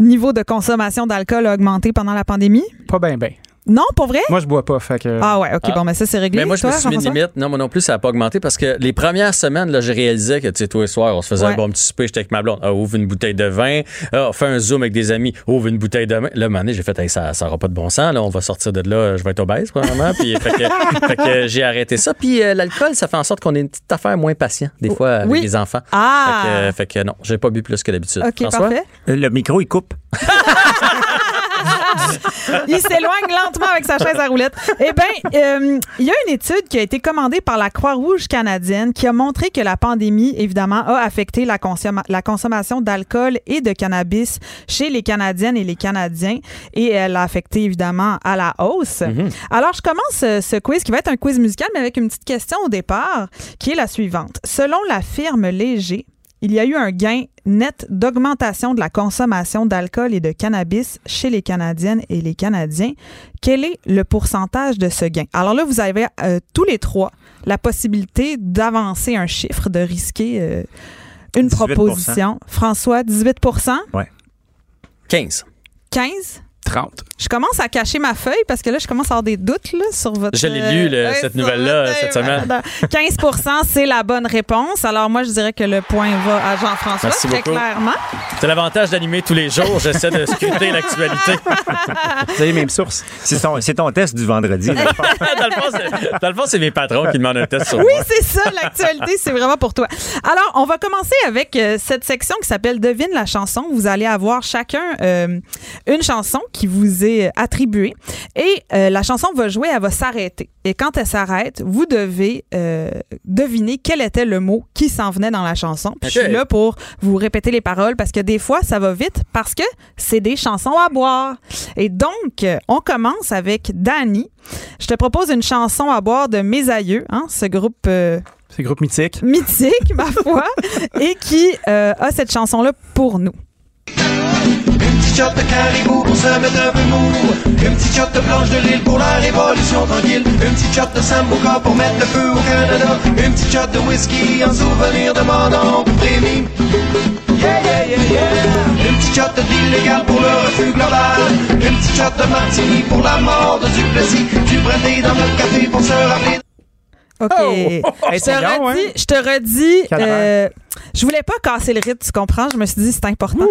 niveau de consommation d'alcool a augmenté pendant la pandémie? Pas bien, bien. Non, pour vrai? Moi, je bois pas, fait que... Ah ouais, ok, Ah. bon, mais ça, c'est réglé. Mais moi, je me suis mis une limite. Non, moi non plus, ça n'a pas augmenté parce que les premières semaines, là, je réalisais que, tu sais, tous les soirs, on se faisait Ouais. un bon petit souper, j'étais avec ma blonde. Ah, ouvre une bouteille de vin. Ah, on fait un zoom avec des amis. Ouvre une bouteille de vin. Là, donné, j'ai fait, Hey, ça n'aura pas de bon sens. Là, on va sortir de là, je vais être obèse, probablement. Puis, fait que, fait que j'ai arrêté ça. Puis, euh, l'alcool, ça fait en sorte qu'on est une petite affaire moins patient, des fois, avec Oui. les enfants. Ah! Fait que, euh, fait que non, j'ai pas bu plus que d'habitude. OK, François? parfait. Euh, Le micro, il coupe. Il s'éloigne lentement avec sa chaise à roulettes. Eh bien, euh, il y a une étude qui a été commandée par la Croix-Rouge canadienne qui a montré que la pandémie, évidemment, a affecté la, consomma- la consommation d'alcool et de cannabis chez les Canadiennes et les Canadiens. Et elle a affecté, évidemment, à la hausse. Alors, je commence euh, ce quiz qui va être un quiz musical, mais avec une petite question au départ, qui est la suivante. Selon la firme Léger, il y a eu un gain net d'augmentation de la consommation d'alcool et de cannabis chez les Canadiennes et les Canadiens. Quel est le pourcentage de ce gain? Alors là, vous avez euh, tous les trois la possibilité d'avancer un chiffre, de risquer euh, une 18 proposition. François, 18% Ouais. 15. 15 30. Je commence à cacher ma feuille parce que là, je commence à avoir des doutes là, sur votre. Je l'ai lu, le- Ouais, cette nouvelle-là, cette semaine. 15% c'est la bonne réponse. Alors, moi, je dirais que le point va à Jean-François, Merci très beaucoup. clairement. C'est l'avantage d'animer tous les jours. J'essaie de scruter l'actualité. Vous avez les mêmes sources. C'est ton, c'est ton test du vendredi. dans le fond, c'est- c'est mes patrons qui demandent un test sur Oui, c'est ça, l'actualité, c'est vraiment pour toi. Alors, on va commencer avec euh, cette section qui s'appelle Devine la chanson. Vous allez avoir chacun euh, une chanson qui vous est attribuée et euh, la chanson va jouer, elle va s'arrêter. Et quand elle s'arrête, vous devez euh, deviner quel était le mot qui s'en venait dans la chanson. Puis Je suis là pour vous répéter les paroles parce que des fois, ça va vite parce que c'est des chansons à boire. Et donc, euh, on commence avec Danny. Je te propose une chanson à boire de Mes Aïeux, hein, ce groupe euh, C'est groupe mythique. mythique, ma foi, et qui euh, a cette chanson-là pour nous. Une petite shot de caribou pour se mettre un peu. Une petite shot de blanche de l'île pour la révolution tranquille. Une petite shot de sambuca pour mettre le feu au Canada. Une petite shot de whisky en souvenir de mon oncle. Yeah, yeah, yeah, yeah. Une petite shot d'illégal pour le refus global. Une petite shot de martini pour la mort de Duplessis. Du brandy dans notre café pour se rappeler. OK. Hey, je, te c'est long, redis, hein? je te redis, euh, je voulais pas casser le rythme, tu comprends? Je me suis dit, c'est important.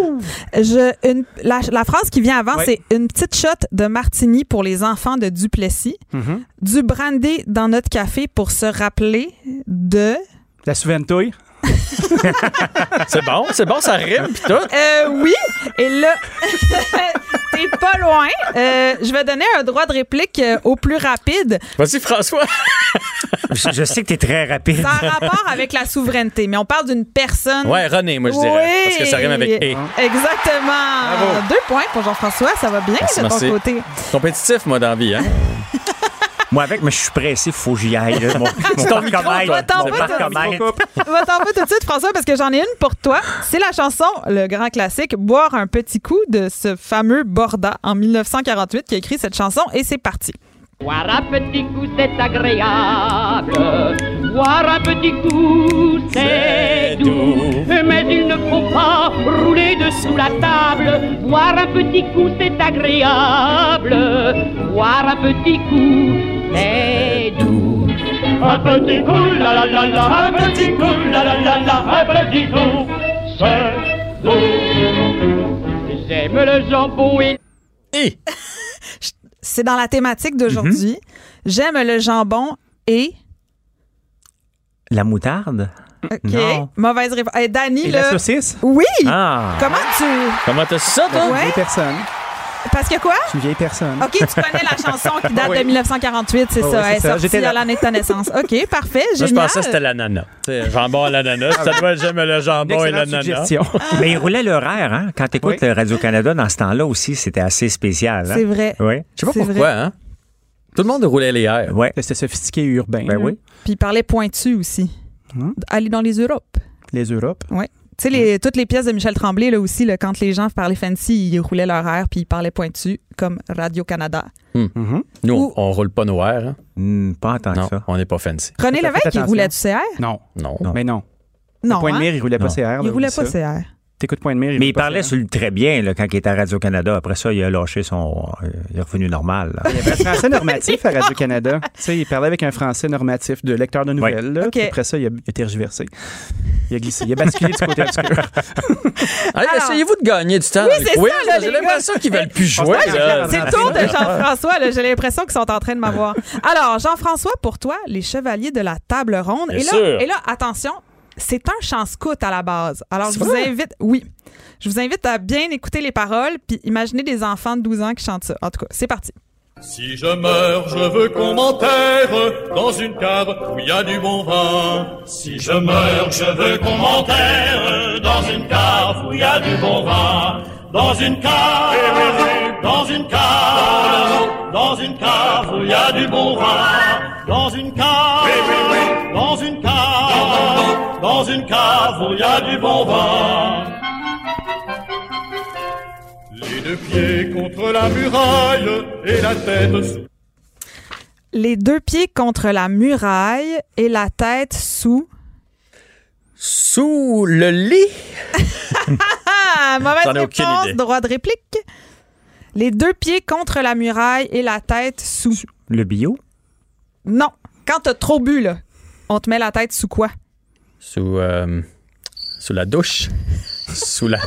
Je, une, la, la phrase qui vient avant, c'est une petite shot de martini pour les enfants de Duplessis. Mhm. Du brandy dans notre café pour se rappeler de... La souventouille. C'est bon, c'est bon, ça rime pis tout. Euh, oui. Et là, t'es pas loin. Euh, je vais donner un droit de réplique euh, au plus rapide. Vas-y, François. je, je sais que tu es très rapide. Ça a rapport avec la souveraineté, mais on parle d'une personne. Ouais, René, moi, je dirais. Oui. Parce que ça rime avec et. Exactement. Bravo. Deux points pour Jean-François. Ça va bien Merci, de ton merci. côté. Compétitif, moi, dans la vie, hein? Moi, avec, mais je suis pressé, faut que j'y aille. là. Mon, mon ton micro, toi, t'en vas, tout de suite, François, parce que j'en ai une pour toi. C'est la chanson, le grand classique, Boire un petit coup de ce fameux Borda en 1948 qui a écrit cette chanson et c'est parti. Boire un petit coup, c'est agréable. Boire un petit coup, c'est doux. Mais il ne faut pas rouler dessous la table. Boire un petit coup, c'est agréable. Boire un petit coup, c'est doux. Un petit coup, la la la la, un petit coup, la la la la, un petit coup, c'est doux. J'aime le jambon et Et. C'est dans la thématique d'aujourd'hui. J'aime le jambon et. La moutarde? OK. Non. Mauvaise réponse. Eh, Dani, Et là. la saucisse? Oui. Ah. Comment tu. Comment t'as su ça, toi? Ouais. Deux personnes. Parce que quoi? Je suis une vieille personne. OK, tu connais la chanson qui date Oui. de 1948, c'est Oh, ça. oui, Elle est c'est ça. sortie à l'année de ta naissance. OK, parfait, Moi, je pensais que c'était l'ananas. Jambon à l'ananas. Ça doit j'aime le jambon et l'ananas. suggestion. Mais ils roulaient l'horaire, hein? Quand tu écoutes Radio-Canada dans ce temps-là aussi, c'était assez spécial. hein? C'est vrai. Oui. Je sais pas pourquoi, vrai. hein? Tout le monde roulait les airs. Ouais. C'était sophistiqué et urbain. Ben là. oui. Puis il parlait pointu aussi. Hein? Aller dans les Europes. Les Europes? Oui. Tu sais, les- toutes les pièces de Michel Tremblay, là aussi, là, quand les gens parlaient fancy, ils roulaient leur air puis ils parlaient pointu, comme Radio-Canada. Mhm. Nous, Ou- on, on roule pas nos airs. hein? Hmm, pas en tant Non, que ça. on n'est pas fancy. René Lévesque, il roulait du CR? Non. Non. Mais non. Non. Point de hein? mire, il roulait pas Non. CR. Il roulait pas CR. T'écoutes Point de mire, il Mais il parlait sur le très bien là, quand il était à Radio-Canada. Après ça, il a lâché son. il est revenu normal. là. Il y avait un français normatif à Radio-Canada. tu sais, il parlait avec un français normatif de lecteur de nouvelles. là. Après ça, il a, il a tergiversé. Il a glissé. Il a basculé du côté obscur. Allez, Essayez-vous de gagner du temps. Oui, c'est ça, J'ai l'impression qu'ils veulent plus jouer. C'est le tour de Jean-François. J'ai l'impression qu'ils sont en train de m'avoir. Alors, Jean-François, pour toi, les chevaliers de la table ronde. Bien et, là, sûr. et là, attention, c'est un chant scout à la base. Alors, je vous vrai? invite. Oui. Je vous invite à bien écouter les paroles puis imaginer des enfants de 12 ans qui chantent ça. En tout cas, c'est parti. Si je meurs, je veux qu'on m'enterre dans une cave où il y a du bon vin. Si je meurs, je veux qu'on m'enterre dans une cave où il y a du bon vin. Dans une cave, dans une cave, dans une cave où il y a du bon vin. Dans une cave, dans une cave, dans une cave où il y a du bon vin. Les deux pieds contre la muraille et la tête sous. Les deux pieds contre la muraille et la tête sous. Sous le lit. Ah, mauvaise J'en ai aucune réponse, idée. droit de réplique. Les deux pieds contre la muraille et la tête sous. Le bio? Non. Quand t'as trop bu, là, on te met la tête sous quoi? Sous, euh, sous la douche. sous la.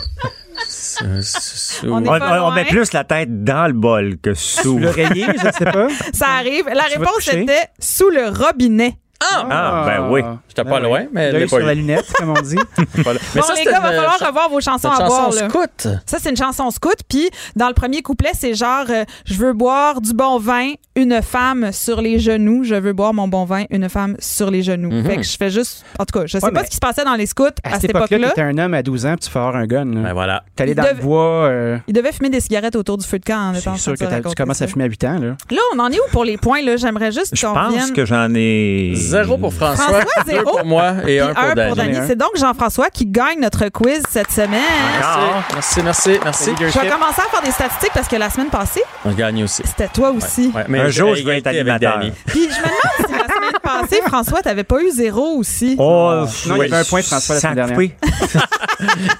sous- sous- On met plus la tête dans le bol que sous. L'oreiller, je sais pas. Ça arrive. La réponse était sous le robinet. Ah, ben oui. J'étais pas Ben loin, mais L'œil sur la lunette, comme on dit. Mais bon, ça, les gars, va une falloir cha- revoir vos chansons à boire. chanson là. scout. Ça, c'est une chanson scout. Puis, dans le premier couplet, c'est genre euh, Je veux boire du bon vin, une femme sur les genoux. Je veux boire mon bon vin, une femme sur les genoux. Mhm. Fait que je fais juste. En tout cas, je sais Ouais, pas ce qui se passait dans les scouts à, À cette époque-là, époque-là. t'étais un homme à 12 ans, puis tu fais avoir un gun. là. Ben voilà. Il dans devait- le bois. euh, Il devait fumer des cigarettes autour du feu de camp en étant C'est sûr que tu commences à fumer à 8 ans. Là. Là, on en est où pour les points? là? J'aimerais juste Je pense que j'en ai. Zéro pour François, François, deux zéro. pour moi et Puis un pour Dany. Dany. C'est donc Jean-François qui gagne notre quiz cette semaine. Merci, merci, merci. Je vais commencer à faire des statistiques parce que la semaine passée, On gagne aussi. c'était toi aussi. Ouais, mais Un jour, je vais être avec animateur. Dany. Puis je me demande si la semaine passée, François, t'avais pas eu zéro aussi. Oh, Non, il y avait un point de François la ça a semaine coupé.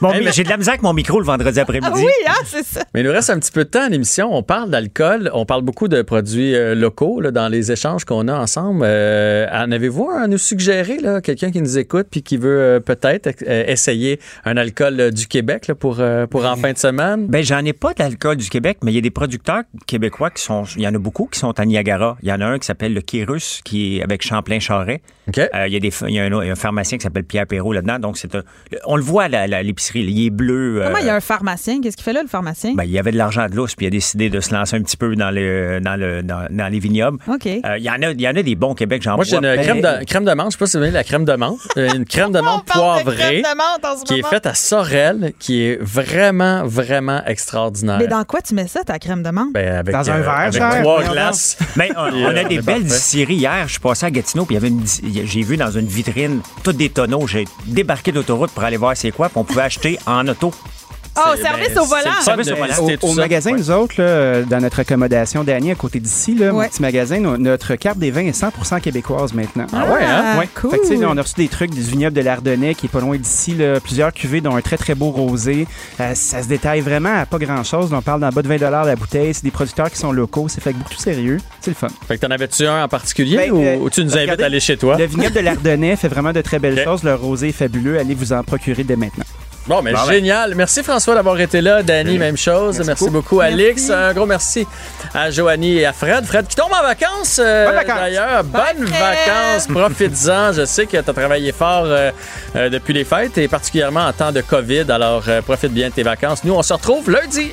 Bon, mais j'ai de la misère avec mon micro le vendredi Ah après-midi. oui, hein, c'est ça. Mais il nous reste un petit peu de temps à l'émission. On parle d'alcool, on parle beaucoup de produits euh, locaux là, dans les échanges qu'on a ensemble. Euh, avez-vous un à nous suggérer, là, quelqu'un qui nous écoute puis qui veut euh, peut-être euh, essayer un alcool euh, du Québec là, pour, euh, pour en fin de semaine? Ben, j'en ai pas d'alcool du Québec, mais il y a des producteurs québécois qui sont. Il y en a beaucoup qui sont à Niagara. Il y en a un qui s'appelle le Kérus, qui est avec Champlain-Charret. OK. Euh, il, y a des, il y a un, un pharmacien qui s'appelle Pierre Perrault là-dedans. Donc, c'est un- on le voit à l'épicerie. Il est bleu. euh, Comment il y a un pharmacien? Qu'est-ce qu'il fait là, le pharmacien? ben, il y avait de l'argent de lousse, puis il a décidé de se lancer un petit peu dans, le, dans, le, dans, dans les vignobles. OK. Euh, il, y en a, il y en a des bons au Québec, j'en Moi, j'ai bois. une crème de, crème de menthe. Je sais pas si vous voyez la crème de menthe. Euh, Une crème de menthe poivrée qui est faite à Sorel, qui est vraiment, vraiment extraordinaire. Mais dans quoi tu mets ça, ta crème de menthe? Ben, avec, Dans un verre, avec cher, trois glaces. On, Puis, on euh, a des belles distilleries. Hier, je suis passé à Gatineau, puis il y avait une di- j'ai vu dans une vitrine toutes des tonneaux. J'ai débarqué d'autoroute pour aller voir c'est quoi, puis on pouvait acheter en auto. Oh, service ben, au c'est volant! le fun Service au volant. Au, tout magasin, Ouais. nous autres, là, dans notre accommodation Dany, à côté d'ici, là, Ouais. mon petit magasin, no- notre carte des vins est 100% québécoise maintenant. Ah ouais, hein? Ouais. cool. Fait que, tu sais, là, on a reçu des trucs du vignoble de l'Ardennais qui est pas loin d'ici, là, plusieurs cuvées dont un très très beau rosé. Euh, ça se détaille vraiment à pas grand chose. On parle d'en bas de 20 la bouteille. C'est des producteurs qui sont locaux. C'est fait beaucoup de sérieux. C'est le fun. Fait que t'en avais-tu un en particulier Ben, ou, euh, ou tu nous invites à aller chez toi? Le vignoble de l'Ardennais fait vraiment de très belles choses. Le rosé est fabuleux. Allez vous en procurer dès maintenant. Bon, mais Bon, ben. génial. Merci François d'avoir été là. Danny, même chose. Merci, beaucoup, Alix. Un gros merci à Joanie et à Fred. Fred qui tombe en vacances. euh, Bonnes vacances. D'ailleurs, bonnes Fred. vacances. Profites-en. Je sais que tu as travaillé fort euh, euh, depuis les fêtes et particulièrement en temps de COVID. Alors, euh, profite bien de tes vacances. Nous, on se retrouve lundi.